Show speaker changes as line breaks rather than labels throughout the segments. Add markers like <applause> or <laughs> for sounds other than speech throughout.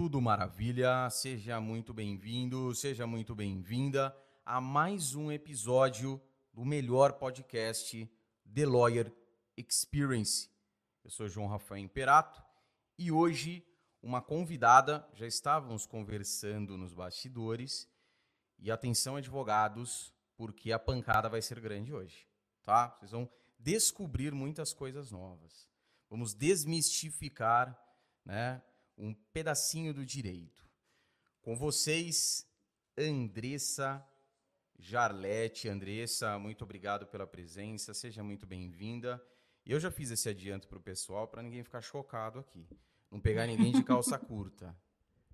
Tudo maravilha, seja muito bem-vindo, seja muito bem-vinda a mais um episódio do melhor podcast The Lawyer Experience. Eu sou João Rafael Imperato e hoje uma convidada, já estávamos conversando nos bastidores, e atenção advogados, porque a pancada vai ser grande hoje, tá? Vocês vão descobrir muitas coisas novas. Vamos desmistificar, né, um pedacinho do direito. Com vocês, Andressa Jarlete. Andressa, muito obrigado pela presença, seja muito bem-vinda. Eu já fiz esse adianto para o pessoal para ninguém ficar chocado aqui. Não pegar ninguém de calça <laughs> curta.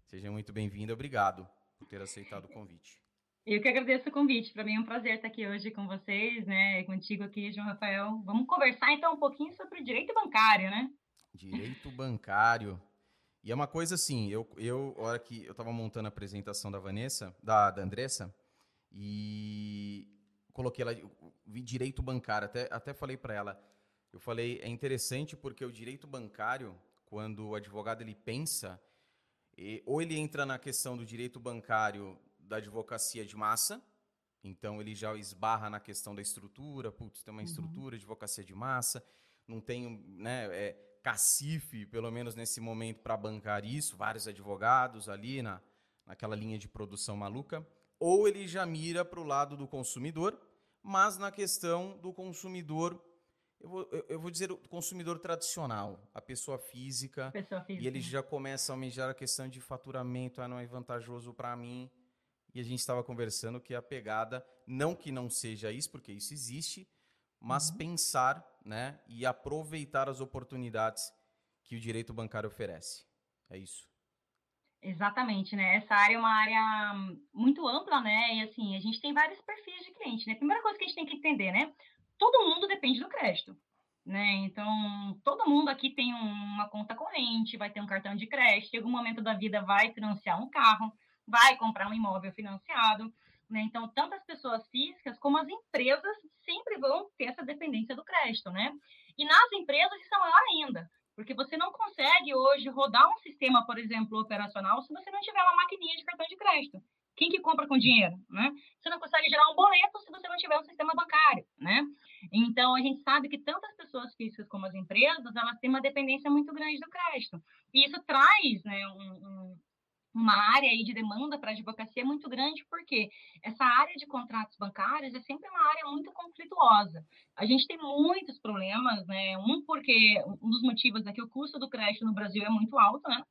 Seja muito bem-vinda, obrigado por ter aceitado o convite.
Eu que agradeço o convite. Para mim é um prazer estar aqui hoje com vocês, né? Contigo aqui, João Rafael. Vamos conversar então um pouquinho sobre o direito bancário, né?
Direito bancário. E é uma coisa assim, eu, eu hora que eu estava montando a apresentação da Vanessa, da, da Andressa, e coloquei lá direito bancário. Até, até falei para ela, eu falei, é interessante porque o direito bancário, quando o advogado ele pensa, ou ele entra na questão do direito bancário da advocacia de massa, então ele já esbarra na questão da estrutura, putz, tem uma uhum. estrutura advocacia de massa, não tem né, é, cacife, pelo menos nesse momento, para bancar isso, vários advogados ali na, naquela linha de produção maluca, ou ele já mira para o lado do consumidor, mas na questão do consumidor, eu vou, eu vou dizer o consumidor tradicional, a pessoa física,
pessoa física,
e ele já começa a almejar a questão de faturamento, ah, não é vantajoso para mim, e a gente estava conversando que a pegada, não que não seja isso, porque isso existe, mas uhum. pensar né, e aproveitar as oportunidades que o direito bancário oferece. É isso.
Exatamente, né? Essa área é uma área muito ampla, né? E assim, a gente tem vários perfis de cliente, né? Primeira coisa que a gente tem que entender, né? Todo mundo depende do crédito, né? Então, todo mundo aqui tem uma conta corrente, vai ter um cartão de crédito, em algum momento da vida vai financiar um carro, vai comprar um imóvel financiado. Né? Então, tanto as pessoas físicas como as empresas sempre vão ter essa dependência do crédito. Né? E nas empresas isso é maior ainda, porque você não consegue hoje rodar um sistema, por exemplo, operacional, se você não tiver uma maquininha de cartão de crédito. Quem que compra com dinheiro, né? Você não consegue gerar um boleto se você não tiver um sistema bancário, né? Então, a gente sabe que tanto as pessoas físicas como as empresas, elas têm uma dependência muito grande do crédito. E isso traz né, um, um uma área aí de demanda para a advocacia muito grande, porque essa área de contratos bancários é sempre uma área muito conflituosa. A gente tem muitos problemas, né? Um, porque um dos motivos é que o custo do crédito no Brasil é muito alto, né?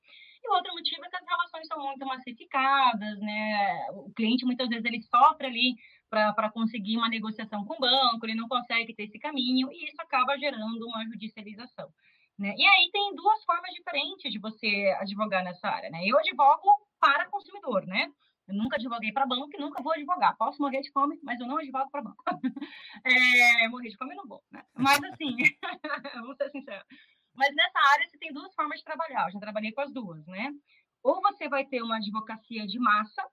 E outro motivo é que as relações são muito massificadas, né? O cliente muitas vezes ele sofre ali para conseguir uma negociação com o banco, ele não consegue ter esse caminho, e isso acaba gerando uma judicialização. Né? E aí tem duas formas diferentes de você advogar nessa área. Né? Eu advogo para consumidor, né? Eu nunca advoguei para banco e nunca vou advogar. Posso morrer de fome, mas eu não advogo para banco. <laughs> é, morrer de fome eu não vou, né? Mas assim, <laughs> vou ser sincero. Mas nessa área você tem duas formas de trabalhar. Eu já trabalhei com as duas, né? Ou você vai ter uma advocacia de massa,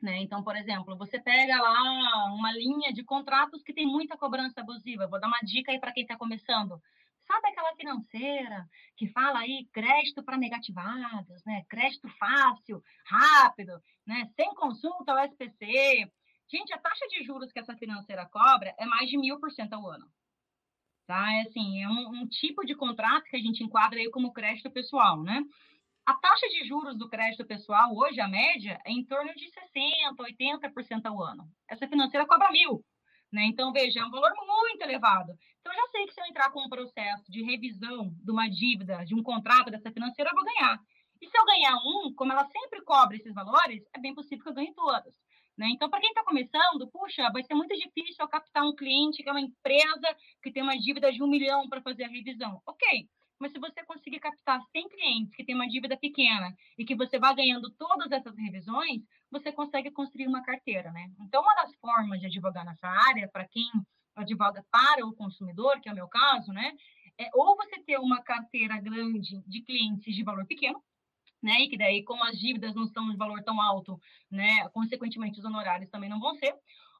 né? Então, por exemplo, você pega lá uma linha de contratos que tem muita cobrança abusiva. Vou dar uma dica aí para quem está começando. Sabe aquela financeira que fala aí crédito para negativados, né? Crédito fácil, rápido, né? Sem consulta ao SPC. Gente, a taxa de juros que essa financeira cobra é mais de mil por cento ao ano. Tá? É assim, é um, um tipo de contrato que a gente enquadra aí como crédito pessoal, né? A taxa de juros do crédito pessoal, hoje, a média, é em torno de 60%, 80% ao ano. Essa financeira cobra mil. Né? Então, veja, é um valor muito elevado. Então, eu já sei que se eu entrar com um processo de revisão de uma dívida, de um contrato dessa financeira, eu vou ganhar. E se eu ganhar um, como ela sempre cobra esses valores, é bem possível que eu ganhe todas. Né? Então, para quem está começando, puxa, vai ser muito difícil eu captar um cliente que é uma empresa que tem uma dívida de um milhão para fazer a revisão. Ok, mas se você conseguir captar 100 clientes que têm uma dívida pequena e que você vai ganhando todas essas revisões, você consegue construir uma carteira, né? Então, uma das formas de advogar nessa área, para quem advoga para o consumidor, que é o meu caso, né? É ou você ter uma carteira grande de clientes de valor pequeno, né? E que daí, como as dívidas não são de valor tão alto, né? Consequentemente, os honorários também não vão ser.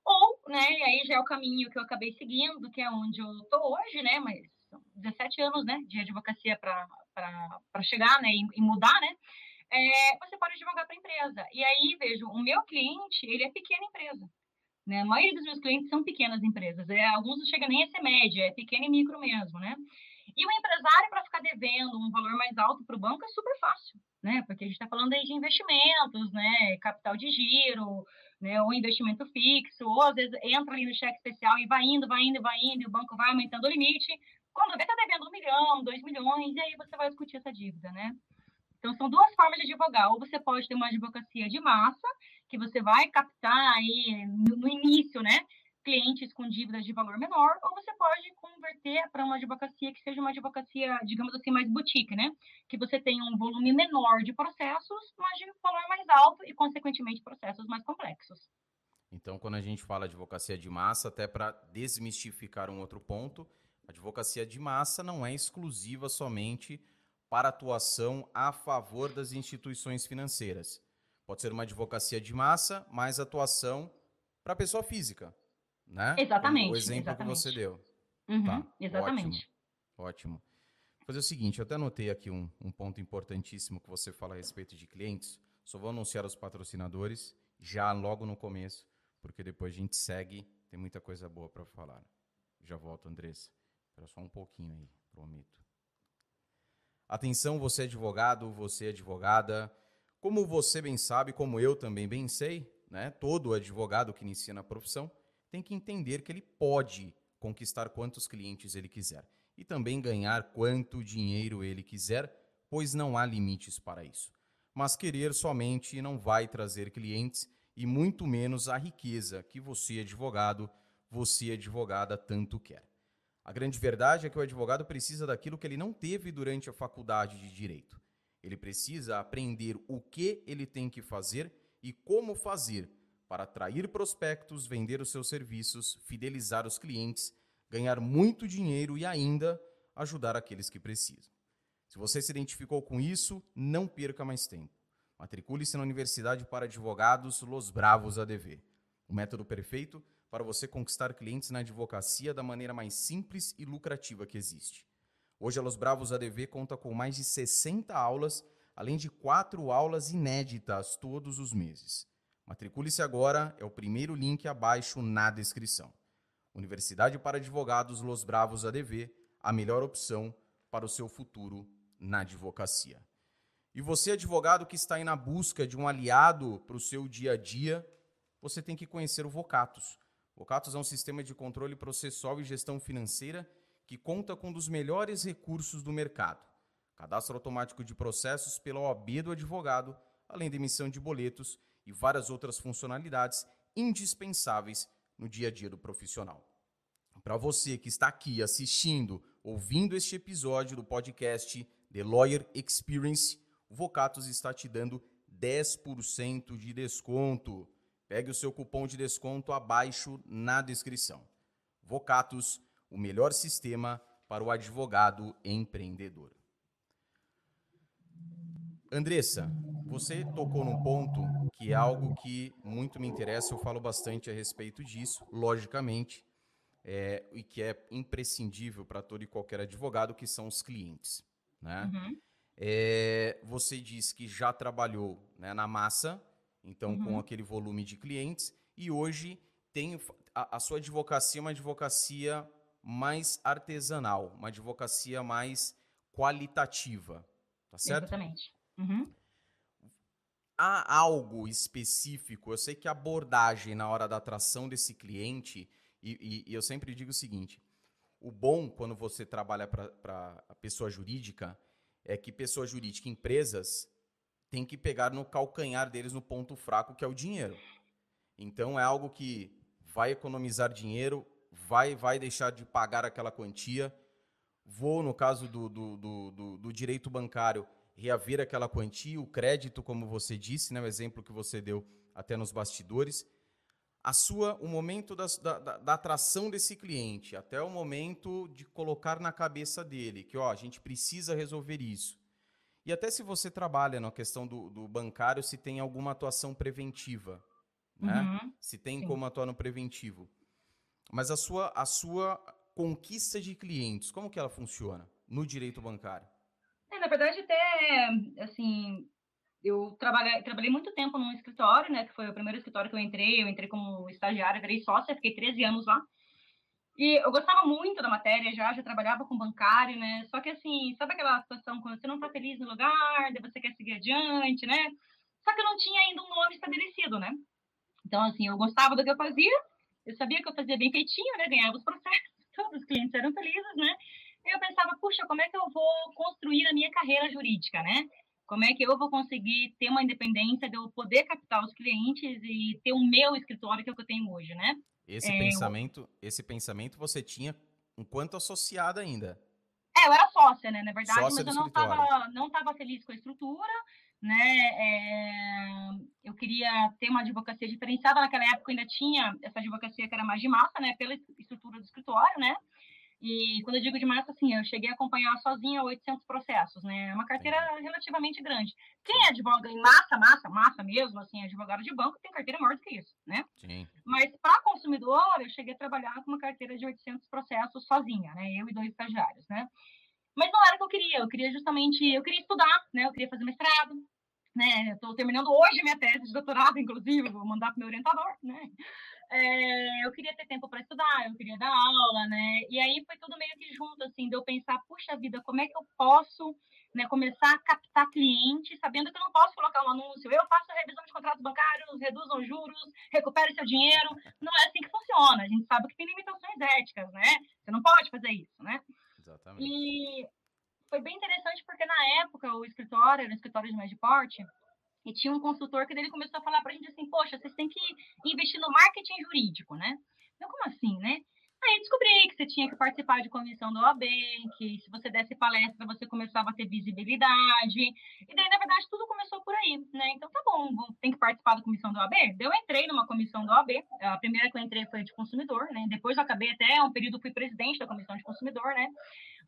Ou, né? E aí já é o caminho que eu acabei seguindo, que é onde eu estou hoje, né? Mas 17 anos, né, de advocacia para chegar, né, e, e, mudar, né, é, você pode advogar para empresa. E aí, vejo, o meu cliente, ele é pequena empresa. Né? A maioria dos meus clientes são pequenas empresas. É, alguns não chegam nem a ser média, é pequeno e micro mesmo, né? E o empresário, para ficar devendo um valor mais alto para o banco, é super fácil, né? Porque a gente está falando aí de investimentos, né? Capital de giro, né? Ou investimento fixo, ou às vezes entra ali no cheque especial e vai indo, vai indo, vai indo, e o banco vai aumentando o limite. Quando vê, está devendo um milhão, dois milhões, e aí você vai discutir essa dívida, né? Então, são duas formas de advogar. Ou você pode ter uma advocacia de massa, que você vai captar aí no, início, né? Clientes com dívidas de valor menor, ou você pode converter para uma advocacia que seja uma advocacia, digamos assim, mais boutique, né? Que você tenha um volume menor de processos, mas de valor mais alto e, consequentemente, processos mais complexos.
Então, quando a gente fala de advocacia de massa, até para desmistificar um outro ponto, a advocacia de massa não é exclusiva somente para atuação a favor das instituições financeiras. Pode ser uma advocacia de massa, mais atuação para a pessoa física, né?
Exatamente.
O exemplo
exatamente.
que você deu.
Uhum, tá? Exatamente.
Ótimo. Ótimo. Vou fazer o seguinte, eu até anotei aqui um, um ponto importantíssimo que você fala a respeito de clientes. Só vou anunciar os patrocinadores já logo no começo, porque depois a gente segue, tem muita coisa boa para falar. Já volto, Andressa. Espera só um pouquinho aí, prometo. Atenção, você é advogado, você é advogada. Como você bem sabe, como eu também bem sei, né, todo advogado que inicia na profissão tem que entender que ele pode conquistar quantos clientes ele quiser e também ganhar quanto dinheiro ele quiser, pois não há limites para isso. Mas querer somente não vai trazer clientes e muito menos a riqueza que você, advogado, você, advogada, tanto quer. A grande verdade é que o advogado precisa daquilo que ele não teve durante a faculdade de direito. Ele precisa aprender o que ele tem que fazer e como fazer para atrair prospectos, vender os seus serviços, fidelizar os clientes, ganhar muito dinheiro e ainda ajudar aqueles que precisam. Se você se identificou com isso, não perca mais tempo. Matricule-se na Universidade para Advogados Los Bravos ADV. O método perfeito para você conquistar clientes na advocacia da maneira mais simples e lucrativa que existe. Hoje a Los Bravos ADV conta com mais de 60 aulas, além de quatro aulas inéditas todos os meses. Matricule-se agora, é o primeiro link abaixo na descrição. Universidade para Advogados Los Bravos ADV, a melhor opção para o seu futuro na advocacia. E você, advogado que está aí na busca de um aliado para o seu dia a dia, você tem que conhecer o Vocatus. O Vocatus é um sistema de controle processual e gestão financeira que conta com um dos melhores recursos do mercado. Cadastro automático de processos pela OAB do advogado, além da emissão de boletos e várias outras funcionalidades indispensáveis no dia a dia do profissional. Para você que está aqui assistindo, ouvindo este episódio do podcast The Lawyer Experience, o Vocatus está te dando 10% de desconto. Pegue o seu cupom de desconto abaixo na descrição. Vocatus, o melhor sistema para o advogado empreendedor. Andressa, você tocou num ponto que é algo que muito me interessa, eu falo bastante a respeito disso, logicamente, é, e que é imprescindível para todo e qualquer advogado, que são os clientes. Né? Uhum. É, você disse que já trabalhou né, na massa, então uhum. com aquele volume de clientes, e hoje tem a, a sua advocacia é uma advocacia mais artesanal, uma advocacia mais qualitativa, tá certo?
Exatamente. Uhum.
Há algo específico, eu sei que a abordagem na hora da atração desse cliente, e, e, e eu sempre digo o seguinte, o bom quando você trabalha para a pessoa jurídica é que pessoa jurídica, empresas, tem que pegar no calcanhar deles no ponto fraco, que é o dinheiro. Então é algo que vai economizar dinheiro, vai, vai deixar de pagar aquela quantia. Vou, no caso do, do, do, do, do direito bancário, reaver aquela quantia, o crédito, como você disse, né, o exemplo que você deu até nos bastidores. A sua, o momento da, da, da atração desse cliente, até o momento de colocar na cabeça dele que ó, a gente precisa resolver isso. E até se você trabalha na questão do, do bancário, se tem alguma atuação preventiva, né? Uhum, se tem sim. como atuar no preventivo. Mas a sua, a sua conquista de clientes, como que ela funciona no direito bancário?
É, na verdade, até, assim, eu trabalhei, trabalhei muito tempo num escritório, né? Que foi o primeiro escritório que eu entrei. Eu entrei como estagiária, virei sócia, fiquei 13 anos lá. E eu gostava muito da matéria já, já trabalhava com bancário, né? Só que assim, sabe aquela situação quando você não tá feliz no lugar, daí você quer seguir adiante, né? Só que eu não tinha ainda um nome estabelecido, né? Então, assim, eu gostava do que eu fazia, eu sabia que eu fazia bem feitinho, né? Ganhava os processos, <laughs> todos os clientes eram felizes, né? E eu pensava, puxa, como é que eu vou construir a minha carreira jurídica, né? Como é que eu vou conseguir ter uma independência de eu poder captar os clientes e ter o meu escritório que é o que eu tenho hoje, né?
Esse é, pensamento, eu... esse pensamento você tinha enquanto associada ainda.
É, eu era sócia, né, na verdade, sócia mas eu não estava não tava feliz com a estrutura, né? É... eu queria ter uma advocacia diferenciada. Naquela época ainda tinha essa advocacia que era mais de massa, né? Pela estrutura do escritório, né? E quando eu digo de massa, assim, eu cheguei a acompanhar sozinha 800 processos, né? É uma carteira relativamente grande. Quem advoga em massa, massa, massa mesmo, assim, advogado de banco, tem carteira maior do que isso, né? Sim. Mas para consumidor, eu cheguei a trabalhar com uma carteira de 800 processos sozinha, né? Eu e dois estagiários, né? Mas não era o que eu queria. Eu queria justamente, eu queria estudar, né? Eu queria fazer mestrado, né? Estou terminando hoje minha tese de doutorado, <laughs> inclusive, vou mandar para meu orientador, né? É, eu queria ter tempo para estudar, eu queria dar aula, né? E aí foi tudo meio que junto, assim, de eu pensar, puxa vida, como é que eu posso né, começar a captar clientes, sabendo que eu não posso colocar um anúncio, eu faço a revisão de contratos bancários, reduzam juros, recupere seu dinheiro. Não é assim que funciona. A gente sabe que tem limitações éticas, né? Você não pode fazer isso, né? Exatamente. E foi bem interessante porque na época o escritório era um escritório de médio porte, e tinha um consultor que dele começou a falar para a gente assim, poxa, vocês têm que investir no marketing jurídico, né? Então, como assim, né? Aí descobri que você tinha que participar de comissão da OAB, que se você desse palestra, você começava a ter visibilidade. E daí, na verdade, tudo começou por aí, né? Então, tá bom, tem que participar da comissão da OAB? Eu entrei numa comissão da OAB, a primeira que eu entrei foi de consumidor, né? Depois eu acabei até, um período, fui presidente da comissão de consumidor, né?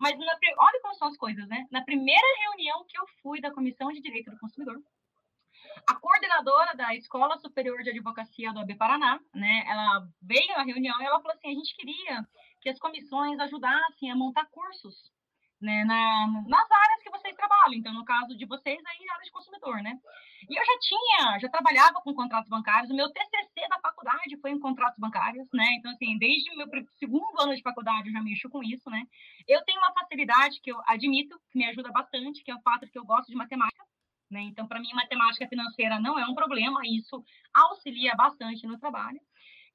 Mas, na, olha como são as coisas, né? Na primeira reunião que eu fui da comissão de direito do consumidor, a coordenadora da Escola Superior de Advocacia do AB Paraná, né, ela veio à reunião e ela falou assim, a gente queria que as comissões ajudassem a montar cursos né, na, nas áreas que vocês trabalham. Então, no caso de vocês, aí, área de consumidor, né? E eu já tinha, já trabalhava com contratos bancários. O meu TCC da faculdade foi em contratos bancários, né? Então, assim, desde meu segundo ano de faculdade, eu já mexo com isso, né? Eu tenho uma facilidade que eu admito, que me ajuda bastante, que é o fato de que eu gosto de matemática. Né? Então, para mim, matemática financeira não é um problema, isso auxilia bastante no trabalho.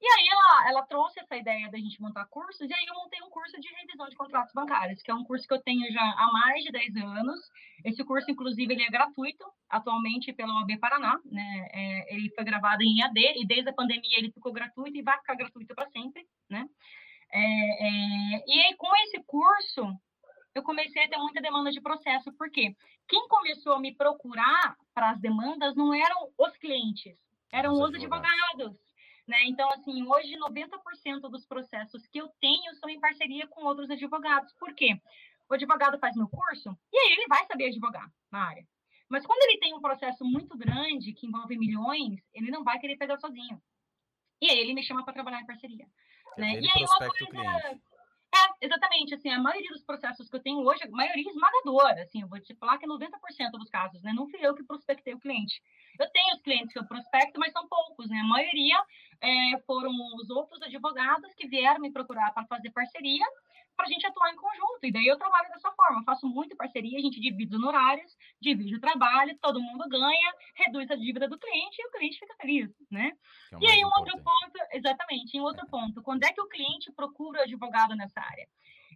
E aí ela, ela trouxe essa ideia da gente montar cursos, e aí eu montei um curso de revisão de contratos bancários, que é um curso que eu tenho já há mais de 10 anos. Esse curso, inclusive, ele é gratuito, atualmente pela OAB Paraná, né? É, ele foi gravado em AD, e desde a pandemia ele ficou gratuito e vai ficar gratuito para sempre, né? É, é, e aí, com esse curso, eu comecei a ter muita demanda de processo, porque quem começou a me procurar para as demandas não eram os clientes, eram os, os advogados. Né? Então, assim, hoje 90% dos processos que eu tenho são em parceria com outros advogados. Por quê? O advogado faz meu curso e aí ele vai saber advogar na área. Mas quando ele tem um processo muito grande, que envolve milhões, ele não vai querer pegar sozinho. E aí ele me chama para trabalhar em parceria. Né? E aí uma coisa... É, exatamente. Assim, a maioria dos processos que eu tenho hoje, a maioria esmagadora, assim, eu vou te falar que 90% dos casos, né? Não fui eu que prospectei o cliente. Eu tenho os clientes que eu prospecto, mas são poucos, né? A maioria é, foram os outros advogados que vieram me procurar para fazer parceria para a gente atuar em conjunto. E daí eu trabalho dessa forma, eu faço muito parceria, a gente divide os honorários, divide o trabalho, todo mundo ganha, reduz a dívida do cliente e o cliente fica feliz, né? É e aí um outro ponto, exatamente, em outro ponto, quando é que o cliente procura o advogado nessa área?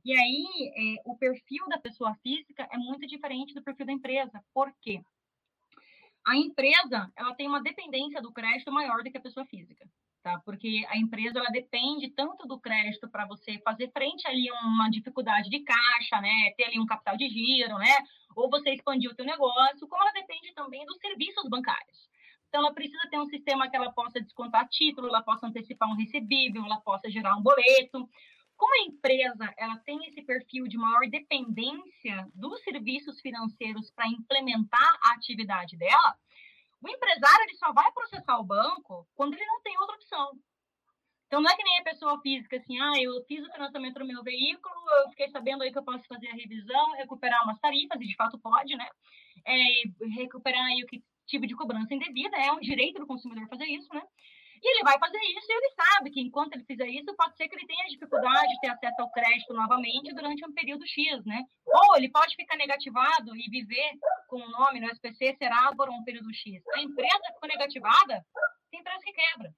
E aí é, o perfil da pessoa física é muito diferente do perfil da empresa. Por quê? A empresa ela tem uma dependência do crédito maior do que a pessoa física tá? Porque a empresa ela depende tanto do crédito para você fazer frente ali a uma dificuldade de caixa, né? Ter ali um capital de giro, né? Ou você expandir o teu negócio, como ela depende também dos serviços bancários. Então, ela precisa ter um sistema que ela possa descontar título, ela possa antecipar um recebível, ela possa gerar um boleto. Como a empresa ela tem esse perfil de maior dependência dos serviços financeiros para implementar a atividade dela, o empresário ele só vai processar o banco quando ele não tem outra opção. Então, não é que nem a pessoa física, assim, ah, eu fiz o financiamento do meu veículo, eu fiquei sabendo aí que eu posso fazer a revisão, recuperar umas tarifas, e de fato pode, né? É, recuperar aí o que tipo de cobrança indevida, é um direito do consumidor fazer isso, né? E ele vai fazer isso e ele sabe que enquanto ele fizer isso, pode ser que ele tenha dificuldade de ter acesso ao crédito novamente durante um período X, né? Ou ele pode ficar negativado e viver com o nome no SPC será por um período X. A empresa ficou negativada, tem empresa que quebra,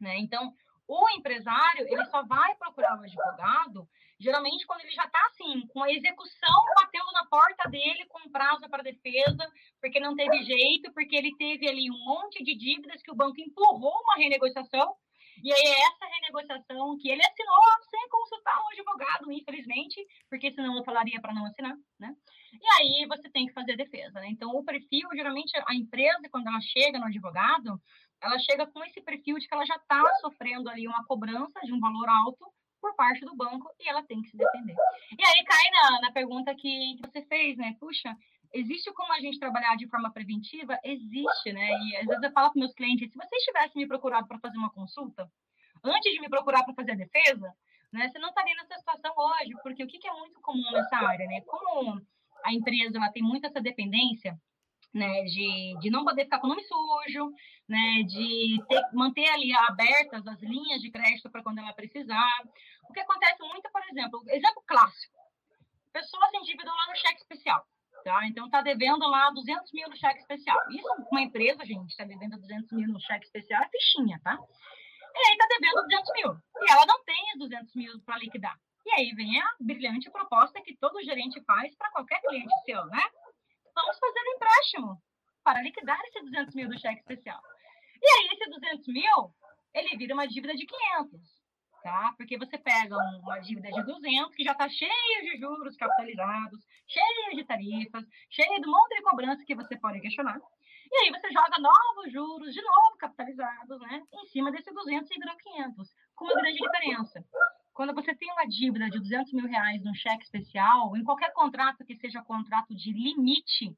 né? Então, o empresário, ele só vai procurar o advogado, geralmente quando ele já está assim, com a execução batendo na porta dele com prazo para defesa, porque não teve jeito, porque ele teve ali um monte de dívidas que o banco empurrou uma renegociação, e aí é essa renegociação que ele assinou sem consultar um advogado, infelizmente, porque senão eu falaria para não assinar, né? E aí você tem que fazer defesa, né? Então, o perfil, geralmente, a empresa, quando ela chega no advogado, ela chega com esse perfil de que ela já está sofrendo ali uma cobrança de um valor alto por parte do banco e ela tem que se defender. E aí cai na, na pergunta que, você fez, né? Puxa, existe como a gente trabalhar de forma preventiva? Existe, né? E às vezes eu falo para meus clientes, se vocês tivessem me procurado para fazer uma consulta, antes de me procurar para fazer a defesa, né, você não estaria nessa situação hoje, porque o que, que é muito comum nessa área, né? Como a empresa ela tem muito essa dependência né, de, de não poder ficar com o nome sujo, né, de ter, manter ali abertas as linhas de crédito para quando ela precisar. O que acontece muito, por exemplo, exemplo clássico, pessoa se endividou lá no cheque especial, tá? Então, está devendo lá 200 mil no cheque especial. Isso, uma empresa, gente, está devendo 200 mil no cheque especial, é fichinha, tá? E aí está devendo 200 mil. E ela não tem os 200 mil para liquidar. E aí vem a brilhante proposta que todo gerente faz para qualquer cliente seu, né? Vamos fazer um empréstimo para liquidar esse 200 mil do cheque especial. E aí, esse 200 mil, ele vira uma dívida de 500, tá? Porque você pega uma dívida de 200, que já está cheia de juros capitalizados, cheia de tarifas, cheia de um monte de cobrança que você pode questionar. E aí você joga novos juros, de novo capitalizados, né? Em cima desse 200 e viram 500, com uma grande diferença. Quando você tem uma dívida de 200 mil reais num cheque especial, em qualquer contrato que seja contrato de limite,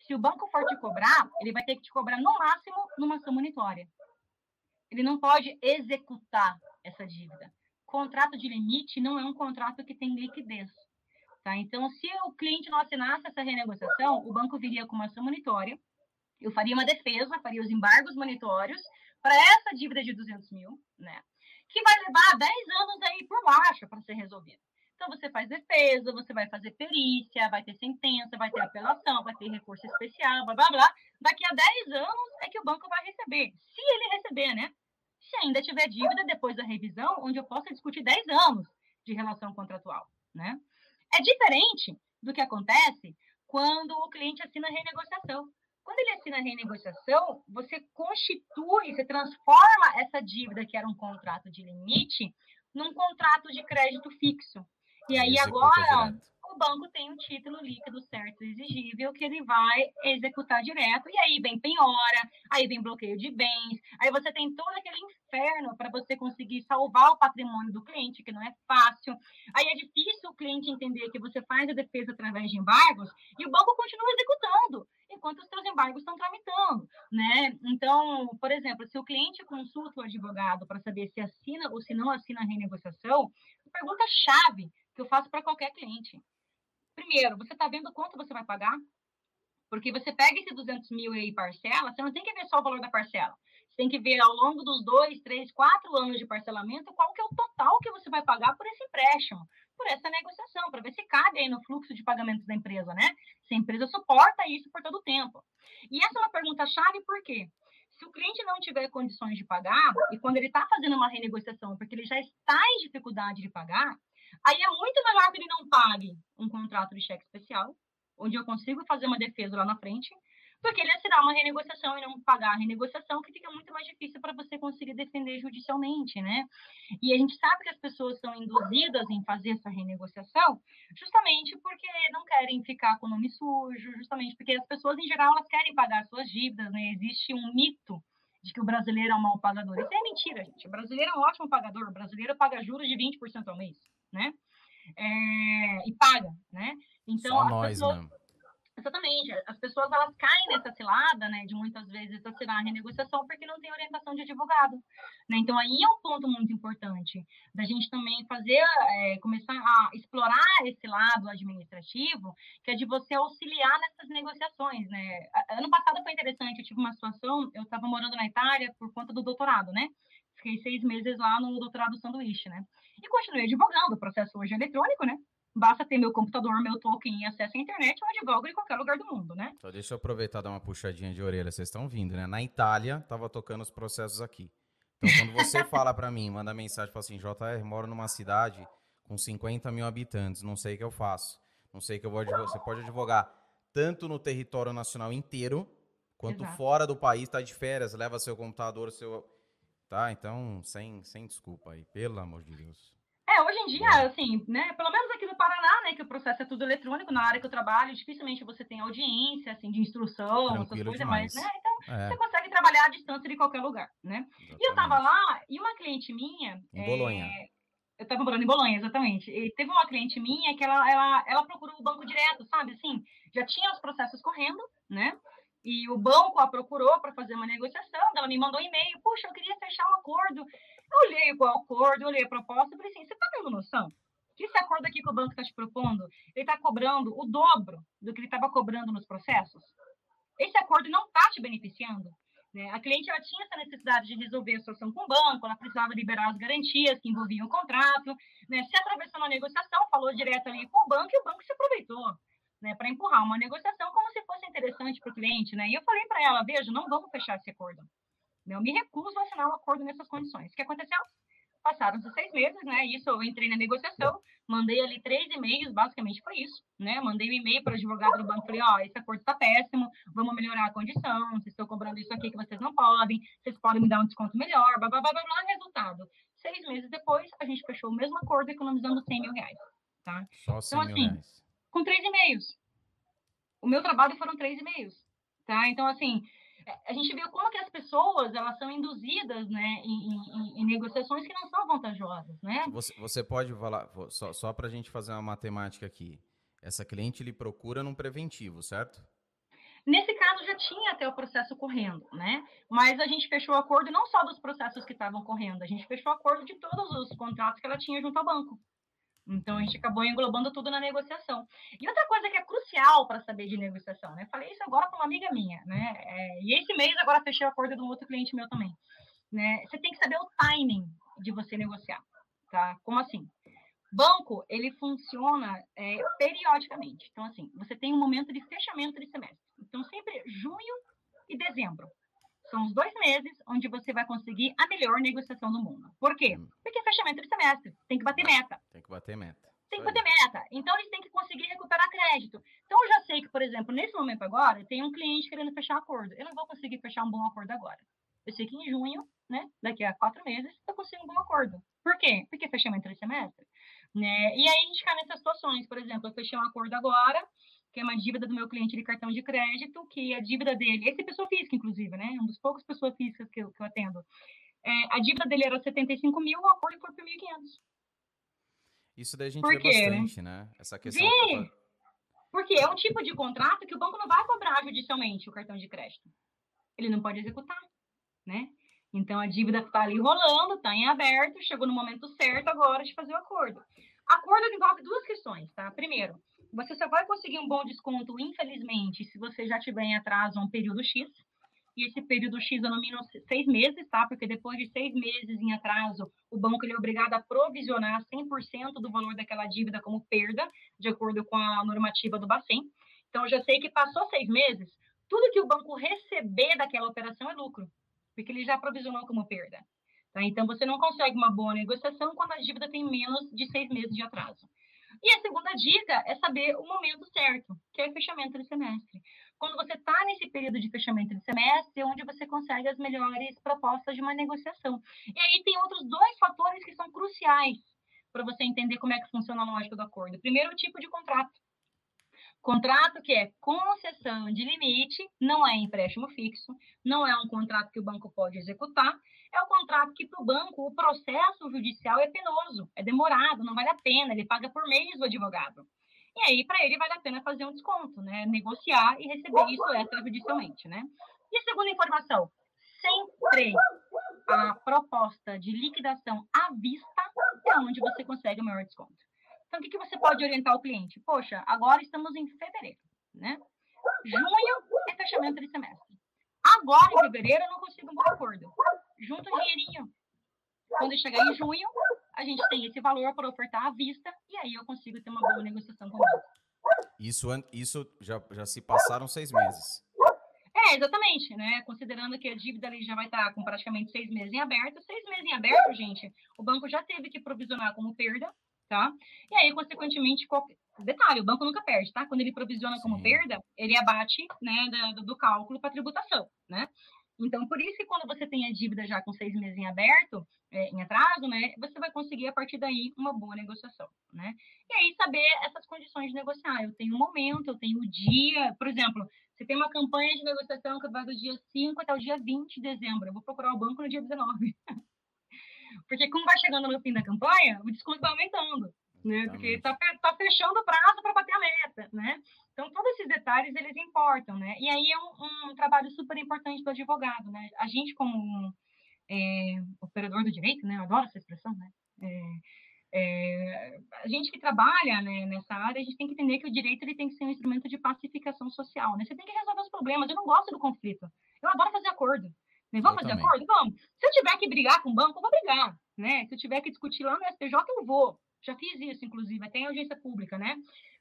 se o banco for te cobrar, ele vai ter que te cobrar no máximo numa ação monitória. Ele não pode executar essa dívida. Contrato de limite não é um contrato que tem liquidez. Tá? Então, se o cliente não assinasse essa renegociação, o banco viria com uma ação monitória, eu faria uma defesa, faria os embargos monitórios para essa dívida de 200 mil, né? Que vai levar 10 anos aí por baixo para ser resolvido. Então, você faz defesa, você vai fazer perícia, vai ter sentença, vai ter apelação, vai ter recurso especial, blá, blá, blá. Daqui a 10 anos é que o banco vai receber, se ele receber, né? Se ainda tiver dívida depois da revisão, onde eu possa discutir 10 anos de relação contratual, né? É diferente do que acontece quando o cliente assina renegociação. Quando ele assina a renegociação, você constitui, você transforma essa dívida, que era um contrato de limite, num contrato de crédito fixo. E aí agora o banco tem um título líquido certo exigível que ele vai executar direto. E aí vem penhora, aí vem bloqueio de bens, aí você tem todo aquele inferno para você conseguir salvar o patrimônio do cliente, que não é fácil. Aí é difícil o cliente entender que você faz a defesa através de embargos e o banco continua executando enquanto os seus embargos estão tramitando, né? Então, por exemplo, se o cliente consulta o advogado para saber se assina ou se não assina a renegociação, pergunta-chave que eu faço para qualquer cliente. Primeiro, você está vendo quanto você vai pagar? Porque você pega esse 200 mil e parcela, você não tem que ver só o valor da parcela. Você tem que ver ao longo dos dois, três, quatro anos de parcelamento qual que é o total que você vai pagar por esse empréstimo por essa negociação, para ver se cabe aí no fluxo de pagamentos da empresa, né? Se a empresa suporta isso por todo o tempo. E essa é uma pergunta-chave, por quê? Se o cliente não tiver condições de pagar, e quando ele está fazendo uma renegociação, porque ele já está em dificuldade de pagar, aí é muito melhor que ele não pague um contrato de cheque especial, onde eu consigo fazer uma defesa lá na frente, porque ele assinar uma renegociação e não pagar a renegociação, que fica muito mais difícil para você conseguir defender judicialmente, né? E a gente sabe que as pessoas são induzidas em fazer essa renegociação justamente porque não querem ficar com o nome sujo, justamente porque as pessoas, em geral, elas querem pagar suas dívidas, né? Existe um mito de que o brasileiro é um mau pagador. Isso é mentira, gente. O brasileiro é um ótimo pagador. O brasileiro paga juros de 20% ao mês, né? É... e paga, né?
Então, Só nós, pessoas... né?
Exatamente. As pessoas elas caem nessa cilada, né, de muitas vezes assinar a renegociação porque não tem orientação de advogado. Né? Então aí é um ponto muito importante da gente também fazer, é, começar a explorar esse lado administrativo, que é de você auxiliar nessas negociações, né? Ano passado foi interessante, eu tive uma situação, eu estava morando na Itália por conta do doutorado, né? Fiquei seis meses lá no doutorado sanduíche, né? E continuei advogando, o processo hoje é eletrônico, né? Basta ter meu computador, meu token e acesso à internet, eu advogo em qualquer lugar do mundo, né?
Então, deixa eu aproveitar e dar uma puxadinha de orelha. Vocês estão vindo, né? Na Itália, tava tocando os processos aqui. Então, quando você <laughs> fala para mim, manda mensagem, fala assim, JR, moro numa cidade com 50 mil habitantes, não sei o que eu faço. Não sei o que eu vou advogar. Você pode advogar tanto no território nacional inteiro, quanto Exato. fora do país, tá de férias, leva seu computador, seu... Tá, então, sem, sem desculpa aí, pelo amor de Deus.
É, hoje em dia, assim, né, pelo menos aqui no Paraná, né, que o processo é tudo eletrônico, na área que eu trabalho, dificilmente você tem audiência, assim, de instrução, Tranquilo essas coisas, demais. mas, né, então é. você consegue trabalhar à distância de qualquer lugar, né? Exatamente. E eu tava lá, e uma cliente minha...
Em Bolonha. É,
eu tava morando em Bolonha, exatamente. E teve uma cliente minha que ela, ela, ela procurou o banco direto, sabe, assim, já tinha os processos correndo, né? E o banco a procurou para fazer uma negociação, ela me mandou um e-mail, puxa, eu queria fechar um acordo eu olhei o acordo, olhei a proposta e falei assim: você está tendo noção? Que esse acordo aqui que o banco está te propondo, ele está cobrando o dobro do que ele estava cobrando nos processos? Esse acordo não está te beneficiando. Né? A cliente ela tinha essa necessidade de resolver a situação com o banco, ela precisava liberar as garantias que envolviam o contrato, né? se atravessou na negociação, falou direto ali com o banco e o banco se aproveitou. Né, para empurrar uma negociação como se fosse interessante para o cliente, né? E eu falei para ela, veja, não vamos fechar esse acordo. Eu me recuso a assinar um acordo nessas condições. O que aconteceu? Passaram-se seis meses, né? Isso eu entrei na negociação, mandei ali três e-mails, basicamente foi isso, né? Mandei um e-mail para o advogado do banco, falei, ó, oh, esse acordo está péssimo, vamos melhorar a condição, vocês estão cobrando isso aqui que vocês não podem, vocês podem me dar um desconto melhor, blá, blá, blá, blá, blá. Resultado, seis meses depois, a gente fechou o mesmo acordo economizando 100 mil reais, tá?
Só 100 então, assim, reais.
com três e-mails. O meu trabalho foram três e-mails, tá? Então, assim, a gente vê como que as pessoas elas são induzidas né, em, em, em negociações que não são vantajosas. Né?
Você, você pode falar, só, só para a gente fazer uma matemática aqui, essa cliente lhe procura num preventivo, certo?
Nesse caso já tinha até o processo correndo, né? Mas a gente fechou o acordo não só dos processos que estavam correndo, a gente fechou o acordo de todos os contratos que ela tinha junto ao banco. Então a gente acabou englobando tudo na negociação. E outra coisa que é crucial para saber de negociação, né? Falei isso agora com uma amiga minha, né? É, e esse mês agora fechei o acordo de um outro cliente meu também. Né? Você tem que saber o timing de você negociar, tá? Como assim? Banco, ele funciona é, periodicamente. Então, assim, você tem um momento de fechamento de semestre. Então, sempre junho e dezembro. São os dois meses onde você vai conseguir a melhor negociação do mundo. Por quê? Hum. Porque é fechamento de semestre. Tem que bater meta.
Tem que bater meta.
Tem que bater meta. Então, eles têm que conseguir recuperar crédito. Então, eu já sei que, por exemplo, nesse momento agora, tem um cliente querendo fechar acordo. Eu não vou conseguir fechar um bom acordo agora. Eu sei que em junho, né, daqui a quatro meses, eu consigo um bom acordo. Por quê? Porque fechamento de semestre. Né? E aí a gente cai nessas situações. Por exemplo, eu fechei um acordo agora, que é uma dívida do meu cliente de cartão de crédito, que a dívida dele, esse é pessoa física, inclusive, né? Um dos poucos pessoas físicas que eu, que eu atendo. É, a dívida dele era 75 mil, o acordo foi por 1.500.
Isso daí a gente por vê quê, bastante, né? né? Essa questão.
Sim, porque é um tipo de contrato que o banco não vai cobrar judicialmente o cartão de crédito. Ele não pode executar, né? Então a dívida está ali rolando, está em aberto, chegou no momento certo agora de fazer o acordo. Acordo envolve duas questões, tá? Primeiro, você só vai conseguir um bom desconto, infelizmente, se você já tiver em atraso um período X. E esse período X é no mínimo seis meses, tá? Porque depois de seis meses em atraso, o banco ele é obrigado a provisionar 100% do valor daquela dívida como perda, de acordo com a normativa do Bacen. Então, eu já sei que passou seis meses, tudo que o banco receber daquela operação é lucro, porque ele já provisionou como perda. Tá? Então, você não consegue uma boa negociação quando a dívida tem menos de seis meses de atraso. E a segunda dica é saber o momento certo, que é o fechamento de semestre. Quando você está nesse período de fechamento de semestre, é onde você consegue as melhores propostas de uma negociação. E aí tem outros dois fatores que são cruciais para você entender como é que funciona a lógica do acordo. Primeiro, o tipo de contrato. Contrato que é concessão de limite, não é empréstimo fixo, não é um contrato que o banco pode executar, é o contrato que para o banco o processo judicial é penoso, é demorado, não vale a pena, ele paga por mês o advogado. E aí, para ele, vale a pena fazer um desconto, né? Negociar e receber isso extrajudicialmente, né? E segunda informação, sempre a proposta de liquidação à vista é onde você consegue o maior desconto. Então, o que, que você pode orientar o cliente? Poxa, agora estamos em fevereiro, né? Junho é fechamento de semestre. Agora, em fevereiro, eu não consigo um acordo. Junta um dinheirinho. Quando chegar em junho, a gente tem esse valor para ofertar à vista e aí eu consigo ter uma boa negociação com o banco.
Isso, isso já, já se passaram seis meses.
É, exatamente, né? Considerando que a dívida ali já vai estar com praticamente seis meses em aberto. Seis meses em aberto, gente, o banco já teve que provisionar como perda, tá? E aí, consequentemente, qualquer... detalhe, o banco nunca perde, tá? Quando ele provisiona Sim. como perda, ele abate, né, do, do cálculo para tributação, né? Então, por isso que quando você tem a dívida já com seis meses em aberto, é, em atraso, né, você vai conseguir a partir daí uma boa negociação, né? E aí saber essas condições de negociar. Eu tenho um momento, eu tenho o um dia, por exemplo, você tem uma campanha de negociação que vai do dia 5 até o dia 20 de dezembro. Eu vou procurar o banco no dia 19. <laughs> Porque como vai chegando no fim da campanha, o desconto vai aumentando, né? Porque está tá fechando o prazo para bater a meta, né? Então, todos esses detalhes, eles importam, né? E aí é um, um trabalho super importante do advogado, né? A gente, como é, operador do direito, né? Eu adoro essa expressão, né? É, é, a gente que trabalha né, nessa área, a gente tem que entender que o direito ele tem que ser um instrumento de pacificação social, né? Você tem que resolver os problemas. Eu não gosto do conflito. Eu adoro fazer acordo. Né? Vamos eu fazer também. acordo? Vamos. Se eu tiver que brigar com o banco, eu vou brigar, né? Se eu tiver que discutir lá no STJ, eu vou. Já fiz isso, inclusive, até em audiência pública, né?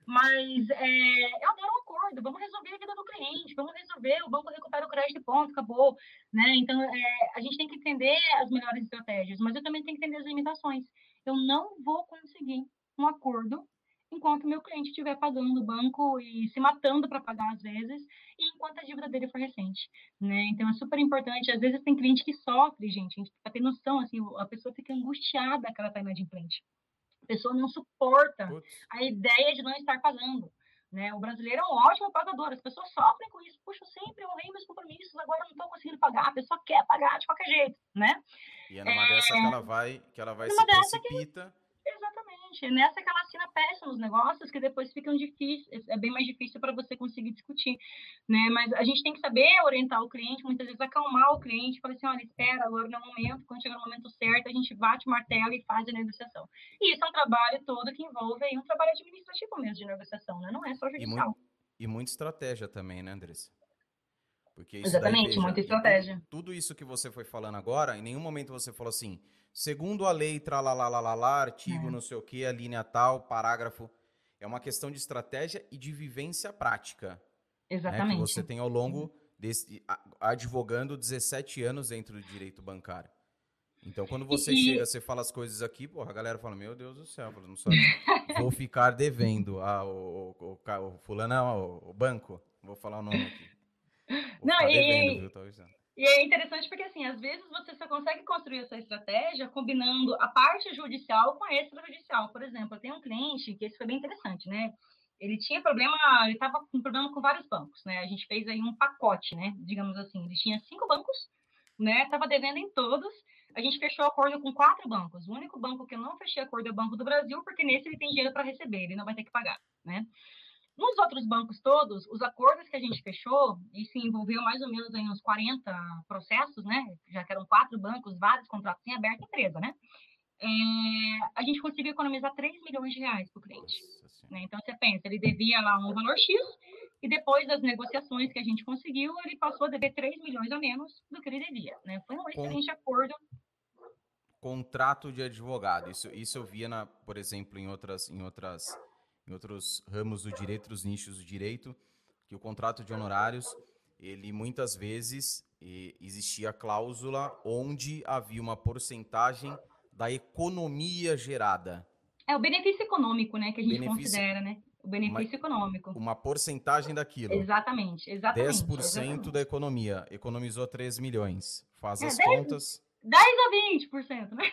Mas é, adoro um acordo, vamos resolver a vida do cliente, vamos resolver, o banco recupera o crédito ponto, acabou. Né? Então, é, a gente tem que entender as melhores estratégias, mas eu também tenho que entender as limitações. Eu não vou conseguir um acordo enquanto meu cliente estiver pagando o banco e se matando para pagar às vezes, e enquanto a dívida dele for recente, né? Então é super importante. Às vezes tem cliente que sofre, gente, a gente tem noção, assim, a pessoa fica angustiada que ela está inadimplente. A pessoa não suporta Putz. a ideia de não estar pagando. Né? O brasileiro é um ótimo pagador, as pessoas sofrem com isso. Puxa, sempre honrei meus compromissos, agora não estou conseguindo pagar. A pessoa quer pagar de qualquer jeito, né?
E é numa é... dessa que ela vai, que ela vai se precipita.
Que Exatamente. Nessa que ela assina péssimos negócios que depois ficam difíceis, é bem mais difícil para você conseguir discutir, né? Mas a gente tem que saber orientar o cliente, muitas vezes acalmar o cliente, falar assim, olha, espera, agora não é o momento, quando chegar no momento certo, a gente bate o martelo e faz a negociação. E isso é um trabalho todo que envolve aí um trabalho administrativo mesmo de negociação, né? Não é só judicial.
E, muito, e muita estratégia também, né, Andressa?
Porque Exatamente, daí, muita estratégia.
Tudo, isso que você foi falando agora, em nenhum momento você falou assim, segundo a lei, tralalalala, artigo, é. não sei o que, a linha tal, parágrafo. É uma questão de estratégia e de vivência prática.
Exatamente. Né,
que você tem ao longo desse. advogando 17 anos dentro do direito bancário. Então, quando você e... chega, você fala as coisas aqui, porra, a galera fala: Meu Deus do céu, não sabe. vou ficar devendo. Ah, o, o, o, o fulano, o, o banco, vou falar o nome aqui.
Não, e... Devendo, viu? E é interessante porque, assim, às vezes você só consegue construir essa estratégia combinando a parte judicial com a extrajudicial. Por exemplo, eu tenho um cliente que esse foi bem interessante, né? Ele tinha problema, ele estava com problema com vários bancos, né? A gente fez aí um pacote, né? Digamos assim, ele tinha cinco bancos, né? Estava devendo em todos. A gente fechou acordo com quatro bancos. O único banco que eu não fechei acordo é o Banco do Brasil, porque nesse ele tem dinheiro para receber, ele não vai ter que pagar, né? Nos outros bancos todos, os acordos que a gente fechou, e se envolveu mais ou menos em uns 40 processos, né? Já que eram quatro bancos, vários contratos em aberto, empresa, né? É, a gente conseguiu economizar 3 milhões de reais para o cliente. Né? Então, você pensa, ele devia lá um valor X, e depois das negociações que a gente conseguiu, ele passou a dever 3 milhões a menos do que ele devia. Né? Foi um excelente acordo.
Contrato de advogado. Isso, isso eu via, na, por exemplo, em outras, em outras em outros ramos do direito, outros nichos do direito, que o contrato de honorários, ele muitas vezes existia cláusula onde havia uma porcentagem da economia gerada.
É o benefício econômico, né, que a gente benefício, considera, né? O benefício
uma,
econômico.
Uma porcentagem daquilo.
Exatamente, exatamente.
10%
exatamente.
da economia. Economizou 3 milhões. Faz é, as 10, contas.
10 a 20%, né?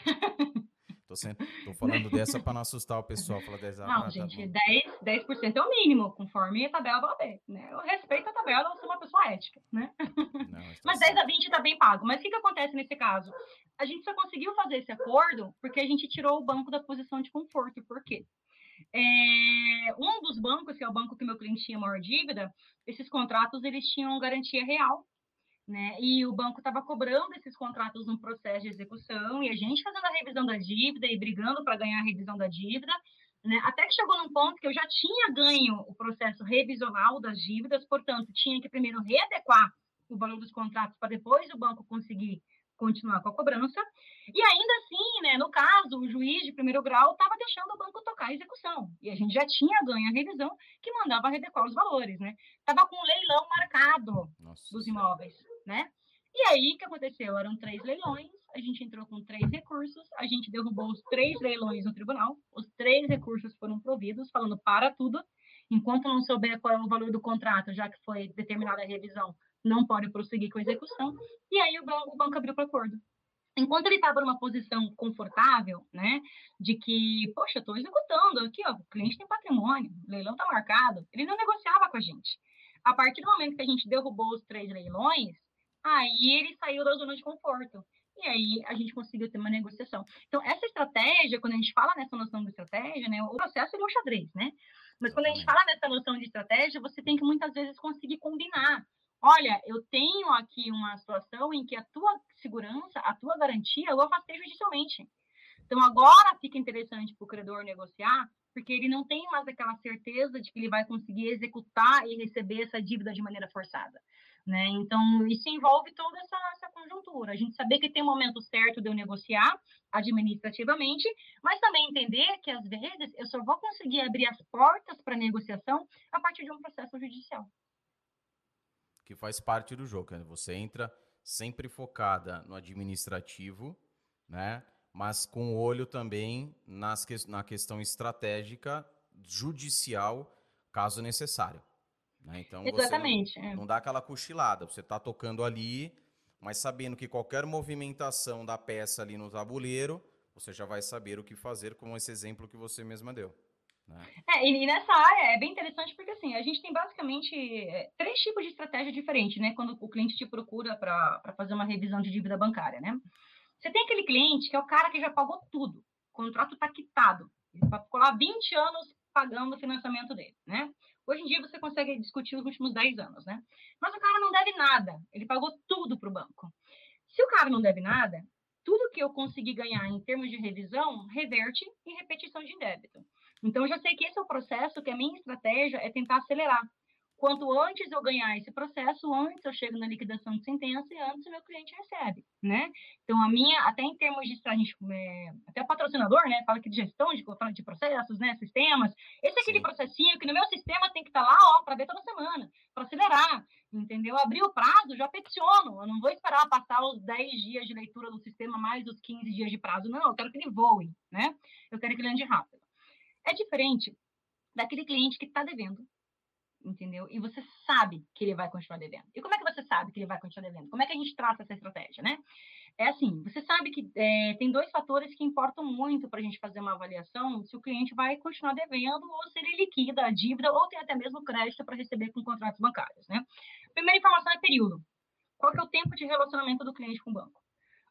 <laughs>
Tô, sendo, tô falando dessa para não assustar o pessoal. Falar 10
Não, ah, gente, tá 10, 10% é o mínimo, conforme a tabela do AB. Né? Eu respeito a tabela, eu sou uma pessoa ética, né? Não, mas, <laughs> tá mas 10 a 20 tá bem pago. Mas o que, que acontece nesse caso? A gente só conseguiu fazer esse acordo porque a gente tirou o banco da posição de conforto. Por quê? é, um dos bancos, que é o banco que meu cliente tinha maior dívida, esses contratos eles tinham garantia real, né? E o banco estava cobrando esses contratos no processo de execução e a gente fazendo a revisão da dívida e brigando para ganhar a revisão da dívida, né? Até que chegou num ponto que eu já tinha ganho o processo revisional das dívidas, portanto, tinha que primeiro readequar o valor dos contratos para depois o banco conseguir continuar com a cobrança. E ainda assim, né, no caso, o juiz de primeiro grau estava deixando o banco tocar a execução. E a gente já tinha ganho a revisão que mandava redequar os valores, né? Estava com um leilão marcado Nossa. dos imóveis, né? E aí, o que aconteceu? Eram três leilões, a gente entrou com três recursos, a gente derrubou os três leilões no tribunal, os três recursos foram providos, falando para tudo, enquanto não souber qual é o valor do contrato, já que foi determinada a revisão, não pode prosseguir com a execução, e aí o banco, abriu para acordo. Enquanto ele estava numa posição confortável, né, de que, poxa, estou executando aqui, ó, o cliente tem patrimônio, o leilão está marcado, ele não negociava com a gente. A partir do momento que a gente derrubou os três leilões, aí ele saiu da zona de conforto. E aí a gente conseguiu ter uma negociação. Então, essa estratégia, quando a gente fala nessa noção de estratégia, né, o processo é um xadrez, né? Mas quando a gente fala nessa noção de estratégia, você tem que muitas vezes conseguir combinar olha, eu tenho aqui uma situação em que a tua segurança, a tua garantia, eu afastei judicialmente. Então, agora fica interessante para o credor negociar, porque ele não tem mais aquela certeza de que ele vai conseguir executar e receber essa dívida de maneira forçada. Né? Então, isso envolve toda essa, essa conjuntura. A gente saber que tem um momento certo de eu negociar administrativamente, mas também entender que, às vezes, eu só vou conseguir abrir as portas para negociação a partir de um processo judicial
que faz parte do jogo. Né? Você entra sempre focada no administrativo, né? mas com olho também nas que, na questão estratégica judicial, caso necessário. Né? Então,
Exatamente.
Não, é. não, dá aquela cochilada, você está tocando ali, mas sabendo que qualquer movimentação da peça ali no tabuleiro, você já vai saber o que fazer, como esse exemplo que você mesma deu. Né?
É, e nessa área é bem interessante porque assim, a gente tem basicamente é, três tipos de estratégia diferentes, né? Quando o cliente te procura para fazer uma revisão de dívida bancária, né? Você tem aquele cliente que é o cara que já pagou tudo, o contrato está quitado, ele ficou lá 20 anos pagando o financiamento dele, né? Hoje em dia você consegue discutir os últimos 10 anos, né? Mas o cara não deve nada, ele pagou tudo para o banco. Se o cara não deve nada, tudo que eu conseguir ganhar em termos de revisão reverte em repetição de débito. Então, eu já sei que esse é o processo, que a minha estratégia é tentar acelerar. Quanto antes eu ganhar esse processo, antes eu chego na liquidação de sentença e antes o meu cliente recebe, né? Então, a minha, até em termos de, a gente, é, até patrocinador, né, fala que de gestão, de, fala de processos, né, sistemas, esse é aquele processinho que no meu sistema tem que estar tá lá, ó, para ver toda semana, para acelerar, entendeu? Abrir o prazo, já peticiono, eu não vou esperar passar os 10 dias de leitura do sistema mais os 15 dias de prazo, não, eu quero que ele voe, né? Eu quero que ele ande rápido. É diferente daquele cliente que está devendo, entendeu? E você sabe que ele vai continuar devendo. E como é que você sabe que ele vai continuar devendo? Como é que a gente trata essa estratégia, né? É assim, você sabe que é, tem dois fatores que importam muito para a gente fazer uma avaliação se o cliente vai continuar devendo ou se ele liquida a dívida ou tem até mesmo crédito para receber com contratos bancários, né? Primeira informação é período. Qual é o tempo de relacionamento do cliente com o banco?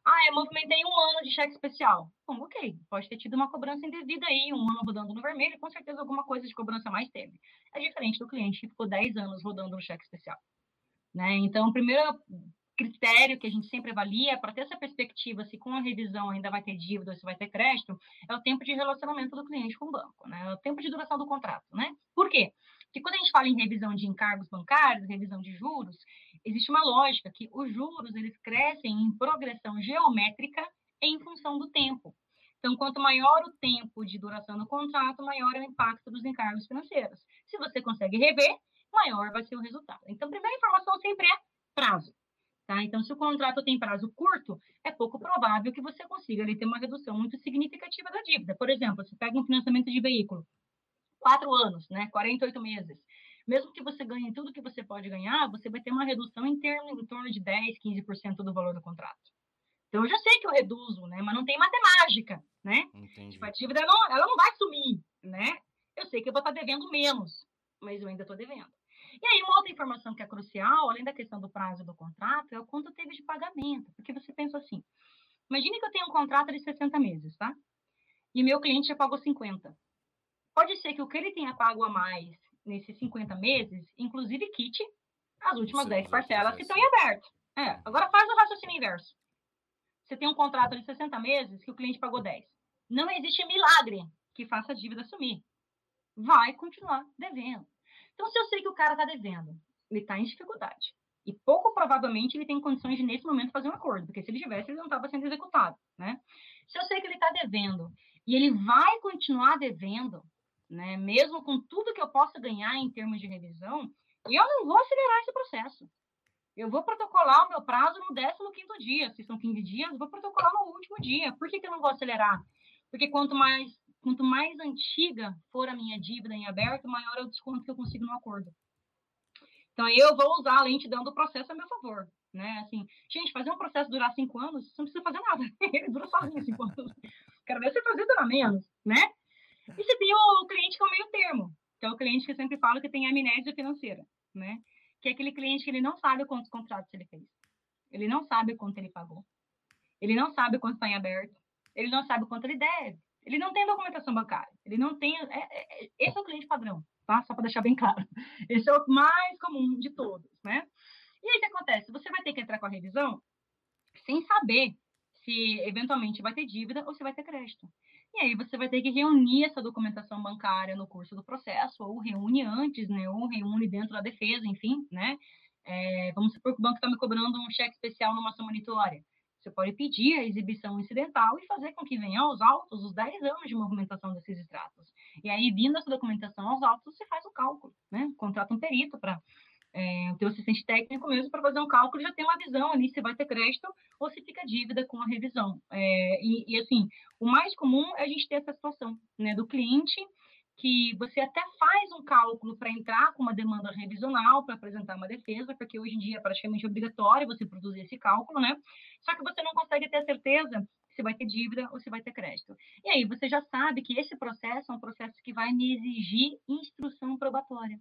Ah, eu movimentei um ano de cheque especial. Bom, ok, pode ter tido uma cobrança indevida aí, um ano rodando no vermelho, com certeza alguma coisa de cobrança mais teve. É diferente do cliente que ficou 10 anos rodando no cheque especial. Né? Então, o primeiro critério que a gente sempre avalia para ter essa perspectiva se com a revisão ainda vai ter dívida ou se vai ter crédito é o tempo de relacionamento do cliente com o banco, né? É o tempo de duração do contrato, né? Por quê? Porque quando a gente fala em revisão de encargos bancários, revisão de juros, existe uma lógica que os juros eles crescem em progressão geométrica em função do tempo. Então, quanto maior o tempo de duração do contrato, maior é o impacto dos encargos financeiros. Se você consegue rever, maior vai ser o resultado. Então, a primeira informação sempre é prazo. Tá? Então, se o contrato tem prazo curto, é pouco provável que você consiga ali, ter uma redução muito significativa da dívida. Por exemplo, você pega um financiamento de veículo, quatro anos, né, 48 meses mesmo que você ganhe tudo que você pode ganhar, você vai ter uma redução em, em torno de 10, 15% do valor do contrato. Então, eu já sei que eu reduzo, né? Mas não tem matemática, né? Entendi. Tipo, a dívida não, ela não vai sumir, né? Eu sei que eu vou estar devendo menos, mas eu ainda estou devendo. E aí, uma outra informação que é crucial, além da questão do prazo do contrato, é o quanto teve de pagamento. Porque você pensa assim, imagine que eu tenho um contrato de 60 meses, tá? E meu cliente já pagou 50. pode ser que o que ele tenha pago a mais nesses 50 meses, inclusive quite as últimas 10 parcelas que estão em aberto. É, agora faz o raciocínio inverso. Você tem um contrato de 60 meses que o cliente pagou 10. Não existe milagre que faça a dívida sumir. Vai continuar devendo. Então, se eu sei que o cara está devendo, ele está em dificuldade, e pouco provavelmente ele tem condições de, nesse momento, fazer um acordo, porque se ele tivesse, ele não estava sendo executado, né? Se eu sei que ele está devendo e ele vai continuar devendo, né, mesmo com tudo que eu possa ganhar em termos de revisão, eu não vou acelerar esse processo. Eu vou protocolar o meu prazo no 15 dia. Se são 15 dias, vou protocolar no último dia. Por que, que eu não vou acelerar? Porque quanto mais, quanto mais antiga for a minha dívida em aberto, maior é o desconto que eu consigo no acordo. Então, eu vou usar a lentidão do processo a meu favor. Né? Assim, gente, fazer um processo durar cinco anos, você não precisa fazer nada. <laughs> Ele dura sozinho cinco anos. Quero ver você fazer durar menos, né? E você tem o cliente que é o meio termo, que é o cliente que eu sempre falo que tem amnésia financeira, né? Que é aquele cliente que ele não sabe quantos contratos ele fez. Ele não sabe quanto ele pagou. Ele não sabe quanto está em aberto. Ele não sabe quanto ele deve. Ele não tem documentação bancária. Ele não tem. É, é, é esse é o cliente padrão, tá? Só para deixar bem claro. Esse é o mais comum de todos, né? E aí o que acontece? Você vai ter que entrar com a revisão sem saber se eventualmente vai ter dívida ou se vai ter crédito. E aí você vai ter que reunir essa documentação bancária no curso do processo, ou reúne antes, né? Ou reúne dentro da defesa, enfim, né? É, vamos supor que o banco está me cobrando um cheque especial numa ação monitória. Você pode pedir a exibição incidental e fazer com que venha aos autos os 10 anos de movimentação desses extratos. E aí, vindo essa documentação aos autos, você faz o cálculo, né? Contrata um perito para é, o teu assistente técnico mesmo para fazer um cálculo já tem uma visão ali se vai ter crédito ou se fica dívida com a revisão. É, e, e, assim, o mais comum é a gente ter essa situação, né, do cliente que você até faz um cálculo para entrar com uma demanda revisional para apresentar uma defesa, porque hoje em dia é praticamente obrigatório você produzir esse cálculo, né? Só que você não consegue ter certeza se vai ter dívida ou se vai ter crédito. E aí você já sabe que esse processo é um processo que vai me exigir instrução probatória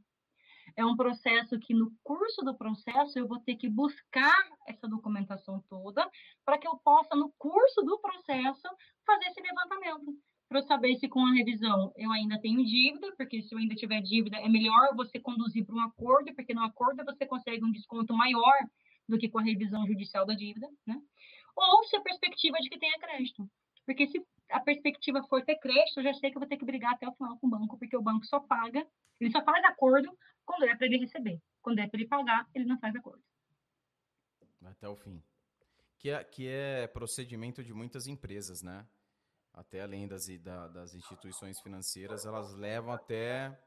é um processo que no curso do processo eu vou ter que buscar essa documentação toda para que eu possa no curso do processo fazer esse levantamento para saber se com a revisão eu ainda tenho dívida, porque se eu ainda tiver dívida é melhor você conduzir para um acordo, porque no acordo você consegue um desconto maior do que com a revisão judicial da dívida, né? Ou se a perspectiva de que tenha crédito. Porque se a perspectiva for ter crédito, eu já sei que eu vou ter que brigar até o final com o banco, porque o banco só paga, ele só faz acordo quando é para ele receber. Quando é para ele pagar, ele não faz acordo.
Até o fim. Que é, que é procedimento de muitas empresas, né? Até além das, da, das instituições financeiras, elas levam até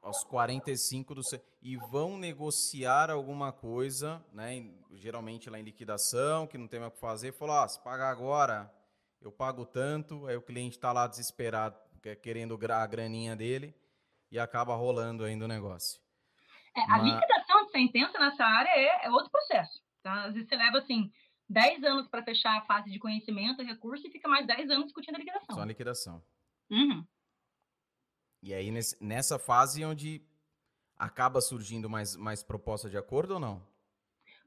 aos 45 do e vão negociar alguma coisa, né? Geralmente lá em liquidação, que não tem mais o que fazer, falou: ah, se pagar agora, eu pago tanto, aí o cliente está lá desesperado, querendo a graninha dele e acaba rolando ainda o negócio.
É, a Mas... liquidação de sentença nessa área é, é, outro processo. Tá? Às vezes você leva assim 10 anos para fechar a fase de conhecimento, recurso, e fica mais 10 anos discutindo a liquidação.
Só a liquidação.
Uhum.
E aí, nesse, nessa fase onde acaba surgindo mais, mais proposta de acordo ou não?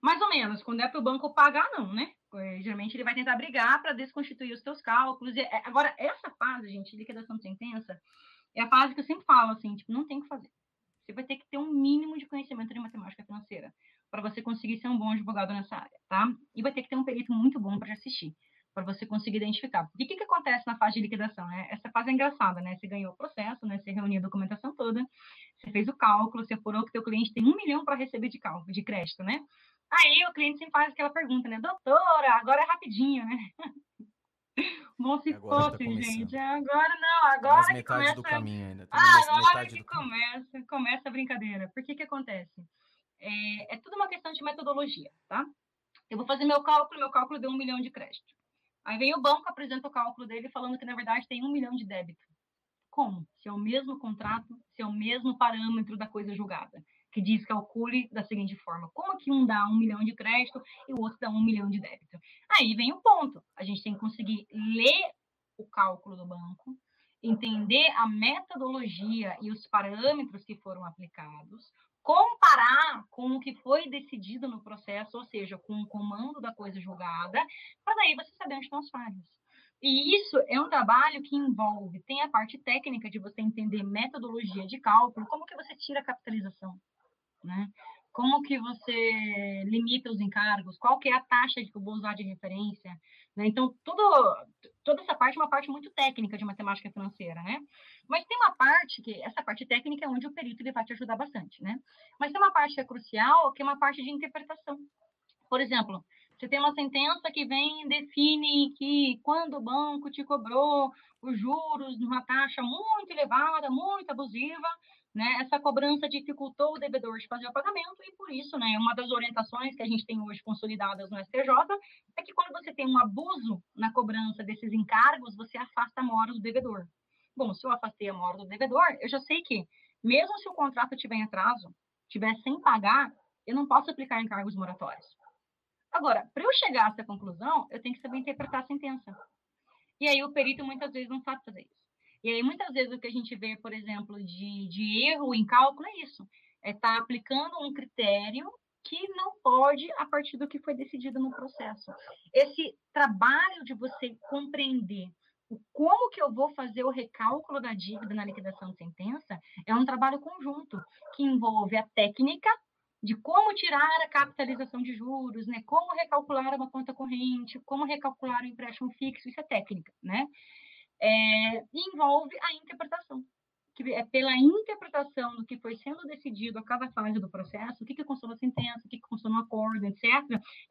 Mais ou menos. Quando é para o banco pagar, não, né? É, geralmente ele vai tentar brigar para desconstituir os seus cálculos. É, agora, essa fase, gente, liquidação de sentença, é a fase que eu sempre falo, assim, tipo, não tem o que fazer. Você vai ter que ter um mínimo de conhecimento de matemática financeira para você conseguir ser um bom advogado nessa área, tá? E vai ter que ter um perito muito bom para te assistir, para você conseguir identificar. Porque o que, que acontece na fase de liquidação? Né? Essa fase é engraçada, né? Você ganhou o processo, né? Você reuniu a documentação toda, você fez o cálculo, você apurou que teu cliente tem um milhão para receber de cálculo, de crédito, né? Aí o cliente sempre faz aquela pergunta, né? Doutora, agora é rapidinho, né? <laughs> Bom se agora tá fosse, tá gente. Agora não, agora
que
começa...
do caminho ainda.
Ah, agora que começa, começa a brincadeira. Por que que acontece? É, é tudo uma questão de metodologia, tá? Eu vou fazer meu cálculo, meu cálculo deu um milhão de crédito. Aí vem o banco, apresenta o cálculo dele falando que, na verdade, tem um milhão de débito. Como? Se é o mesmo contrato, se é o mesmo parâmetro da coisa julgada que diz calcule da seguinte forma: como que um dá um milhão de crédito e o outro dá um milhão de débito? Aí vem o ponto: a gente tem que conseguir ler o cálculo do banco, entender a metodologia e os parâmetros que foram aplicados, comparar com o que foi decidido no processo, ou seja, com o comando da coisa julgada, para daí você saber onde estão as falhas. E isso é um trabalho que envolve, tem a parte técnica de você entender metodologia de cálculo, como que você tira a capitalização, né? Como que você limita os encargos, qual que é a taxa que eu vou usar de referência, né? Então, tudo, toda essa parte é uma parte muito técnica de matemática financeira, né? Mas tem uma parte que, essa parte técnica é onde o perito ele vai te ajudar bastante, né? Mas tem uma parte que é crucial, que é uma parte de interpretação. Por exemplo, você tem uma sentença que vem define que quando o banco te cobrou os juros numa taxa muito elevada, muito abusiva, né, essa cobrança dificultou o devedor de fazer o pagamento e por isso, né, uma das orientações que a gente tem hoje consolidadas no STJ é que quando você tem um abuso na cobrança desses encargos, você afasta a mora do devedor. Bom, se eu afastei a mora do devedor, eu já sei que, mesmo se o contrato tiver em atraso, tiver sem pagar, eu não posso aplicar encargos moratórios. Agora, para eu chegar a essa conclusão, eu tenho que saber interpretar a sentença. E aí o perito muitas vezes não sabe fazer isso. E aí muitas vezes o que a gente vê, por exemplo, de, de erro em cálculo é isso. É estar tá aplicando um critério que não pode a partir do que foi decidido no processo. Esse trabalho de você compreender o como que eu vou fazer o recálculo da dívida na liquidação de sentença é um trabalho conjunto que envolve a técnica de como tirar a capitalização de juros, né? Como recalcular uma conta corrente, como recalcular o empréstimo fixo, isso é técnica, né? É, envolve a interpretação, que é pela interpretação do que foi sendo decidido a cada fase do processo, o que, que constou na sentença, o que, que constou no acordo, etc.,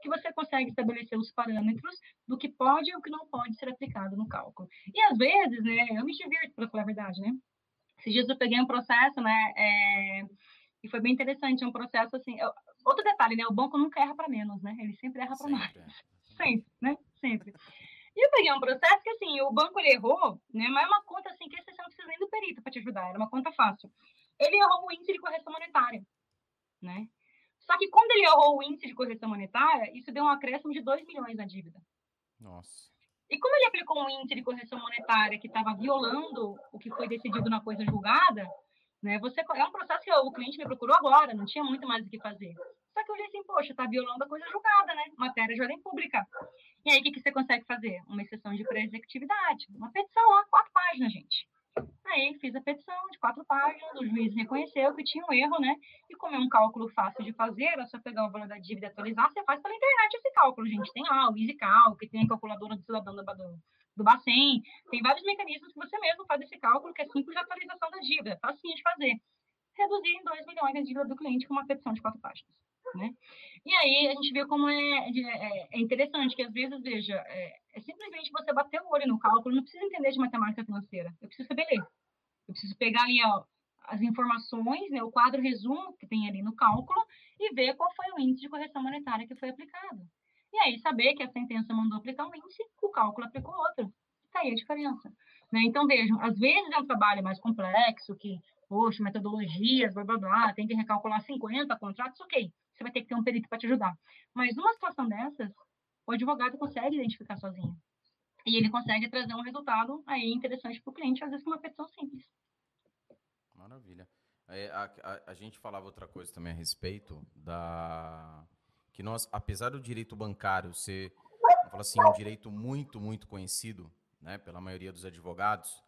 que você consegue estabelecer os parâmetros do que pode e o que não pode ser aplicado no cálculo. E às vezes, né, eu me divirto, para falar a verdade, né? Esses dias eu peguei um processo, né? É, e foi bem interessante, é um processo assim. Eu, outro detalhe, né? O banco nunca erra para menos, né? Ele sempre erra para mais. Sempre, né? Sempre. E eu peguei um processo que, assim, o banco ele errou, né? Mas é uma conta, assim, que você não precisa nem do perito para te ajudar, era uma conta fácil. Ele errou o índice de correção monetária, né? Só que quando ele errou o índice de correção monetária, isso deu um acréscimo de 2 milhões na dívida.
Nossa.
E como ele aplicou um índice de correção monetária que estava violando o que foi decidido na coisa julgada, né? Você, é um processo que o cliente me procurou agora, não tinha muito mais o que fazer. Só que eu olhei assim, poxa, está violando a coisa julgada, né? Matéria de ordem pública. E aí, o que, que você consegue fazer? Uma exceção de pré-executividade. Uma petição, ó, quatro páginas, gente. Aí, fiz a petição de quatro páginas, o juiz reconheceu que tinha um erro, né? E como é um cálculo fácil de fazer, é só pegar o valor da dívida e atualizar, você faz pela internet esse cálculo, gente. Tem lá o EasyCalc, tem a calculadora do cidadão do, do Bacen, tem vários mecanismos que você mesmo faz esse cálculo, que é simples de atualização da dívida, facinho de fazer. Reduzir em 2 milhões a dívida do cliente com uma petição de quatro páginas. Né? E aí a gente vê como é, é, é interessante, que às vezes, veja, é, é, simplesmente você bater o olho no cálculo, não precisa entender de matemática financeira, eu preciso saber ler. Eu preciso pegar ali ó, as informações, né, o quadro resumo que tem ali no cálculo e ver qual foi o índice de correção monetária que foi aplicado. E aí saber que a sentença mandou aplicar um índice, o cálculo aplicou outro. Está aí a diferença. Né? Então, vejam, às vezes é um trabalho mais complexo, que, poxa, metodologias, blá, blá, blá, tem que recalcular 50 contratos, ok. Você vai ter que ter um perito para te ajudar. Mas numa situação dessas, o advogado consegue identificar sozinho. E ele consegue trazer um resultado aí interessante para o cliente, às vezes com uma petição simples.
Maravilha. É, a, a, a, gente falava outra coisa também a respeito da que nós, apesar do direito bancário ser, assim, um direito muito, muito conhecido, né, pela maioria dos advogados,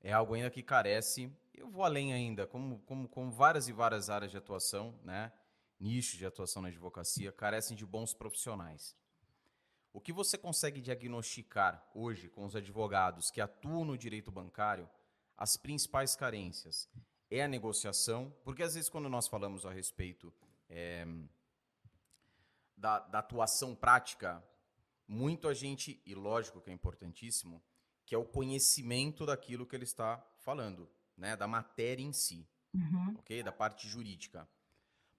é algo ainda que carece, eu vou além ainda, como, como, como várias e várias áreas de atuação, né, nichos de atuação na advocacia, carecem de bons profissionais. O que você consegue diagnosticar hoje com os advogados que atuam no direito bancário, as principais carências? É a negociação, porque às vezes quando nós falamos a respeito é, da, da atuação prática, muito a gente, e lógico que é importantíssimo, que é o conhecimento daquilo que ele está falando, né, da matéria em si, uhum. ok? Da parte jurídica.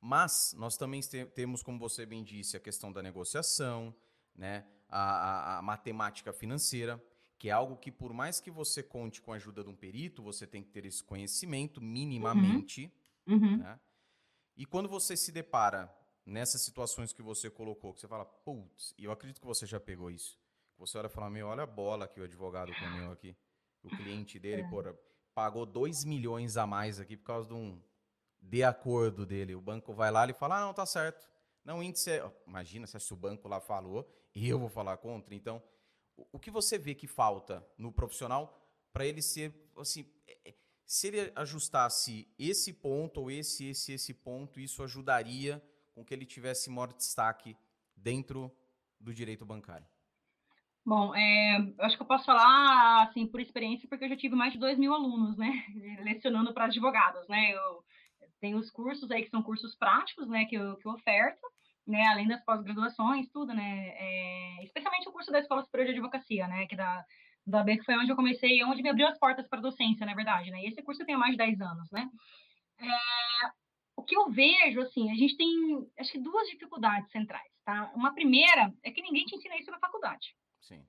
Mas nós também temos, como você bem disse, a questão da negociação, né, a, a, a, matemática financeira, que é algo que, por mais que você conte com a ajuda de um perito, você tem que ter esse conhecimento minimamente. Uhum. Uhum. Né? E quando você se depara nessas situações que você colocou, que você fala, putz, e eu acredito que você já pegou isso. Você olha e fala, meu, olha a bola que o advogado comeu aqui. O cliente dele, é. porra, pagou 2 milhões a mais aqui por causa de um de acordo dele. O banco vai lá e fala, ah, não, tá certo. Não, o índice é... Imagina se o banco lá falou e eu vou falar contra. Então, o que você vê que falta no profissional para ele ser assim, é, é, se ele ajustasse esse ponto ou esse, esse, esse ponto, isso ajudaria com que ele tivesse maior destaque dentro do direito bancário?
Bom, é, acho que eu posso falar assim por experiência, porque eu já tive mais de 2 mil alunos, né, <laughs> lecionando para advogados, né. Eu tenho os cursos aí que são cursos práticos, né, que eu, que eu oferto, né, além das pós-graduações, tudo, né, é, especialmente o curso da Escola Superior de Advocacia, né, que da da B, que foi onde eu comecei, onde me abriu as portas para a docência, na verdade, né, e esse curso tenho mais de 10 anos, né. É, o que eu vejo, assim, a gente tem, acho que duas dificuldades centrais, tá? Uma primeira é que ninguém te ensina isso na faculdade.
Sim.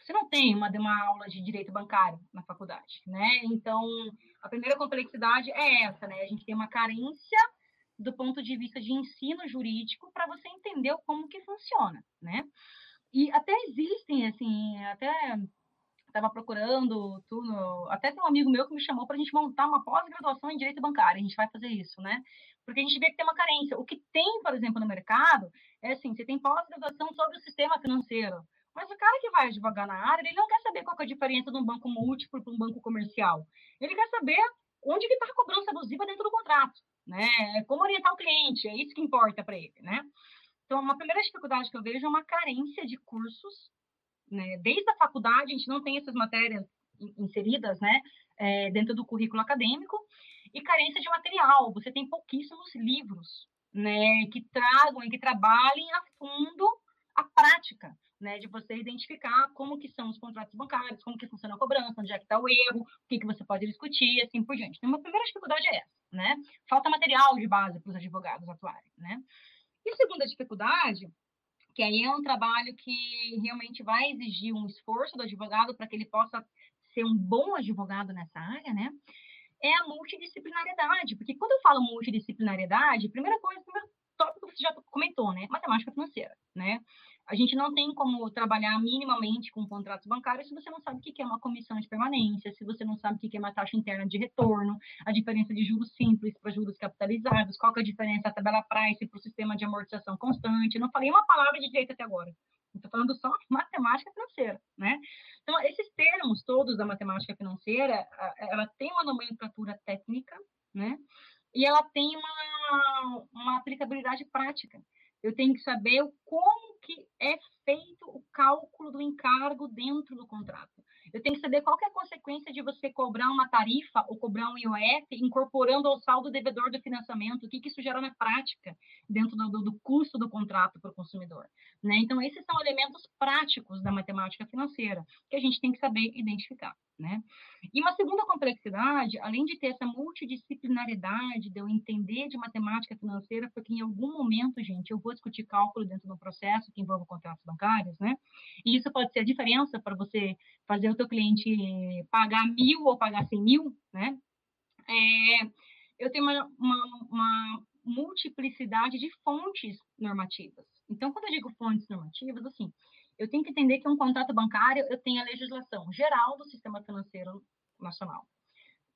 Você não tem uma, uma aula de direito bancário na faculdade, né? Então, a primeira complexidade é essa, né? A gente tem uma carência do ponto de vista de ensino jurídico para você entender como que funciona, né? E até existem, assim, até estava procurando tudo, até tem um amigo meu que me chamou para a gente montar uma pós-graduação em direito bancário, a gente vai fazer isso, né? Porque a gente vê que tem uma carência. O que tem, por exemplo, no mercado, é assim, você tem pós-graduação sobre o sistema financeiro, mas o cara que vai advogar na área, ele não quer saber qual é a diferença de um banco múltiplo para um banco comercial. Ele quer saber onde que está a cobrança abusiva dentro do contrato, né? Como orientar o cliente, é isso que importa para ele, né? Então, uma primeira dificuldade que eu vejo é uma carência de cursos, né? Desde a faculdade, a gente não tem essas matérias inseridas, né? É, dentro do currículo acadêmico, e carência de material. Você tem pouquíssimos livros, né? Que tragam e que trabalhem a fundo a prática né, de você identificar como que são os contratos bancários, como que funciona a cobrança, onde é que está o erro, o que, que você pode discutir, assim por diante. Então, uma primeira dificuldade é essa, né? Falta material de base para os advogados atuarem, né? E a segunda dificuldade, que aí é um trabalho que realmente vai exigir um esforço do advogado para que ele possa ser um bom advogado nessa área, né? É a multidisciplinariedade, porque quando eu falo multidisciplinariedade, primeira coisa, primeiro tópico que você já comentou, né? Matemática financeira, né? A gente não tem como trabalhar minimamente com contratos bancários se você não sabe o que é uma comissão de permanência, se você não sabe o que é uma taxa interna de retorno, a diferença de juros simples para juros capitalizados, qual é a diferença da tabela price para o sistema de amortização constante. Eu não falei uma palavra de direito até agora. Estou falando só <laughs> matemática financeira, né? Então, esses termos todos da matemática financeira, ela tem uma nomenclatura técnica, né? E ela tem uma, uma aplicabilidade prática. Eu tenho que saber como que é feito o cálculo do encargo dentro do contrato. Eu tenho que saber qual que é a consequência de você cobrar uma tarifa ou cobrar um IOF incorporando ao saldo devedor do financiamento, o que, que isso gera na prática dentro do, do, do custo do contrato para o consumidor. Né? Então, esses são elementos práticos da matemática financeira que a gente tem que saber identificar. Né? E uma segunda complexidade, além de ter essa multidisciplinaridade de eu entender de matemática financeira, porque em algum momento, gente, eu vou discutir cálculo dentro do processo que envolve contratos bancários, né? E isso pode ser a diferença para você fazer o teu cliente pagar mil ou pagar cem mil, né? É, eu tenho uma, uma, uma multiplicidade de fontes normativas. Então, quando eu digo fontes normativas, assim, eu tenho que entender que um contrato bancário eu tenho a legislação geral do sistema financeiro nacional.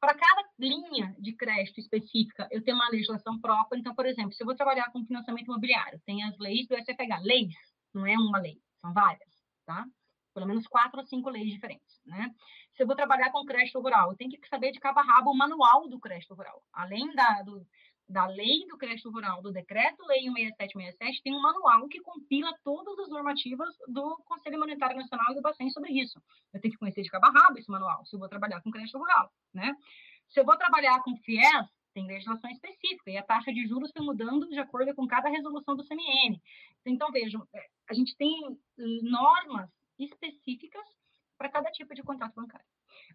Para cada linha de crédito específica, eu tenho uma legislação própria. Então, por exemplo, se eu vou trabalhar com financiamento imobiliário, tem as leis do SFH. Leis, não é uma lei, são várias, tá? Pelo menos quatro ou cinco leis diferentes, né? Se eu vou trabalhar com crédito rural, eu tenho que saber de cabo a rabo o manual do crédito rural. Além da, do, da lei do crédito rural, do decreto lei 16767, tem um manual que compila todas as normativas do Conselho Monetário Nacional e do Bacen sobre isso. Eu tenho que conhecer de cabo a rabo esse manual, se eu vou trabalhar com crédito rural, né? Se eu vou trabalhar com FIES, tem legislação específica, e a taxa de juros foi mudando de acordo com cada resolução do CMN. Então, vejam, é, a gente tem normas específicas para cada tipo de contrato bancário.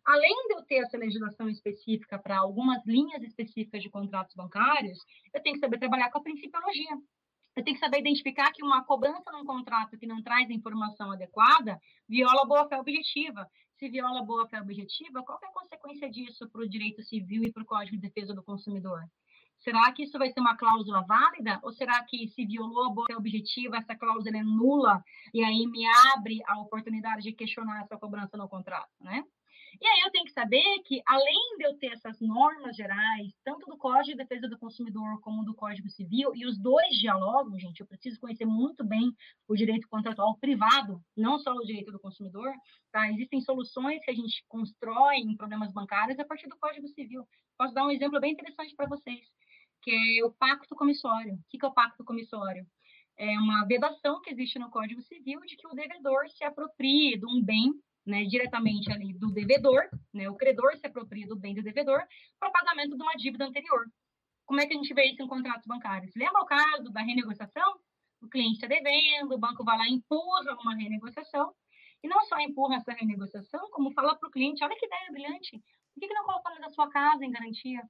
Além de eu ter essa legislação específica para algumas linhas específicas de contratos bancários, eu tenho que saber trabalhar com a principiologia. Eu tenho que saber identificar que uma cobrança num contrato que não traz a informação adequada viola a boa-fé objetiva. Se viola a boa-fé objetiva, qual é a consequência disso para o direito civil e para o Código de Defesa do Consumidor? Será que isso vai ser uma cláusula válida? Ou será que se violou a boa-fé objetiva, essa cláusula é nula e aí me abre a oportunidade de questionar essa cobrança no contrato, né? E aí eu tenho que saber que, além de eu ter essas normas gerais, tanto do Código de Defesa do Consumidor como do Código Civil, e os dois dialogam, gente, eu preciso conhecer muito bem o direito contratual privado, não só o direito do consumidor, tá? Existem soluções que a gente constrói em problemas bancários a partir do Código Civil. Posso dar um exemplo bem interessante para vocês, que é o pacto comissório. O que é o pacto comissório? É uma vedação que existe no Código Civil de que o devedor se aproprie de um bem né, diretamente ali do devedor, né, o credor se apropria do bem do devedor para pagamento de uma dívida anterior. Como é que a gente vê isso em contratos bancários? Lembra o caso da renegociação? O cliente está devendo, o banco vai lá e empurra uma renegociação, e não só empurra essa renegociação, como fala para o cliente, olha que ideia brilhante, por que, que não coloca a sua casa em garantia?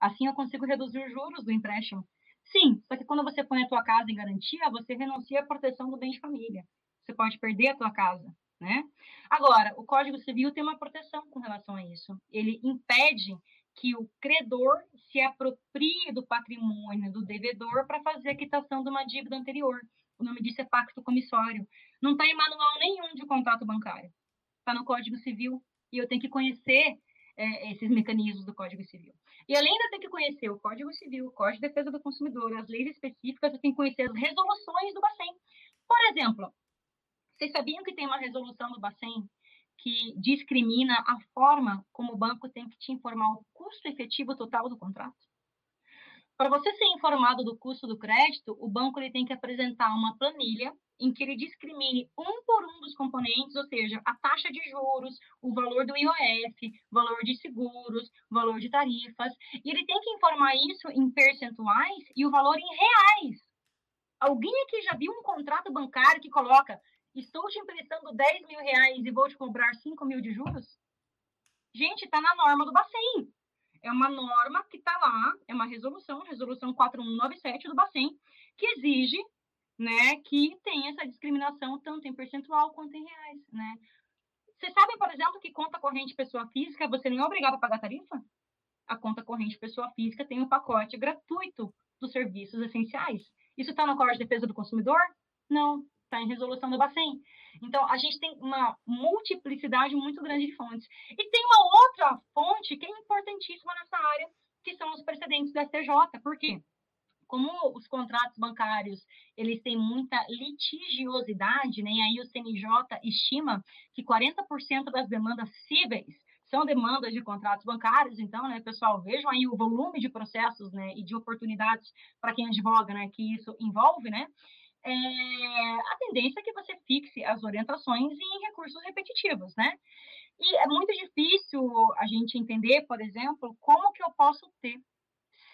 Assim eu consigo reduzir os juros do empréstimo. Sim, só que quando você põe a tua casa em garantia, você renuncia à proteção do bem de família. Você pode perder a tua casa né? Agora, o Código Civil tem uma proteção com relação a isso. Ele impede que o credor se aproprie do patrimônio do devedor para fazer a quitação de uma dívida anterior. O nome disso é pacto comissório. Não está em manual nenhum de contrato bancário. Está no Código Civil. E eu tenho que conhecer é, esses mecanismos do Código Civil. E além de eu ter que conhecer o Código Civil, o Código de Defesa do Consumidor, as leis específicas, eu tenho que conhecer as resoluções do Bacen. Por exemplo, vocês sabiam que tem uma resolução do Bacen que discrimina a forma como o banco tem que te informar o custo efetivo total do contrato? Para você ser informado do custo do crédito, o banco ele tem que apresentar uma planilha em que ele discrimine um por um dos componentes, ou seja, a taxa de juros, o valor do IOF, valor de seguros, valor de tarifas, e ele tem que informar isso em percentuais e o valor em reais. Alguém aqui já viu um contrato bancário que coloca Estou te emprestando 10 mil reais e vou te cobrar 5 mil de juros? Gente, está na norma do Bacen. É uma norma que está lá, é uma resolução, resolução 4197 do Bacen, que exige né, que tem essa discriminação tanto em percentual quanto em reais. Né? Você sabe, por exemplo, que conta corrente pessoa física você nem é obrigado a pagar tarifa? A conta corrente pessoa física tem um pacote gratuito dos serviços essenciais. Isso está no Código de Defesa do Consumidor? Não está em resolução do Bacen. Então, a gente tem uma multiplicidade muito grande de fontes. E tem uma outra fonte que é importantíssima nessa área, que são os precedentes do STJ. Por quê? Como os contratos bancários, eles têm muita litigiosidade, né? E aí o CNJ estima que 40% das demandas cíveis são demandas de contratos bancários, então, né, pessoal, vejam aí o volume de processos, né, e de oportunidades para quem advoga, né, que isso envolve, né? É, a tendência é que você fixe as orientações em recursos repetitivos, né? E é muito difícil a gente entender, por exemplo, como que eu posso ter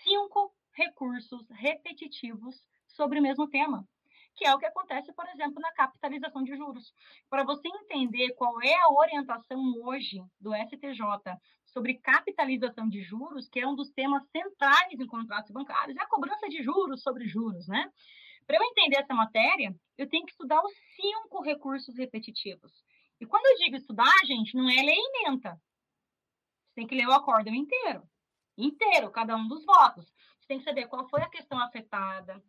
cinco recursos repetitivos sobre o mesmo tema, que é o que acontece, por exemplo, na capitalização de juros. Para você entender qual é a orientação hoje do STJ sobre capitalização de juros, que é um dos temas centrais em contratos bancários, é a cobrança de juros sobre juros, né? Para eu entender essa matéria, eu tenho que estudar os cinco recursos repetitivos. E quando eu digo estudar, gente, não é ler ementa. Você tem que ler o acórdão inteiro. Inteiro, cada um dos votos. Você tem que saber qual foi a questão afetada,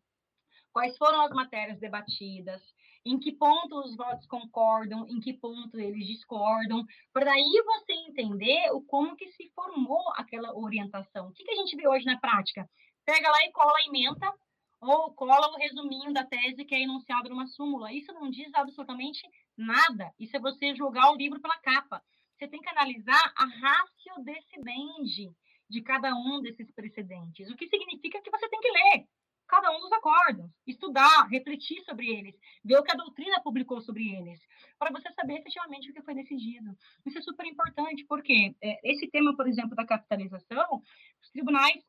quais foram as matérias debatidas, em que ponto os votos concordam, em que ponto eles discordam, para daí você entender o como que se formou aquela orientação. O que, que a gente vê hoje na prática? Pega lá e cola a ementa, ou cola o resuminho da tese que é enunciado numa súmula. Isso não diz absolutamente nada. Isso é você jogar o livro pela capa. Você tem que analisar a ratio decidendi de cada um desses precedentes. O que significa que você tem que ler cada um dos acordos, estudar, refletir sobre eles, ver o que a doutrina publicou sobre eles, para você saber efetivamente o que foi decidido. Isso é super importante, porque é, esse tema, por exemplo, da capitalização, os tribunais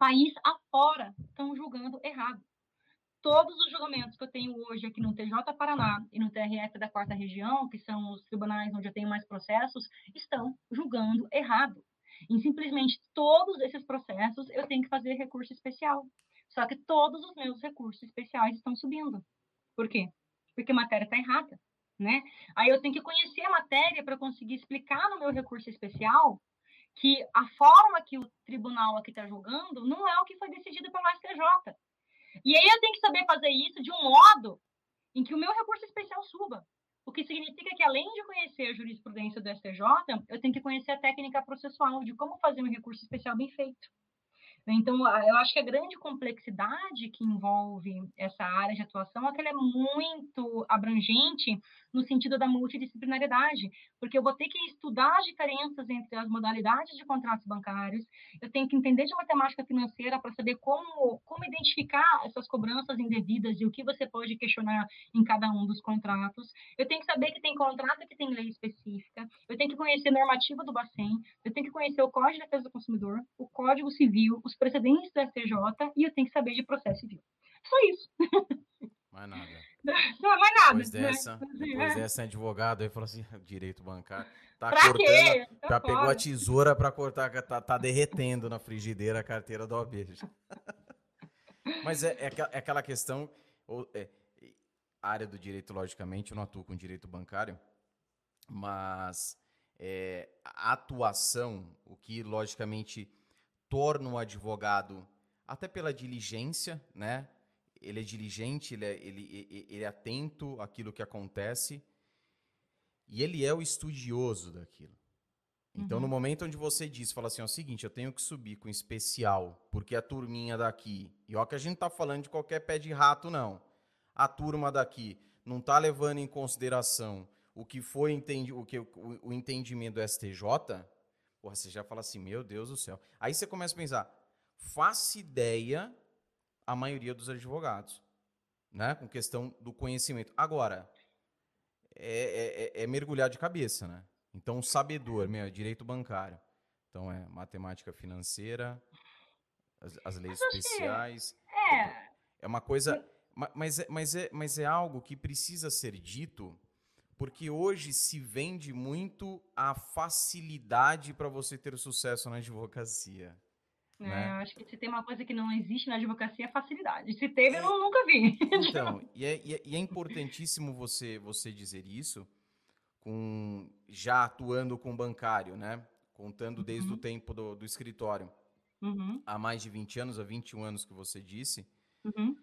país afora estão julgando errado. Todos os julgamentos que eu tenho hoje aqui no TJ Paraná e no TRF da quarta região, que são os tribunais onde eu tenho mais processos, estão julgando errado. Em simplesmente todos esses processos eu tenho que fazer recurso especial. Só que todos os meus recursos especiais estão subindo. Por quê? Porque a matéria está errada. Né? Aí eu tenho que conhecer a matéria para conseguir explicar no meu recurso especial que a forma que o tribunal aqui está julgando não é o que foi decidido pelo STJ. E aí eu tenho que saber fazer isso de um modo em que o meu recurso especial suba. O que significa que, além de conhecer a jurisprudência do STJ, eu tenho que conhecer a técnica processual de como fazer um recurso especial bem feito. Então, eu acho que a grande complexidade que envolve essa área de atuação é que ela é muito abrangente no sentido da multidisciplinaridade, porque eu vou ter que estudar as diferenças entre as modalidades de contratos bancários, eu tenho que entender de matemática financeira para saber como, como identificar essas cobranças indevidas e o que você pode questionar em cada um dos contratos, eu tenho que saber que tem contrato que tem lei específica, eu tenho que conhecer a normativa do Bacen, eu tenho que conhecer o Código de Defesa do Consumidor, o Código Civil, os precedentes do STJ e eu tenho que saber de processo civil. Só isso.
Mais nada.
Não é mais nada.
Depois né? dessa, né? depois dessa advogado aí falou assim, <laughs> direito bancário. Tá
pra
cortando,
quê? Tá
já pegou a tesoura para cortar, tá, tá, derretendo na frigideira a carteira do OB. <laughs> Mas é, é, é, aquela questão, é, área do direito, logicamente, eu não atuo com direito bancário, mas é, a atuação, o que logicamente torna o advogado, até pela diligência, né? Ele é diligente, ele é, ele, ele é atento àquilo que acontece e ele é o estudioso daquilo. Então, uhum. no momento onde você diz, fala assim, é o seguinte, eu tenho que subir com especial, porque a turminha daqui, e ó que a gente tá falando de qualquer pé de rato, não. A turma daqui não tá levando em consideração o que foi entendi, o, que, o, o entendimento do STJ, Porra, você já fala assim, meu Deus do céu. Aí você começa a pensar, faça ideia a maioria dos advogados, né? Com questão do conhecimento. Agora, é, é, é, é mergulhar de cabeça, né? Então, sabedor, meu, é direito bancário. Então, é matemática financeira, as, as leis especiais.
É.
É uma coisa... Mas é, mas, é, mas é algo que precisa ser dito porque hoje se vende muito a facilidade para você ter sucesso na advocacia.
É, né? acho que se tem uma coisa que não existe na advocacia é facilidade. Se teve, eu nunca vi.
Então, <laughs> e é, e é, e é importantíssimo você, você dizer isso, com já atuando com bancário, né? Contando desde uhum. o tempo do, do escritório.
Uhum.
Há mais de 20 anos, há 21 anos que você disse.
Uhum.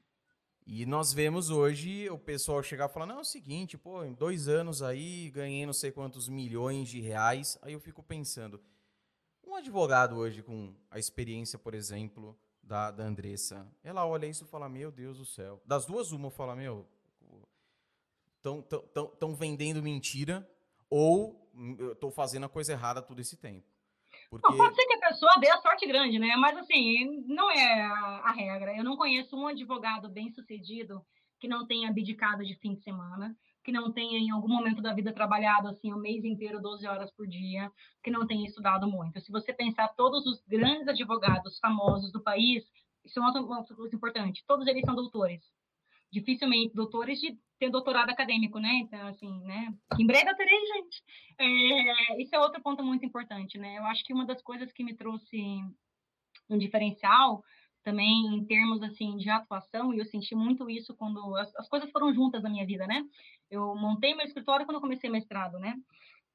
E nós vemos hoje o pessoal chegar e falar: não, é o seguinte, pô, em dois anos aí ganhei não sei quantos milhões de reais. Aí eu fico pensando: advogado hoje com a experiência, por exemplo, da, da Andressa, ela olha isso e fala: meu Deus do céu. Das duas, uma fala: meu, estão tão, tão, tão vendendo mentira ou hum, eu estou fazendo a coisa errada todo esse tempo.
Porque... Pode ser que a pessoa dê a sorte grande, né? Mas, assim, não é a, regra. Eu não conheço um advogado bem-sucedido que não tenha abdicado de fim de semana, que não tenha, em algum momento da vida, trabalhado, assim, o mês inteiro, 12 horas por dia, que não tenha estudado muito. Se você pensar todos os grandes advogados famosos do país, isso é uma coisa importante, todos eles são doutores. Dificilmente, doutores de ter doutorado acadêmico, né? Então, assim, né? Em breve eu terei, gente. É, isso é outro ponto muito importante, né? Eu acho que uma das coisas que me trouxe um diferencial também em termos, assim, de atuação, e eu senti muito isso quando as, as coisas foram juntas na minha vida, né? Eu montei meu escritório quando eu comecei mestrado, né?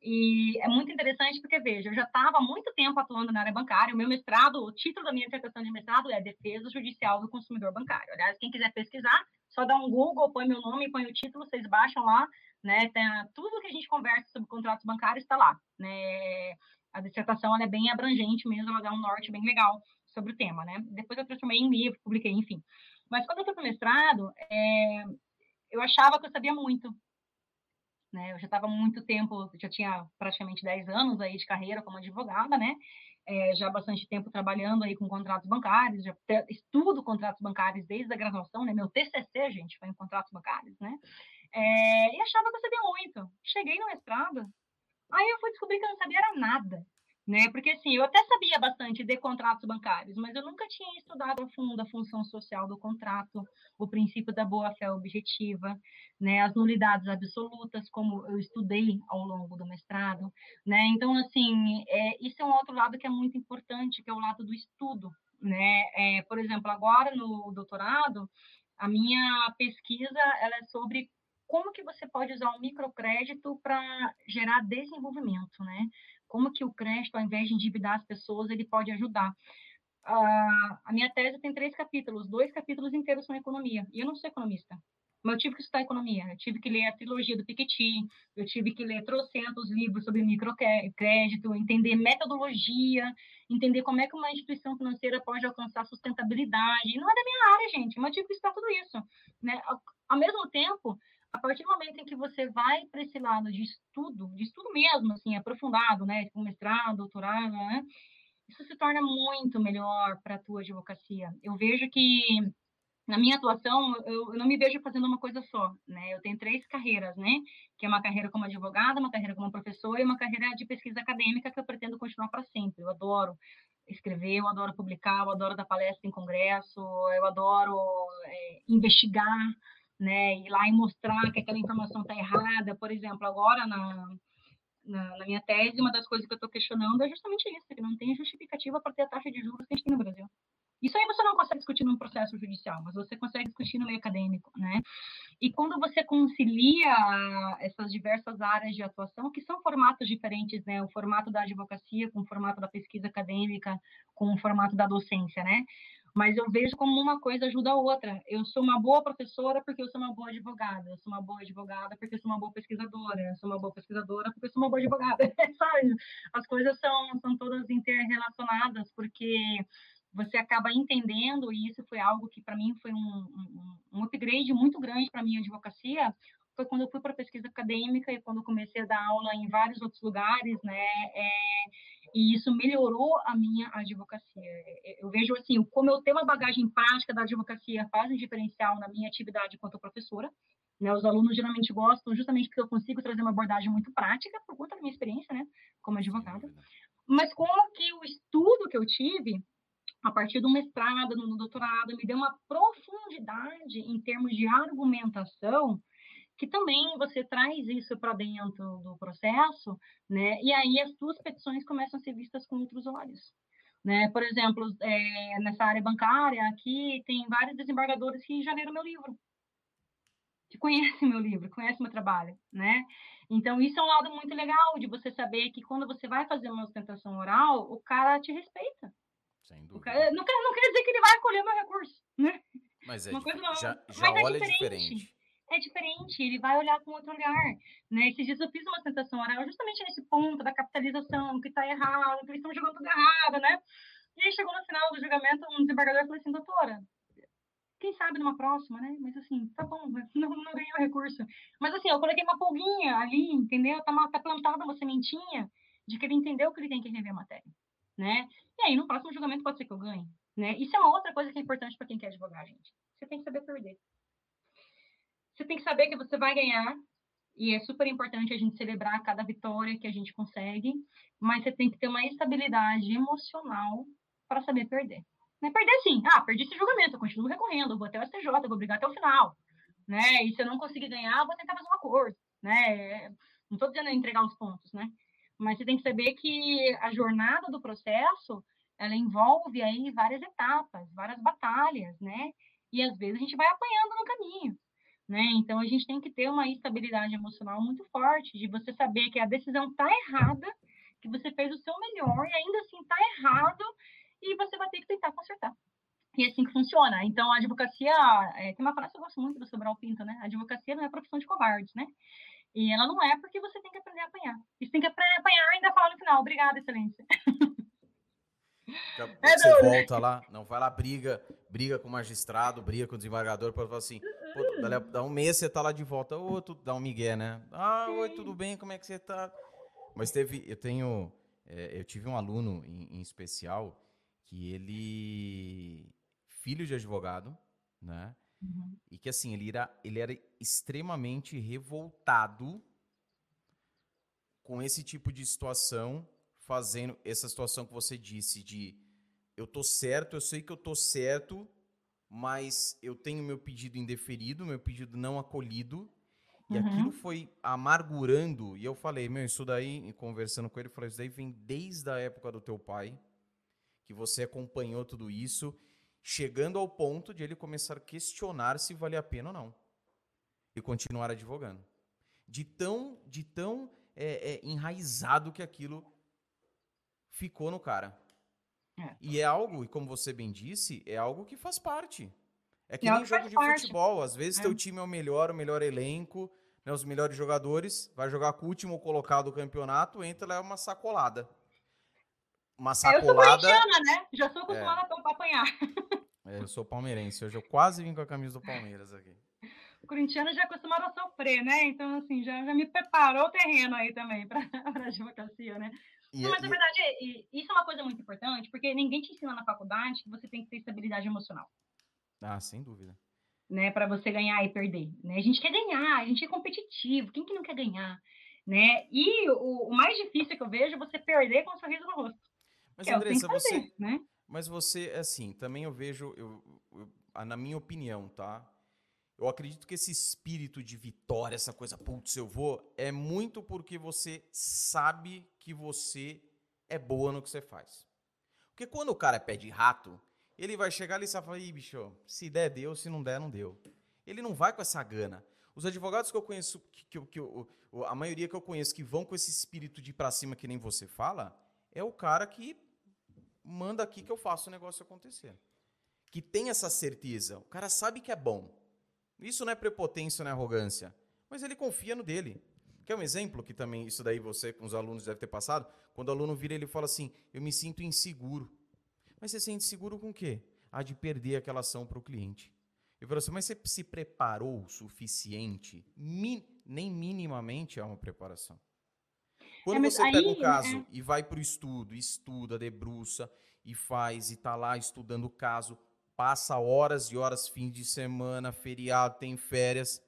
E é muito interessante porque, veja, eu já estava muito tempo atuando na área bancária. O meu mestrado, o título da minha dissertação de mestrado é Defesa Judicial do Consumidor Bancário. Aliás, quem quiser pesquisar, só dá um Google, põe meu nome, põe o título, vocês baixam lá, né? Tem, tudo que a gente conversa sobre contratos bancários está lá, né? A dissertação é bem abrangente mesmo, ela dá um norte bem legal sobre o tema, né? Depois eu transformei em livro, publiquei, enfim. Mas quando eu fui para o mestrado, é, eu achava que eu sabia muito, né? Eu já estava muito tempo, já tinha praticamente 10 anos aí de carreira como advogada, né? É, já bastante tempo trabalhando aí com contratos bancários, já estudo contratos bancários desde a graduação, né? Meu TCC, gente, foi em contratos bancários, né? É, e achava que eu sabia muito. Cheguei no mestrado, aí eu fui descobrir que eu não sabia era nada né? Porque assim, eu até sabia bastante de contratos bancários, mas eu nunca tinha estudado a fundo a função social do contrato, o princípio da boa-fé objetiva, né? As nulidades absolutas, como eu estudei ao longo do mestrado, né? Então, assim, é, isso é um outro lado que é muito importante, que é o lado do estudo, né? É, por exemplo, agora no doutorado, a minha pesquisa ela é sobre como que você pode usar o microcrédito para gerar desenvolvimento, né? Como que o crédito, ao invés de endividar as pessoas, ele pode ajudar. Uh, a minha tese tem três capítulos, dois capítulos inteiros são economia, e eu não sou economista. Mas eu tive que estudar economia, eu tive que ler a trilogia do Piketty, eu tive que ler trocentos livros sobre microcrédito, entender metodologia, entender como é que uma instituição financeira pode alcançar sustentabilidade. Não é da minha área, gente, mas eu tive que estudar tudo isso. Né? Ao mesmo tempo, a partir do momento em que você vai para esse lado de estudo, de estudo mesmo, assim, aprofundado, né, tipo mestrado, doutorado, né, isso se torna muito melhor para a tua advocacia. Eu vejo que na minha atuação, eu, eu, não me vejo fazendo uma coisa só, né? Eu tenho três carreiras, né? Que é uma carreira como advogada, uma carreira como professora e uma carreira de pesquisa acadêmica que eu pretendo continuar para sempre. Eu adoro escrever, eu adoro publicar, eu adoro dar palestra em congresso, eu adoro é, investigar, né? Ir lá e mostrar que aquela informação está errada. Por exemplo, agora na, na, na, minha tese, uma das coisas que eu estou questionando é justamente isso, que não tem justificativa para ter a taxa de juros que a gente tem no Brasil. Isso aí você não consegue discutir num processo judicial, mas você consegue discutir no meio acadêmico, né? E quando você concilia essas diversas áreas de atuação, que são formatos diferentes, né? O formato da advocacia com o formato da pesquisa acadêmica, com o formato da docência, né? Mas eu vejo como uma coisa ajuda a outra. Eu sou uma boa professora porque eu sou uma boa advogada. Eu sou uma boa advogada porque eu sou uma boa pesquisadora. Eu sou uma boa pesquisadora porque eu sou uma boa advogada. <laughs> Sabe? As coisas são, são todas interrelacionadas porque você acaba entendendo, e isso foi algo que para mim foi um, um, um, upgrade muito grande para a minha advocacia, foi quando eu fui para pesquisa acadêmica e quando comecei a dar aula em vários outros lugares, né, é, e isso melhorou a minha advocacia. Eu vejo assim, como eu tenho uma bagagem prática da advocacia faz um diferencial na minha atividade enquanto professora, né, os alunos geralmente gostam justamente porque eu consigo trazer uma abordagem muito prática por conta da minha experiência, né, como advogada. Mas como que o estudo que eu tive a partir do mestrado, no doutorado, me deu uma profundidade em termos de argumentação, que também você traz isso para dentro do processo, né? E aí as suas petições começam a ser vistas com outros olhos. Né? Por exemplo, é, nessa área bancária, aqui tem vários desembargadores que já leram meu livro, que conhecem <laughs> meu livro, conhecem meu trabalho, né? Então, isso é um lado muito legal de você saber que quando você vai fazer uma ostentação oral, o cara te respeita,
sem dúvida.
Cara, não, quer, não quer dizer que ele vai acolher meu recurso, né?
Mas é Uma coisa já, já mas é olha é diferente. diferente.
É diferente, ele vai olhar com outro olhar. Né? Esses dias eu fiz uma tentação oral justamente nesse ponto da capitalização, que está errado, que eles estão jogando tudo errado, né? E aí chegou no final do julgamento, um desembargador falou assim, doutora, quem sabe numa próxima, né? Mas assim, tá bom, <laughs> não, não ganhei o recurso. Mas assim, eu coloquei uma pulguinha ali, entendeu? Tá, tá plantada uma sementinha de que ele entendeu que ele tem que rever a matéria né? E aí, no próximo julgamento pode ser que eu ganhe, né? Isso é uma outra coisa que é importante para quem quer advogar, gente. Você tem que saber perder. Você tem que saber que você vai ganhar, e é super importante a gente celebrar cada vitória que a gente consegue, mas você tem que ter uma estabilidade emocional para saber perder. É perder sim. Ah, perdi esse julgamento, eu continuo recorrendo, vou até o STJ, vou brigar até o final. Né? E se eu não conseguir ganhar, vou tentar fazer um acordo. Né? Não estou dizendo entregar os pontos, né? Mas você tem que saber que a jornada do processo, ela envolve aí várias etapas, várias batalhas, né? E às vezes a gente vai apanhando no caminho, né? Então a gente tem que ter uma estabilidade emocional muito forte, de você saber que a decisão está errada, que você fez o seu melhor e ainda assim está errado e você vai ter que tentar consertar. E é assim que funciona. Então, a advocacia, é, tem uma frase que eu gosto muito do Sobral Pinto, né? A advocacia não é profissão de covardes, né? E ela não é porque você tem que aprender a apanhar. Você tem que aprender a apanhar e ainda falar no final. Obrigada, excelência. <laughs>
É você volta lá, não vai lá, briga, briga com o magistrado, briga com o desembargador, para falar assim, dá um mês você tá lá de volta, ô, tu dá um migué, né? Ah, Sim. oi, tudo bem, como é que você tá? Mas teve, eu tenho, é, eu tive um aluno em, em especial que ele, filho de advogado, né? Uhum. E que assim, ele era, ele era extremamente revoltado com esse tipo de situação, fazendo essa situação que você disse de eu tô certo, eu sei que eu tô certo, mas eu tenho meu pedido indeferido, meu pedido não acolhido. E uhum. aquilo foi amargurando. E eu falei, meu, isso daí, conversando com ele, eu falei, isso daí vem desde a época do teu pai, que você acompanhou tudo isso chegando ao ponto de ele começar a questionar se vale a pena ou não e continuar advogando. De tão, de tão é, é, enraizado que aquilo ficou no cara. É. E é algo, e como você bem disse, é algo que faz parte. É que Não, nem jogo de parte. futebol. Às vezes é. teu time é o melhor, o melhor elenco, né, os melhores jogadores, vai jogar com o último colocado do campeonato, entra lá é uma sacolada. Uma sacolada.
Eu sou né? Já sou acostumada é. a apanhar. <laughs>
É, eu sou palmeirense. Hoje eu quase vim com a camisa do Palmeiras aqui.
O corintiano já é acostumado a sofrer, né? Então, assim, já, já me preparou o terreno aí também para <laughs> a advocacia, né? E, Não, mas, na verdade, isso é uma coisa muito importante, porque ninguém te ensina na faculdade que você tem que ter estabilidade emocional.
Ah, sem dúvida.
Né, para você ganhar e perder. Né? A gente quer ganhar, a gente é competitivo. Quem que não quer ganhar? Né? E o, o mais difícil que eu vejo é você perder com um sorriso no rosto.
Mas, é Andressa, você, né? Mas você, assim, também eu vejo, eu, eu, na minha opinião, tá? Eu acredito que esse espírito de vitória, essa coisa, putz, eu vou, é muito porque você sabe que você é boa no que você faz. Porque quando o cara é pé de rato, ele vai chegar ali e falar, ih, bicho, se der, deu, se não der, não deu. Ele não vai com essa gana. Os advogados que eu conheço, que, que, que a maioria que eu conheço que vão com esse espírito de ir pra cima que nem você fala, é o cara que manda aqui que eu faço o negócio acontecer. Que tem essa certeza. O cara sabe que é bom. Isso não é prepotência, não é arrogância. Mas ele confia no dele. Quer um exemplo que também isso daí você com os alunos deve ter passado? Quando o aluno vira, ele fala assim: Eu me sinto inseguro. Mas você sente seguro com o quê? Ah, de perder aquela ação para o cliente. Eu falo assim: Mas você se preparou o suficiente? Mi nem minimamente é uma preparação. Quando é, você aí, pega o caso é... e vai para o estudo, estuda, debruça e faz, e está lá estudando o caso, passa horas e horas, fim de semana, feriado, tem férias.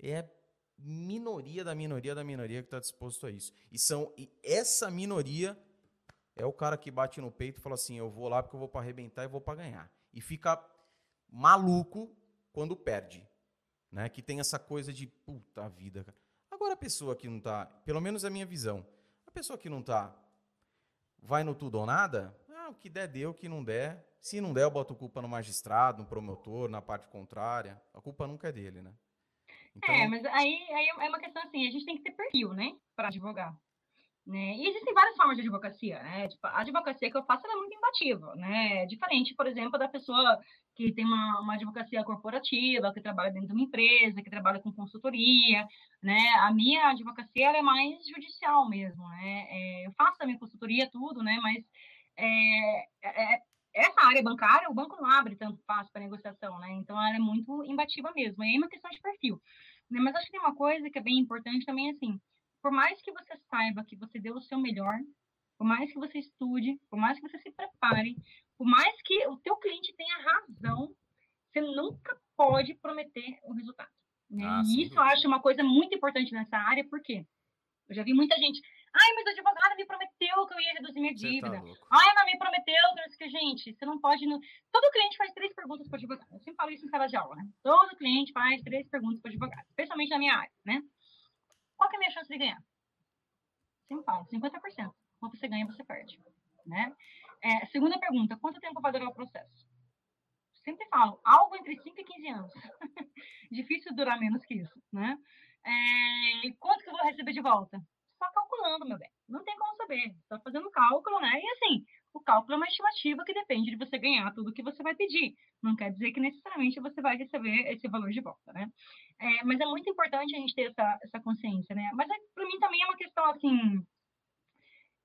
É minoria da minoria da minoria que está disposto a isso. E, são, e essa minoria é o cara que bate no peito e fala assim: eu vou lá porque eu vou para arrebentar e vou para ganhar. E fica maluco quando perde. Né? Que tem essa coisa de puta vida. Agora a pessoa que não tá, pelo menos a minha visão, a pessoa que não tá vai no tudo ou nada, o que der deu, o que não der. Se não der, eu boto culpa no magistrado, no promotor, na parte contrária. A culpa nunca é dele, né?
Então... É, mas aí, aí é uma questão assim, a gente tem que ter perfil, né, para advogar. Né? E existem várias formas de advocacia, né? Tipo, a advocacia que eu faço é muito imbatível, né? Diferente, por exemplo, da pessoa que tem uma, uma advocacia corporativa, que trabalha dentro de uma empresa, que trabalha com consultoria, né? A minha advocacia é mais judicial mesmo, né? É, eu faço a minha consultoria, tudo, né? Mas é, é, essa área bancária, o banco não abre tanto fácil para negociação, né? Então, ela é muito imbatível mesmo. E aí é uma questão de perfil. Né? Mas acho que tem uma coisa que é bem importante também, assim, por mais que você saiba que você deu o seu melhor, por mais que você estude, por mais que você se prepare, por mais que o teu cliente tenha razão, você nunca pode prometer o resultado. Né? Ah, e isso eu acho uma coisa muito importante nessa área, porque eu já vi muita gente, ai, mas o advogado me prometeu que eu ia reduzir minha tá dívida. Tá ai, mas me prometeu que, gente, você não pode... No... Todo cliente faz três perguntas para o advogado. Eu sempre falo isso em sala de aula, né? Todo cliente faz três perguntas para o advogado, especialmente na minha área, né? Qual é a minha chance de ganhar? Sempre falo, 50%. Quanto você ganha, você perde. Né? É, segunda pergunta, quanto tempo vai durar o processo? Sempre falo, algo entre 5 e 15 anos. <laughs> Difícil durar menos que isso, né? É, quanto que eu vou receber de volta? Só calculando, meu bem. Não tem como saber. Só fazendo cálculo, né? E assim, o cálculo é uma estimativa que depende de você ganhar tudo que você vai pedir. Não quer dizer que necessariamente você vai receber esse valor de volta, né? É, mas é muito importante a gente ter essa, essa consciência, né? Mas é, para mim também é uma questão assim.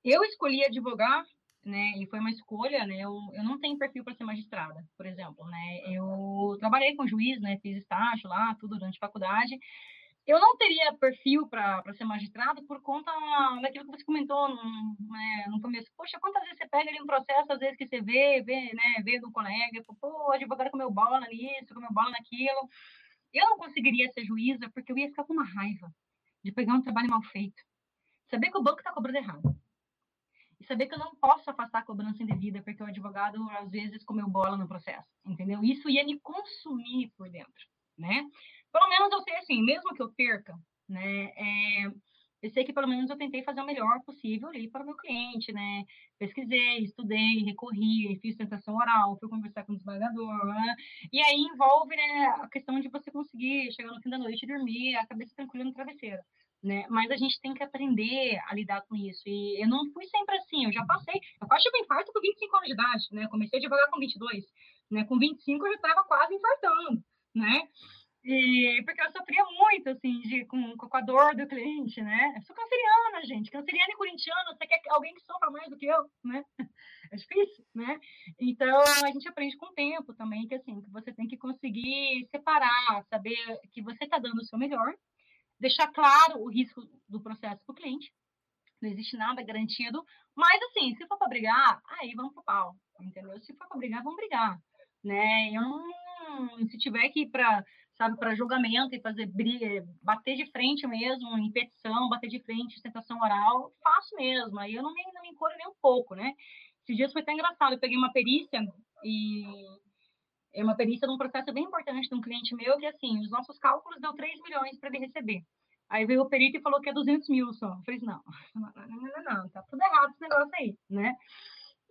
Eu escolhi advogar, né? E foi uma escolha, né? Eu, eu não tenho perfil para ser magistrada, por exemplo, né? Eu trabalhei com juiz, né? Fiz estágio lá, tudo durante a faculdade. Eu não teria perfil para ser magistrado por conta daquilo que você comentou no, né, no começo. Poxa, quantas vezes você pega ali um processo, às vezes que você vê, vê, né, vê do colega, pô, o advogado comeu bola nisso, comeu bola naquilo. Eu não conseguiria ser juíza porque eu ia ficar com uma raiva de pegar um trabalho mal feito. Saber que o banco está cobrando errado. E saber que eu não posso afastar a cobrança indevida porque o advogado, às vezes, comeu bola no processo, entendeu? Isso ia me consumir por dentro, né? Pelo menos eu sei assim, mesmo que eu perca, né? É, eu sei que pelo menos eu tentei fazer o melhor possível ali para o meu cliente, né? Pesquisei, estudei, recorri, fiz tentação oral, fui conversar com o desembargador, né? E aí envolve né, a questão de você conseguir chegar no fim da noite e dormir, a cabeça tranquila no travesseiro. Né? Mas a gente tem que aprender a lidar com isso. E eu não fui sempre assim, eu já passei. Eu quase tive um infarto com 25 anos de idade, né? Comecei a devagar com 22. Né? Com 25 eu já estava quase infartando, né? E, porque eu sofria muito, assim, de, com, com a dor do cliente, né? Eu sou canceriana, gente. Canceriana e corintiana, você quer alguém que sofra mais do que eu, né? <laughs> É difícil, né? Então, a gente aprende com o tempo também, que assim, você tem que conseguir separar, saber que você está dando o seu melhor, deixar claro o risco do processo para o cliente. Não existe nada garantido, mas assim, se for para brigar, aí vamos pro pau, entendeu? Se for para brigar, vamos brigar, né? Eu não, se tiver que ir para sabe, para julgamento e fazer briga, bater de frente mesmo, em petição, bater de frente, tentação oral, faço mesmo. Aí eu não me, não me encolho nem um pouco, né? Esses dias foi até engraçado, eu peguei uma perícia e é uma perícia de um processo bem importante de um cliente meu, que assim, os nossos cálculos deu 3 milhões para ele receber. Aí veio o perito e falou que é 200 mil só. Eu falei, <laughs> não, não, não, não, tá tudo errado esse negócio aí, né?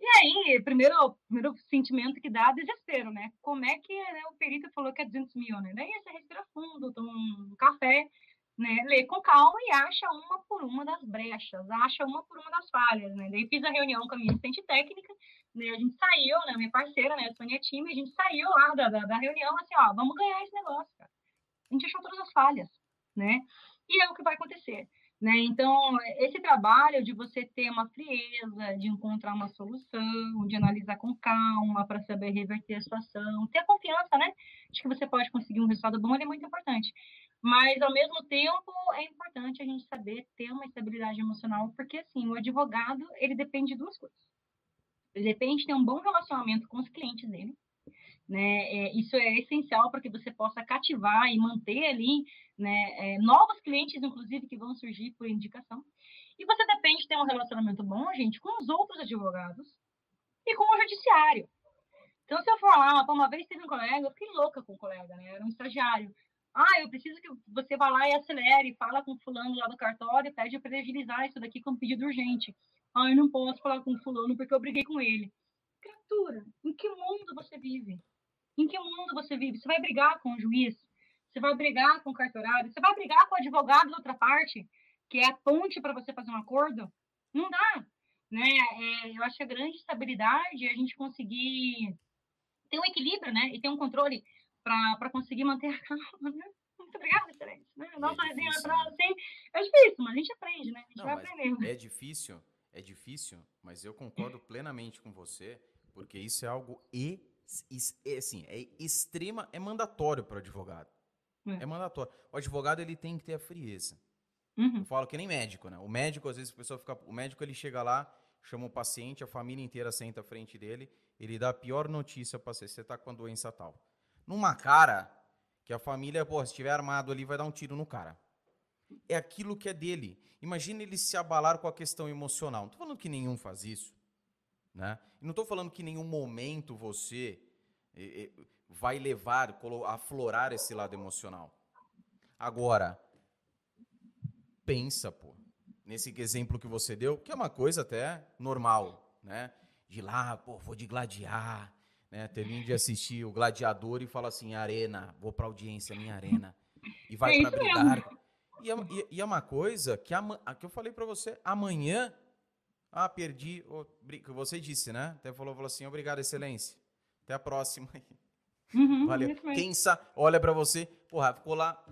E aí, primeiro, primeiro sentimento que dá é desespero, né? Como é que né, o perito falou que é 200 mil, né? Daí você respira fundo, toma um café, né? Lê com calma e acha uma por uma das brechas, acha uma por uma das falhas, né? Daí fiz a reunião com a minha assistente técnica, né? A gente saiu, né? Minha parceira, né? A Sônia Time, a gente saiu lá da, da, da reunião, assim, ó, vamos ganhar esse negócio, cara. A gente achou todas as falhas, né? E é o que vai acontecer. Né? Então, esse trabalho de você ter uma frieza, de encontrar uma solução, de analisar com calma para saber reverter a situação, ter a confiança, né? De que você pode conseguir um resultado bom, é muito importante. Mas, ao mesmo tempo, é importante a gente saber ter uma estabilidade emocional, porque, assim, o advogado, ele depende de duas coisas. Ele depende de ter um bom relacionamento com os clientes dele, né? É, isso é essencial para que você possa cativar e manter ali né, é, novos clientes, inclusive, que vão surgir por indicação. E você depende de ter um relacionamento bom, gente, com os outros advogados e com o judiciário. Então, se eu for lá, uma vez teve um colega, eu fiquei louca com o colega, né? Era um estagiário. Ah, eu preciso que você vá lá e acelere, fala com fulano lá do cartório, pede para ele agilizar isso daqui com um pedido urgente. Ah, eu não posso falar com fulano porque eu briguei com ele. Criatura, em que mundo você vive? Em que mundo você vive? Você vai brigar com o juiz? Você vai brigar com o cartorário? Você vai brigar com o advogado da outra parte, que é a ponte para você fazer um acordo? Não dá. Né? É, eu acho que a grande estabilidade é a gente conseguir ter um equilíbrio, né? E ter um controle para conseguir manter a <laughs> calma, né? Muito obrigada, excelente. Né? É Nossa resenha assim, é difícil, mas a gente aprende, né? A gente Não, vai aprendendo.
É difícil, é difícil, mas eu concordo plenamente com você, porque isso é algo e é, assim, é extrema, é mandatório para o advogado. É. é. mandatório. O advogado ele tem que ter a frieza. Uhum. Eu falo que nem médico, né? O médico, às vezes, a pessoa fica. O médico ele chega lá, chama o paciente, a família inteira senta à frente dele, ele dá a pior notícia para você. Você tá com a doença tal. Numa cara que a família, pô, se estiver armado ali, vai dar um tiro no cara. É aquilo que é dele. Imagina ele se abalar com a questão emocional. Não tô falando que nenhum faz isso. Né? E não estou falando que em nenhum momento você vai levar, aflorar esse lado emocional. Agora, pensa, pô, nesse exemplo que você deu, que é uma coisa até normal, né? De lá, pô, vou de gladiar, né? Termino de assistir o Gladiador e fala assim, arena, vou pra audiência, minha arena. E vai é para brigar. E é, e é, uma coisa que, a, que eu falei para você, amanhã ah, perdi. Oh, você disse, né? Até falou, falou assim: obrigado, excelência. Até a próxima. Uhum, Valeu. Quem sabe, olha para você, porra, ficou lá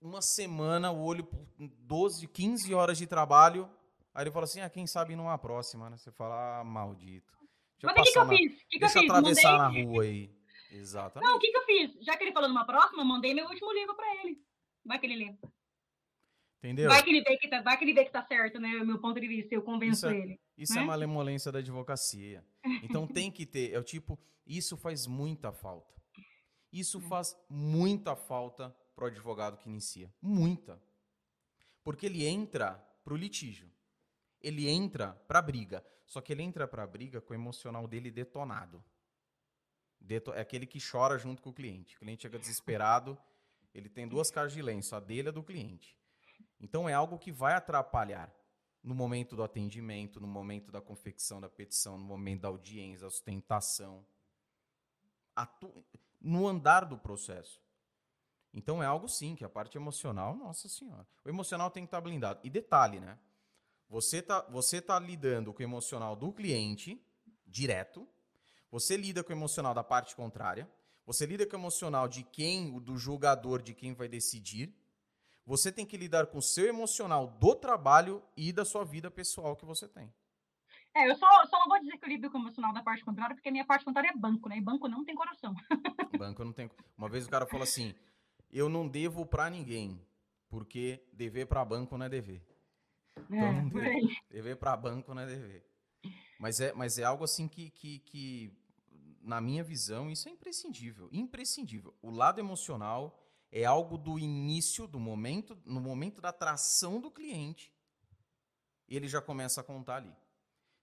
uma semana, o olho, 12, 15 horas de trabalho. Aí ele falou assim: ah, quem sabe numa próxima, né? Você fala, ah, maldito.
Deixa Mas o que, que eu fiz? Que
deixa
eu
fiz? atravessar mandei... na rua aí. Exatamente.
Não, o que, que eu fiz? Já que ele falou numa próxima, eu mandei meu último livro para ele. Vai que ele lê.
Entendeu?
Vai que ele vê que tá, vai que ele vê que tá certo, né? O meu ponto de vista, eu convenço
isso é,
ele.
Isso
né?
é malemolência da advocacia. Então tem que ter, é o tipo, isso faz muita falta. Isso é. faz muita falta pro advogado que inicia. Muita. Porque ele entra pro litígio. Ele entra pra briga. Só que ele entra pra briga com o emocional dele detonado. Deto é aquele que chora junto com o cliente. O cliente chega desesperado, ele tem duas caras de lenço, a dele e a do cliente. Então é algo que vai atrapalhar no momento do atendimento, no momento da confecção da petição, no momento da audiência, da sustentação, no andar do processo. Então é algo sim, que a parte emocional, nossa senhora. O emocional tem que estar blindado. E detalhe, né? Você tá, você tá lidando com o emocional do cliente, direto. Você lida com o emocional da parte contrária, você lida com o emocional de quem, do julgador, de quem vai decidir. Você tem que lidar com o seu emocional do trabalho e da sua vida pessoal que você tem.
É, eu só, só não vou dizer que eu lido com o emocional da parte contrária, porque a minha parte contrária é banco, né? E banco não tem coração. <laughs>
banco não tem. Uma vez o cara falou assim: eu não devo para ninguém, porque dever para banco não é dever. Então, é, não devo. Dever para banco não é dever. Mas é, mas é algo assim que, que, que, na minha visão, isso é imprescindível. Imprescindível. O lado emocional é algo do início, do momento, no momento da atração do cliente, ele já começa a contar ali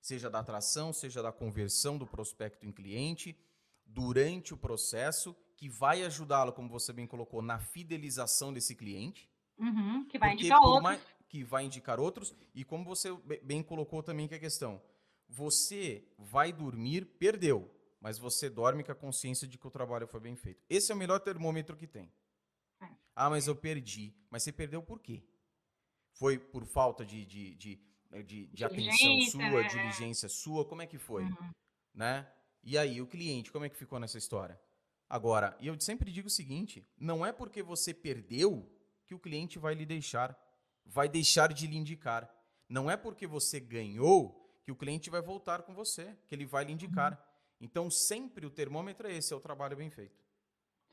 seja da atração, seja da conversão do prospecto em cliente, durante o processo, que vai ajudá-lo, como você bem colocou, na fidelização desse cliente.
Uhum, que vai indicar outros. Mais,
que vai indicar outros. E como você bem colocou também que é a questão, você vai dormir, perdeu, mas você dorme com a consciência de que o trabalho foi bem feito. Esse é o melhor termômetro que tem. É. Ah, mas eu perdi. Mas você perdeu por quê? Foi por falta de, de, de né, de, de atenção sua, né? diligência sua, como é que foi? Uhum. Né? E aí, o cliente, como é que ficou nessa história? Agora, e eu sempre digo o seguinte: não é porque você perdeu que o cliente vai lhe deixar, vai deixar de lhe indicar. Não é porque você ganhou que o cliente vai voltar com você, que ele vai lhe indicar. Uhum. Então, sempre o termômetro é esse, é o trabalho bem feito.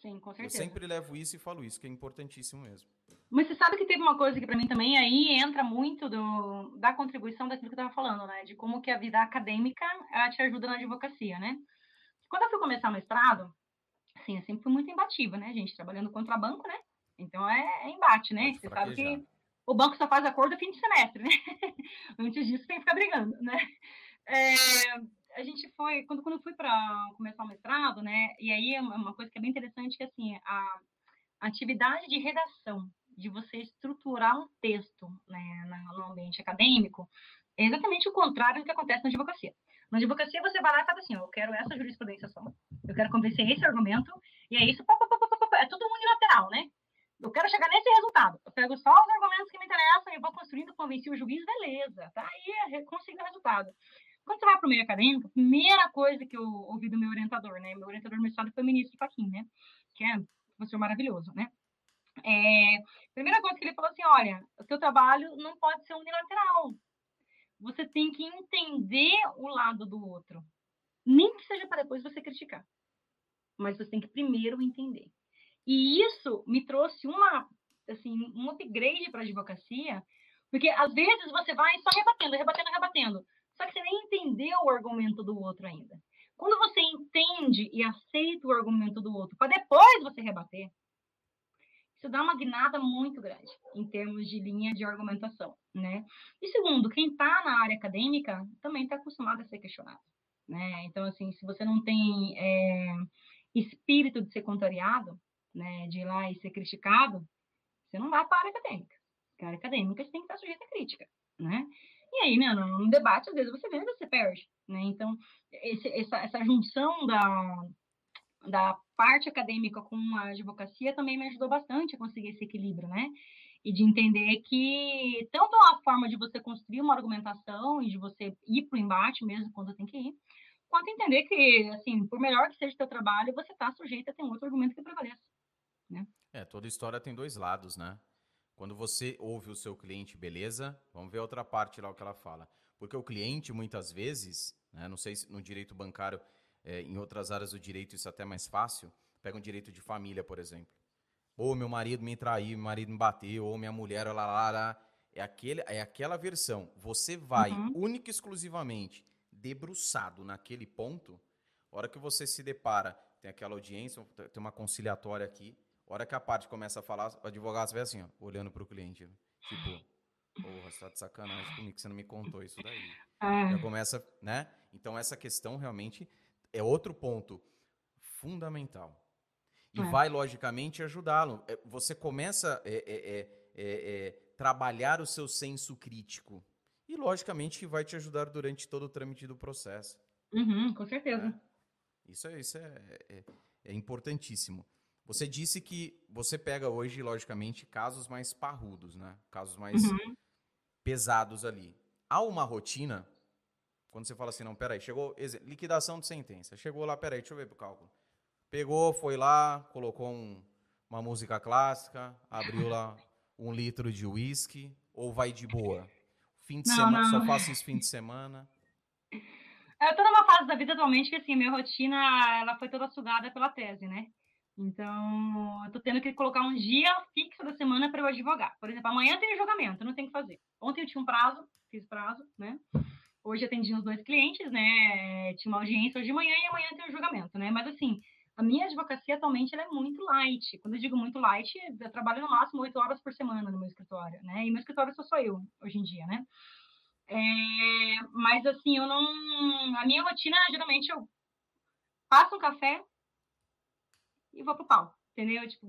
Sim, com certeza.
Eu sempre levo isso e falo isso, que é importantíssimo mesmo.
Mas você sabe que teve uma coisa que para mim também aí entra muito do, da contribuição daquilo que eu estava falando, né? De como que a vida acadêmica te ajuda na advocacia, né? Quando eu fui começar o mestrado, assim, eu sempre fui muito imbatível, né, gente? Trabalhando contra banco, né? Então é, é embate, né? Você sabe que o banco só faz acordo fim de semestre, né? <laughs> Antes disso tem que ficar brigando, né? É, a gente foi, quando, quando eu fui para começar o mestrado, né? E aí é uma coisa que é bem interessante, que assim, a atividade de redação, de você estruturar um texto né, no ambiente acadêmico, é exatamente o contrário do que acontece na advocacia. Na advocacia, você vai lá e fala assim: eu quero essa jurisprudência só, eu quero convencer esse argumento, e é isso, pá, pá, pá, é tudo unilateral, né? Eu quero chegar nesse resultado. Eu pego só os argumentos que me interessam e vou construindo, convencer o juiz, beleza, tá aí, é, consegui o resultado. Quando você vai para o meio acadêmico, a primeira coisa que eu ouvi do meu orientador, né? Meu orientador do mestrado foi o ministro Faquin, né? Que é um professor maravilhoso, né? É, primeira coisa que ele falou assim, olha, o seu trabalho não pode ser unilateral. Você tem que entender o lado do outro. Nem que seja para depois você criticar. Mas você tem que primeiro entender. E isso me trouxe uma, assim, um upgrade para a advocacia, porque às vezes você vai só rebatendo, rebatendo, rebatendo. Só que você nem entendeu o argumento do outro ainda. Quando você entende e aceita o argumento do outro, para depois você rebater, isso dá uma guinada muito grande em termos de linha de argumentação, né? E segundo, quem está na área acadêmica também está acostumado a ser questionado, né? Então, assim, se você não tem é, espírito de ser contrariado, né, de ir lá e ser criticado, você não vai para a área acadêmica. Porque a área acadêmica você tem que estar sujeito a crítica, né? E aí, né, num debate, às vezes você vê, você perde, né? Então, esse, essa, essa junção da, da parte acadêmica com a advocacia também me ajudou bastante a conseguir esse equilíbrio, né? E de entender que tanto a forma de você construir uma argumentação e de você ir para o embate mesmo quando tem que ir, quanto entender que, assim, por melhor que seja o seu trabalho, você está sujeito a ter um outro argumento que prevaleça, né?
É, toda história tem dois lados, né? Quando você ouve o seu cliente, beleza, vamos ver a outra parte lá o que ela fala. Porque o cliente, muitas vezes, né, não sei se no direito bancário, é, em outras áreas do direito isso é até mais fácil, pega um direito de família, por exemplo. Ou meu marido me traiu, meu marido me bateu, ou minha mulher, lá, lá, lá. É, aquele, é aquela versão. Você vai uhum. única e exclusivamente debruçado naquele ponto, a hora que você se depara, tem aquela audiência, tem uma conciliatória aqui, hora que a parte começa a falar, o advogado vê assim, ó, olhando para o cliente. Tipo, porra, você tá de sacanagem comigo que você não me contou isso daí. É. Já começa, né? Então, essa questão realmente é outro ponto fundamental. E é. vai, logicamente, ajudá-lo. É, você começa a é, é, trabalhar o seu senso crítico. E, logicamente, vai te ajudar durante todo o trâmite do processo.
Uhum, com certeza.
Isso, é, isso é, é importantíssimo. Você disse que você pega hoje, logicamente, casos mais parrudos, né? Casos mais uhum. pesados ali. Há uma rotina quando você fala assim, não, peraí, chegou, liquidação de sentença, chegou lá, peraí, deixa eu ver pro cálculo. Pegou, foi lá, colocou um, uma música clássica, abriu lá um litro de uísque, ou vai de boa? Fim de não, semana, não. só faço isso fim de semana?
Eu tô numa fase da vida atualmente que, assim, minha rotina, ela foi toda sugada pela tese, né? Então, eu tô tendo que colocar um dia fixo da semana para eu advogar. Por exemplo, amanhã tem julgamento, não tem que fazer. Ontem eu tinha um prazo, fiz prazo, né? Hoje atendi os dois clientes, né? Tinha uma audiência hoje de manhã e amanhã tem o julgamento, né? Mas assim, a minha advocacia atualmente é muito light. Quando eu digo muito light, eu trabalho no máximo oito horas por semana no meu escritório, né? E meu escritório sou só eu hoje em dia, né? É, mas assim, eu não. A minha rotina, geralmente, eu faço um café e vou pro pau. Entendeu? Tipo,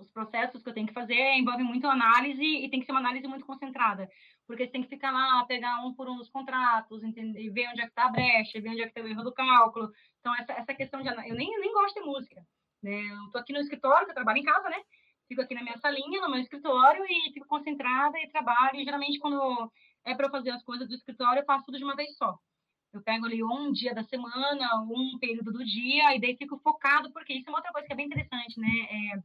os processos que eu tenho que fazer envolvem muito análise e tem que ser uma análise muito concentrada. Porque você tem que ficar lá, pegar um por um os contratos, entender, ver onde é que está a brecha, ver onde é que está o erro do cálculo. Então, essa, essa questão de Eu nem, nem gosto de música. Né? Eu tô aqui no escritório, eu trabalho em casa, né? Fico aqui na minha salinha, no meu escritório e fico concentrada e trabalho. E geralmente, quando é para fazer as coisas do escritório, eu faço tudo de uma vez só. Eu pego ali um dia da semana, um período do dia, e daí fico focado, porque isso é uma outra coisa que é bem interessante, né? É,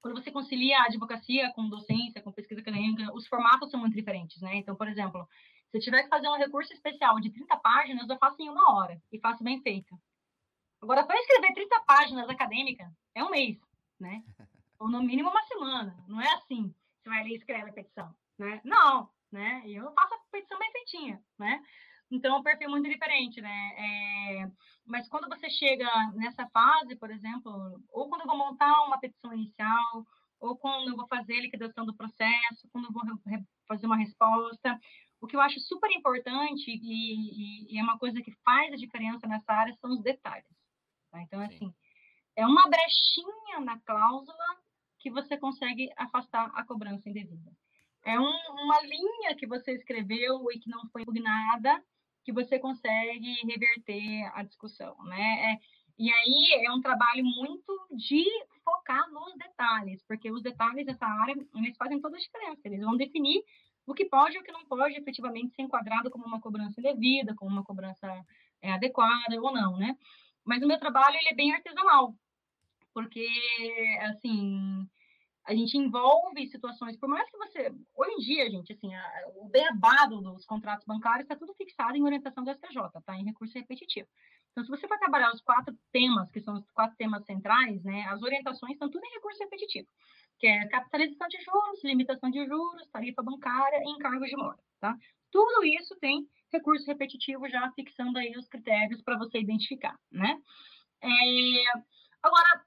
quando você concilia a advocacia com docência, com pesquisa acadêmica, os formatos são muito diferentes, né? Então, por exemplo, se eu tiver que fazer um recurso especial de 30 páginas, eu faço em uma hora e faço bem feito. Agora, para escrever 30 páginas acadêmicas, é um mês, né? <laughs> Ou no mínimo uma semana. Não é assim, você vai ler e escreve a petição, né? Não, né? E eu faço a petição bem feitinha, né? Então, é um perfil muito diferente, né? É, mas quando você chega nessa fase, por exemplo, ou quando eu vou montar uma petição inicial, ou quando eu vou fazer a liquidação do processo, quando eu vou fazer uma resposta, o que eu acho super importante e, e, e, é uma coisa que faz a diferença nessa área são os detalhes. Tá? Então, Sim. assim, é uma brechinha na cláusula que você consegue afastar a cobrança indevida. É um, uma linha que você escreveu e que não foi impugnada que você consegue reverter a discussão, né? É, e aí é um trabalho muito de focar nos detalhes, porque os detalhes dessa área, eles fazem toda a diferença. Eles vão definir o que pode e o que não pode efetivamente ser enquadrado como uma cobrança indevida, como uma cobrança é, adequada ou não, né? Mas o meu trabalho, ele é bem artesanal, porque, assim, a gente envolve situações, por mais que você, hoje em dia, gente, assim, a, o beabado dos contratos bancários está tudo fixado em orientação do STJ, tá? Em recurso repetitivo. Então, se você for trabalhar os quatro temas, que são os quatro temas centrais, né, as orientações estão tudo em recurso repetitivo, que é capitalização de juros, limitação de juros, tarifa bancária e encargos de mora, tá? Tudo isso tem recurso repetitivo já fixando aí os critérios para você identificar, né? É, agora,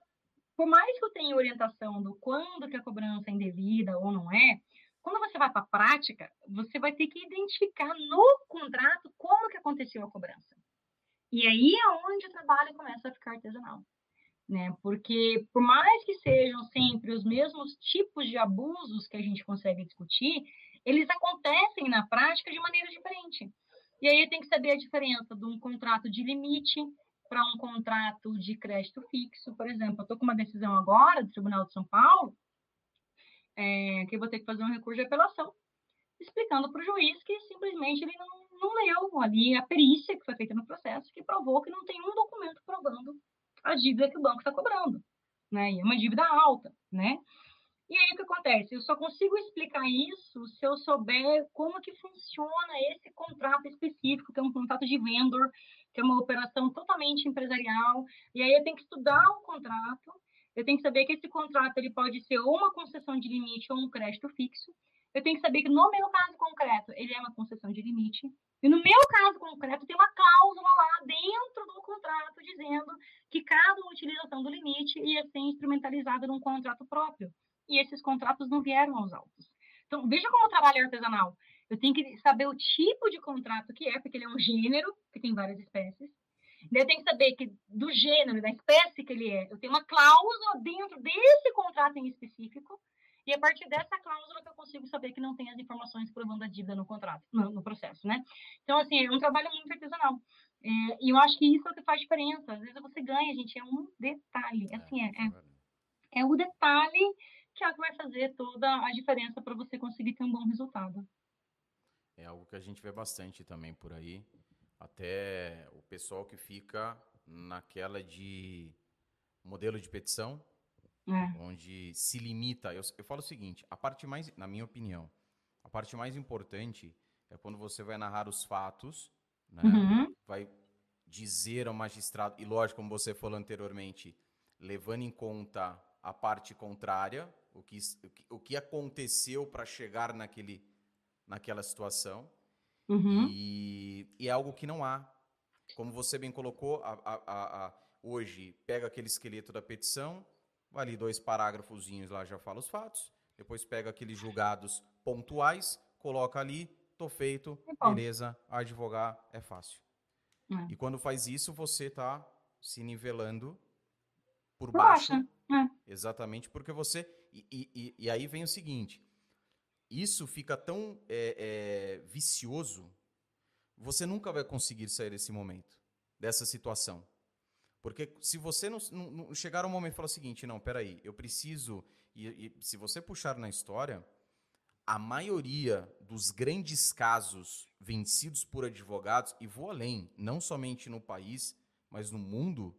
por mais que eu tenha orientação do quando que a cobrança é indevida ou não é, quando você vai para a prática, você vai ter que identificar no contrato como que aconteceu a cobrança. E aí é onde o trabalho começa a ficar artesanal. Né? Porque por mais que sejam sempre os mesmos tipos de abusos que a gente consegue discutir, eles acontecem na prática de maneira diferente. E aí tem que saber a diferença de um contrato de limite para um contrato de crédito fixo, por exemplo. Eu estou com uma decisão agora do Tribunal de São Paulo, é, que eu vou ter que fazer um recurso de apelação, explicando para o juiz que simplesmente ele não, não leu ali a perícia que foi feita no processo, que provou que não tem um documento provando a dívida que o banco está cobrando, né? E é uma dívida alta, né? E aí o que acontece? Eu só consigo explicar isso se eu souber como que funciona esse contrato específico, que é um contrato de vendor, que é uma operação totalmente empresarial. E aí eu tenho que estudar o contrato, eu tenho que saber que esse contrato ele pode ser ou uma concessão de limite ou um crédito fixo. Eu tenho que saber que no meu caso concreto ele é uma concessão de limite. E no meu caso concreto tem uma cláusula lá dentro do contrato dizendo que cada utilização do limite ia ser instrumentalizada num contrato próprio e esses contratos não vieram aos autos. Então, veja como o trabalho é artesanal. Eu tenho que saber o tipo de contrato que é, porque ele é um gênero, que tem várias espécies. Eu tenho que saber que do gênero, da espécie que ele é, eu tenho uma cláusula dentro desse contrato em específico, e a partir dessa cláusula que eu consigo saber que não tem as informações provando a dívida no contrato, no, no processo, né? Então, assim, é um trabalho muito artesanal. É, e eu acho que isso é o que faz diferença. Às vezes você ganha, gente, é um detalhe. É, assim, é, é, é o detalhe que é o que vai fazer toda a diferença para você conseguir ter um bom resultado.
É algo que a gente vê bastante também por aí. Até o pessoal que fica naquela de modelo de petição, é. onde se limita. Eu, eu falo o seguinte: a parte mais, na minha opinião, a parte mais importante é quando você vai narrar os fatos, né? Uhum. vai dizer ao magistrado, e lógico, como você falou anteriormente, levando em conta a parte contrária, o que, o que, o que aconteceu para chegar naquele, naquela situação. Uhum. E, e, é algo que não há. Como você bem colocou, a, a, a, hoje pega aquele esqueleto da petição, vai ali dois parágrafozinhos lá, já fala os fatos, depois pega aqueles julgados pontuais, coloca ali, tô feito, beleza, advogar é fácil. É. E quando faz isso, você tá se nivelando por, baixo. baixo. É. Exatamente, porque você. E, e, e, aí vem o seguinte: isso fica tão é, é, vicioso, você nunca vai conseguir sair desse momento, dessa situação. Porque se você não, não, não chegar um momento e falar o seguinte, não, peraí, eu preciso. E, e se você puxar na história, a maioria dos grandes casos vencidos por advogados, e vou além, não somente no país, mas no mundo,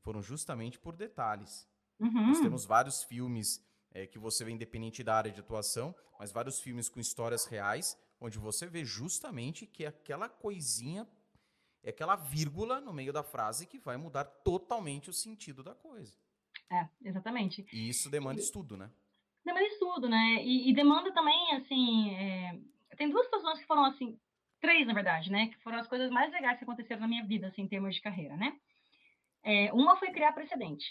foram justamente por detalhes. Uhum. Nós temos vários filmes é, que você vê independente da área de atuação, mas vários filmes com histórias reais, onde você vê justamente que aquela coisinha é aquela vírgula no meio da frase que vai mudar totalmente o sentido da coisa.
É, exatamente.
E isso demanda estudo, né?
Demanda estudo, né? E, e demanda também, assim, é... tem duas situações que foram, assim, três, na verdade, né? Que foram as coisas mais legais que aconteceram na minha vida, assim, em termos de carreira, né? É, uma foi criar precedente,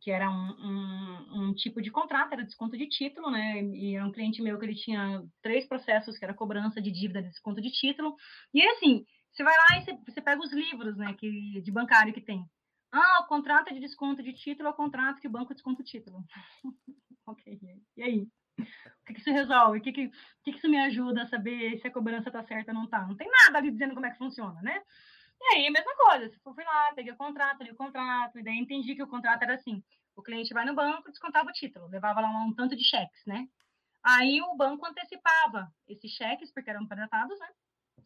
que era um, um, um, tipo de contrato, era desconto de título, né? E era um cliente meu que ele tinha três processos, que era cobrança de dívida de desconto de título. E assim, você vai lá e você, você pega os livros, né, que, de bancário que tem. Ah, o contrato de desconto de título é o contrato que o banco desconta o título. <laughs> ok, e aí? O que, que isso resolve? O que, que, que, que isso me ajuda a saber se a cobrança está certa ou não está? Não tem nada ali dizendo como é que funciona, né? E aí, a mesma coisa. Fui lá, peguei o contrato, li o contrato, e daí entendi que o contrato era assim. O cliente vai no banco, descontava o título, levava lá um, um tanto de cheques, né? Aí o banco antecipava esses cheques, porque eram predatados, né?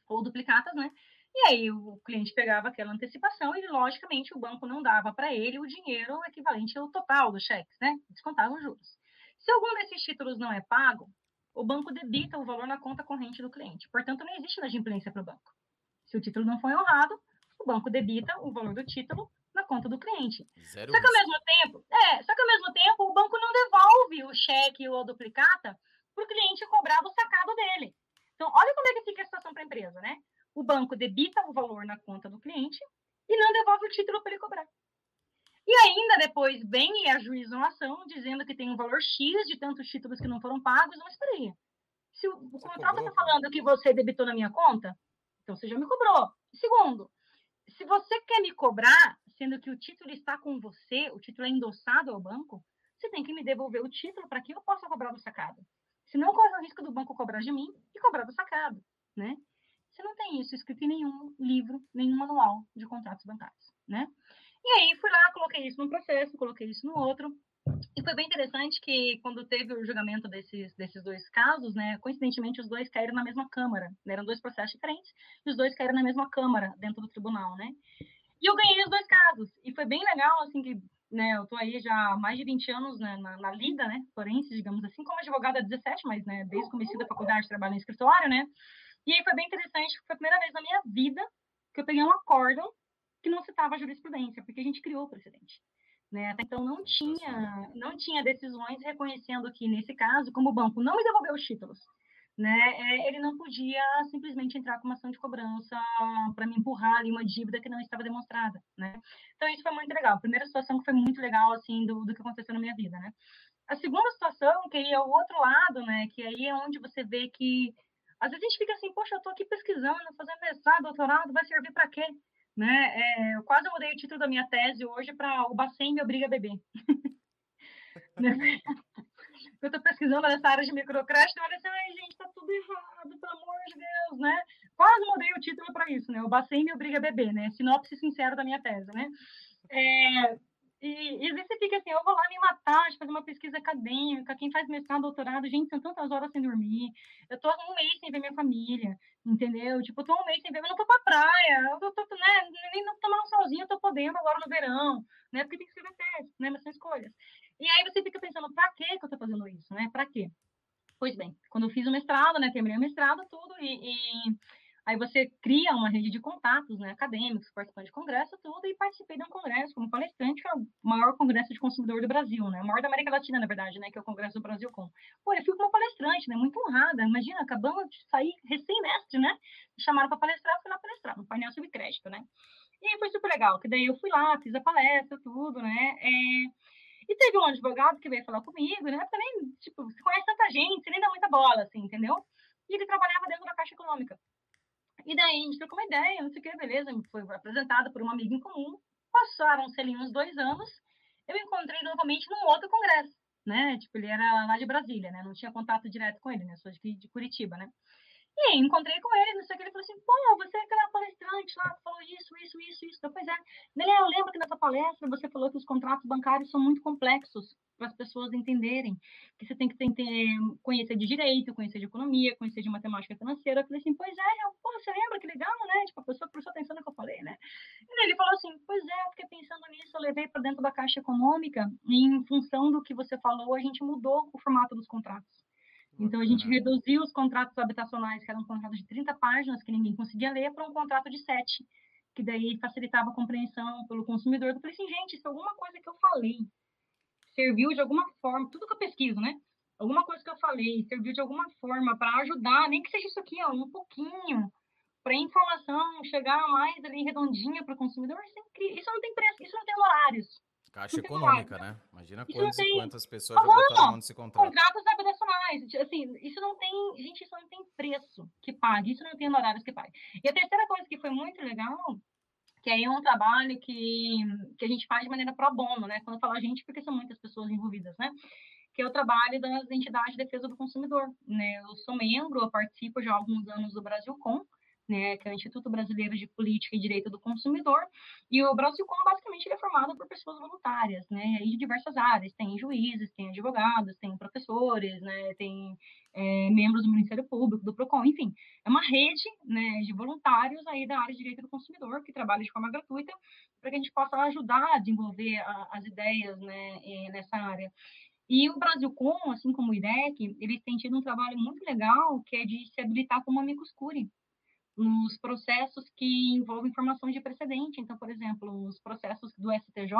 Ou duplicatas, né? E aí o cliente pegava aquela antecipação e, logicamente, o banco não dava para ele o dinheiro equivalente ao total dos cheques, né? Descontavam os juros. Se algum desses títulos não é pago, o banco debita o valor na conta corrente do cliente. Portanto, não existe inadimplência para o banco. Se o título não foi honrado, o banco debita o valor do título na conta do cliente. Zero só que ao mesmo tempo, é, só que ao mesmo tempo o banco não devolve o cheque ou a duplicata para o cliente cobrar o sacado dele. Então, olha como é que fica a situação para a empresa, né? O banco debita o valor na conta do cliente e não devolve o título para ele cobrar. E ainda depois vem e ajuizam a ação dizendo que tem um valor X de tantos títulos que não foram pagos, mas espera aí. Se o, o contrato está falando que você debitou na minha conta, então, você já me cobrou. Segundo, se você quer me cobrar, sendo que o título está com você, o título é endossado ao banco, você tem que me devolver o título para que eu possa cobrar do sacado. Senão, corre o risco do banco cobrar de mim e cobrar do sacado, né? Você não tem isso escrito em nenhum livro, nenhum manual de contratos bancários, né? E aí, fui lá, coloquei isso num processo, coloquei isso no outro, e foi bem interessante que quando teve o julgamento desses, desses dois casos, né, coincidentemente os dois caíram na mesma Câmara, né, eram dois processos diferentes, e os dois caíram na mesma Câmara, dentro do tribunal, né. E eu ganhei os dois casos, e foi bem legal, assim, que né, eu tô aí já há mais de 20 anos né, na, na lida, né, forense, digamos assim, como advogada há 17, mas, né, desde o começo da faculdade trabalho em escritório, né, e aí foi bem interessante, foi a primeira vez na minha vida que eu peguei um acórdão que não citava jurisprudência, porque a gente criou o precedente. Né? Até então não tinha, não tinha decisões reconhecendo que, nesse caso, como o banco não me devolveu os títulos, né, é, ele não podia simplesmente entrar com uma ação de cobrança para me empurrar ali uma dívida que não estava demonstrada, né? Então isso foi muito legal. A primeira situação que foi muito legal assim do, do que aconteceu na minha vida, né? A segunda situação, que aí é o outro lado, né, que aí é onde você vê que às vezes a gente fica assim, poxa, eu estou aqui pesquisando, fazendo mestrado, doutorado, vai servir para quê? Né? É, eu quase mudei o título da minha tese hoje para O Bacen me obriga a beber. <laughs> eu estou pesquisando nessa área de microcrédito, olha assim, ai, gente, está tudo errado, pelo amor de Deus, né? Quase mudei o título para isso, né? O Bacen me obriga a beber, né? Sinopse sincera da minha tese, né? É, E, e às vezes você fica assim, eu vou lá me matar de fazer uma pesquisa acadêmica, quem faz mestrado, doutorado, gente, são tantas horas sem dormir, eu tô um mês sem ver minha família, entendeu? Tipo, eu tô um mês sem ver, eu não tô pra praia, eu tô, tô né, nem não tomar um solzinho, eu tô podendo agora no verão, né, porque tem que escrever tese, né, mas são escolhas. E aí você fica pensando, pra que que eu tô fazendo isso, né, pra quê? Pois bem, quando eu fiz o mestrado, né, terminei o mestrado, tudo, e, e Aí você cria uma rede de contatos, né, acadêmicos, participando de congresso, tudo, e participei de um congresso como palestrante, que é o maior congresso de consumidor do Brasil, né, o maior da América Latina, na verdade, né, que é o Congresso do Brasil Com. Pô, eu fui como palestrante, né, muito honrada, imagina, acabando de sair recém-mestre, né, chamaram para palestrar, eu fui lá palestrar, no painel sobre crédito, né, e aí foi super legal, que daí eu fui lá, fiz a palestra, tudo, né, é... E teve um advogado que veio falar comigo, né? Nem, tipo, você conhece tanta gente, você nem dá muita bola, assim, entendeu? E ele trabalhava dentro da Caixa Econômica. E daí a gente trocou uma ideia, não sei o que, beleza, foi apresentada por uma amiga em comum. Passaram-se ali uns dois anos, eu encontrei novamente num outro congresso, né? Tipo, ele era lá de Brasília, né? Não tinha contato direto com ele, né? Sou de, de Curitiba, né? E aí, encontrei com ele, não sei o que, ele falou assim, pô, você é aquela palestrante lá, falou isso, isso, isso, isso. Pois é. Ele, eu lembro que nessa palestra você falou que os contratos bancários são muito complexos para as pessoas entenderem, que você tem que ter, conhecer de direito, conhecer de economia, conhecer de matemática financeira. Eu falei assim, pois é, eu, pô, você lembra, que legal, né? Tipo, a pessoa prestou atenção no que eu falei, né? E ele falou assim, pois é, eu fiquei pensando nisso, eu levei para dentro da Caixa Econômica e em função do que você falou, a gente mudou o formato dos contratos. Então, a gente reduziu os contratos habitacionais, que eram um contratos de 30 páginas, que ninguém conseguia ler, para um contrato de 7, que daí facilitava a compreensão pelo consumidor. Eu falei assim, gente, se alguma coisa que eu falei serviu de alguma forma, tudo que eu pesquiso, né? Alguma coisa que eu falei serviu de alguma forma para ajudar, nem que seja isso aqui, ó, um pouquinho, para a informação chegar mais ali redondinha para o consumidor, isso, é isso não tem preço, isso não tem horários.
Caixa econômica, né? Imagina quantas e quantas pessoas já botaram mão nesse contrato.
Contratos habitacionais. Assim, isso não tem. Gente, isso não tem preço que pague. Isso não tem horários que pague. E a terceira coisa que foi muito legal, que aí é um trabalho que, que a gente faz de maneira pro bono, né? Quando eu falo a gente, porque são muitas pessoas envolvidas, né? Que é o trabalho das entidades de defesa do consumidor. Né? Eu sou membro, eu participo já há alguns anos do Brasil Com, né, que é o Instituto Brasileiro de Política e Direito do Consumidor, e o Brasilcom, basicamente, ele é formado por pessoas voluntárias, né, de diversas áreas, tem juízes, tem advogados, tem professores, né, tem é, membros do Ministério Público, do PROCON, enfim, é uma rede, né, de voluntários aí da área de Direito do Consumidor, que trabalha de forma gratuita, para que a gente possa ajudar a desenvolver a, as ideias, né, nessa área. E o Brasilcom, assim como o IDEC, eles têm tido um trabalho muito legal, que é de se habilitar como amigos curi, nos processos que envolvem informação de precedente. Então, por exemplo, os processos do STJ,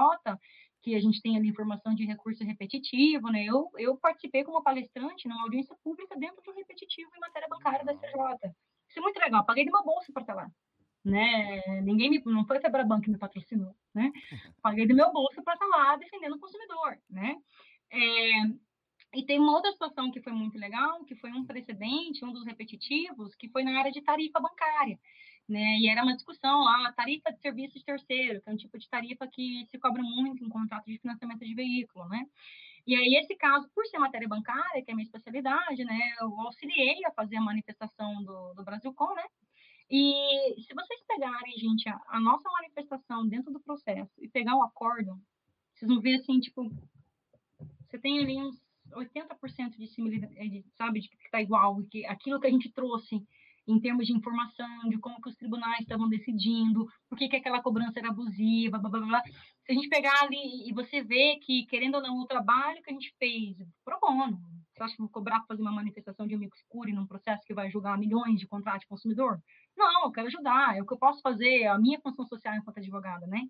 que a gente tem ali informação de recurso repetitivo, né? Eu, eu participei como palestrante numa audiência pública dentro de um repetitivo em matéria bancária da STJ. Isso é muito legal. Paguei de uma bolsa para estar lá. Né? Ninguém me, não foi a Febraban que me patrocinou, né? <laughs> Paguei do meu bolso para estar lá defendendo o consumidor, né? É, e tem uma outra situação que foi muito legal, que foi um precedente, um dos repetitivos, que foi na área de tarifa bancária. Né? E era uma discussão lá, tarifa de serviço de terceiro, que é um tipo de tarifa que se cobra muito em contrato de financiamento de veículo, né? E aí, esse caso, por ser matéria bancária, que é a minha especialidade, né? Eu auxiliei a fazer a manifestação do, do Brasilcom, né? E se vocês pegarem, gente, a, a nossa manifestação dentro do processo e pegar o acordo, vocês vão ver, assim, tipo, você tem ali uns 80% de similaridade, sabe, de que está igual, que aquilo que a gente trouxe em termos de informação, de como que os tribunais estavam decidindo, por que, que aquela cobrança era abusiva, blá, blá, blá. Se a gente pegar ali e você vê que, querendo ou não, o trabalho que a gente fez pro bono, você acha que vou cobrar para fazer uma manifestação de amigo escuro num processo que vai julgar milhões de contratos de consumidor? Não, eu quero ajudar, é o que eu posso fazer, a minha função social enquanto advogada, né?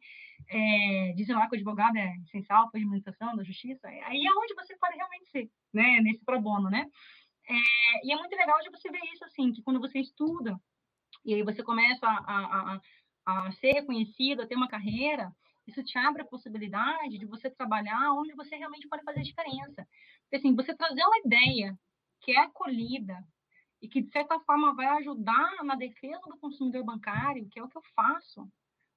É, dizem lá que o advogado é essencial para a administração da justiça, aí é onde você pode realmente ser, né? Nesse pro bono, né? É, e é muito legal de você ver isso, assim, que quando você estuda, e aí você começa a, a, a, a ser reconhecido, a ter uma carreira, isso te abre a possibilidade de você trabalhar onde você realmente pode fazer diferença. Assim, você trazer uma ideia que é acolhida, e que, de certa forma, vai ajudar na defesa do consumidor bancário, que é o que eu faço.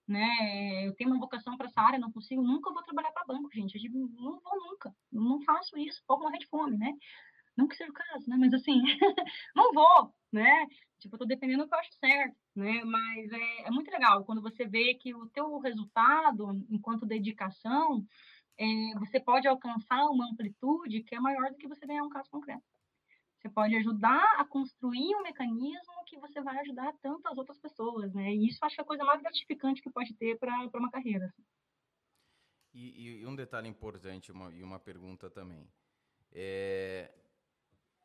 Né? Eu tenho uma vocação para essa área, não consigo, nunca vou trabalhar para banco, gente. Eu digo, não vou nunca, não faço isso, vou morrer de fome, né? Não que seja o caso, né? Mas assim, <laughs> não vou, né? Tipo, eu tô dependendo do que eu acho certo, né? Mas é, é muito legal quando você vê que o teu resultado, enquanto dedicação, é, você pode alcançar uma amplitude que é maior do que você ganhar um caso concreto. Você pode ajudar a construir um mecanismo que você vai ajudar tantas outras pessoas, né? E isso acho que é a coisa mais gratificante que pode ter para uma carreira. Assim.
E, e, um detalhe importante uma, e uma pergunta também. É,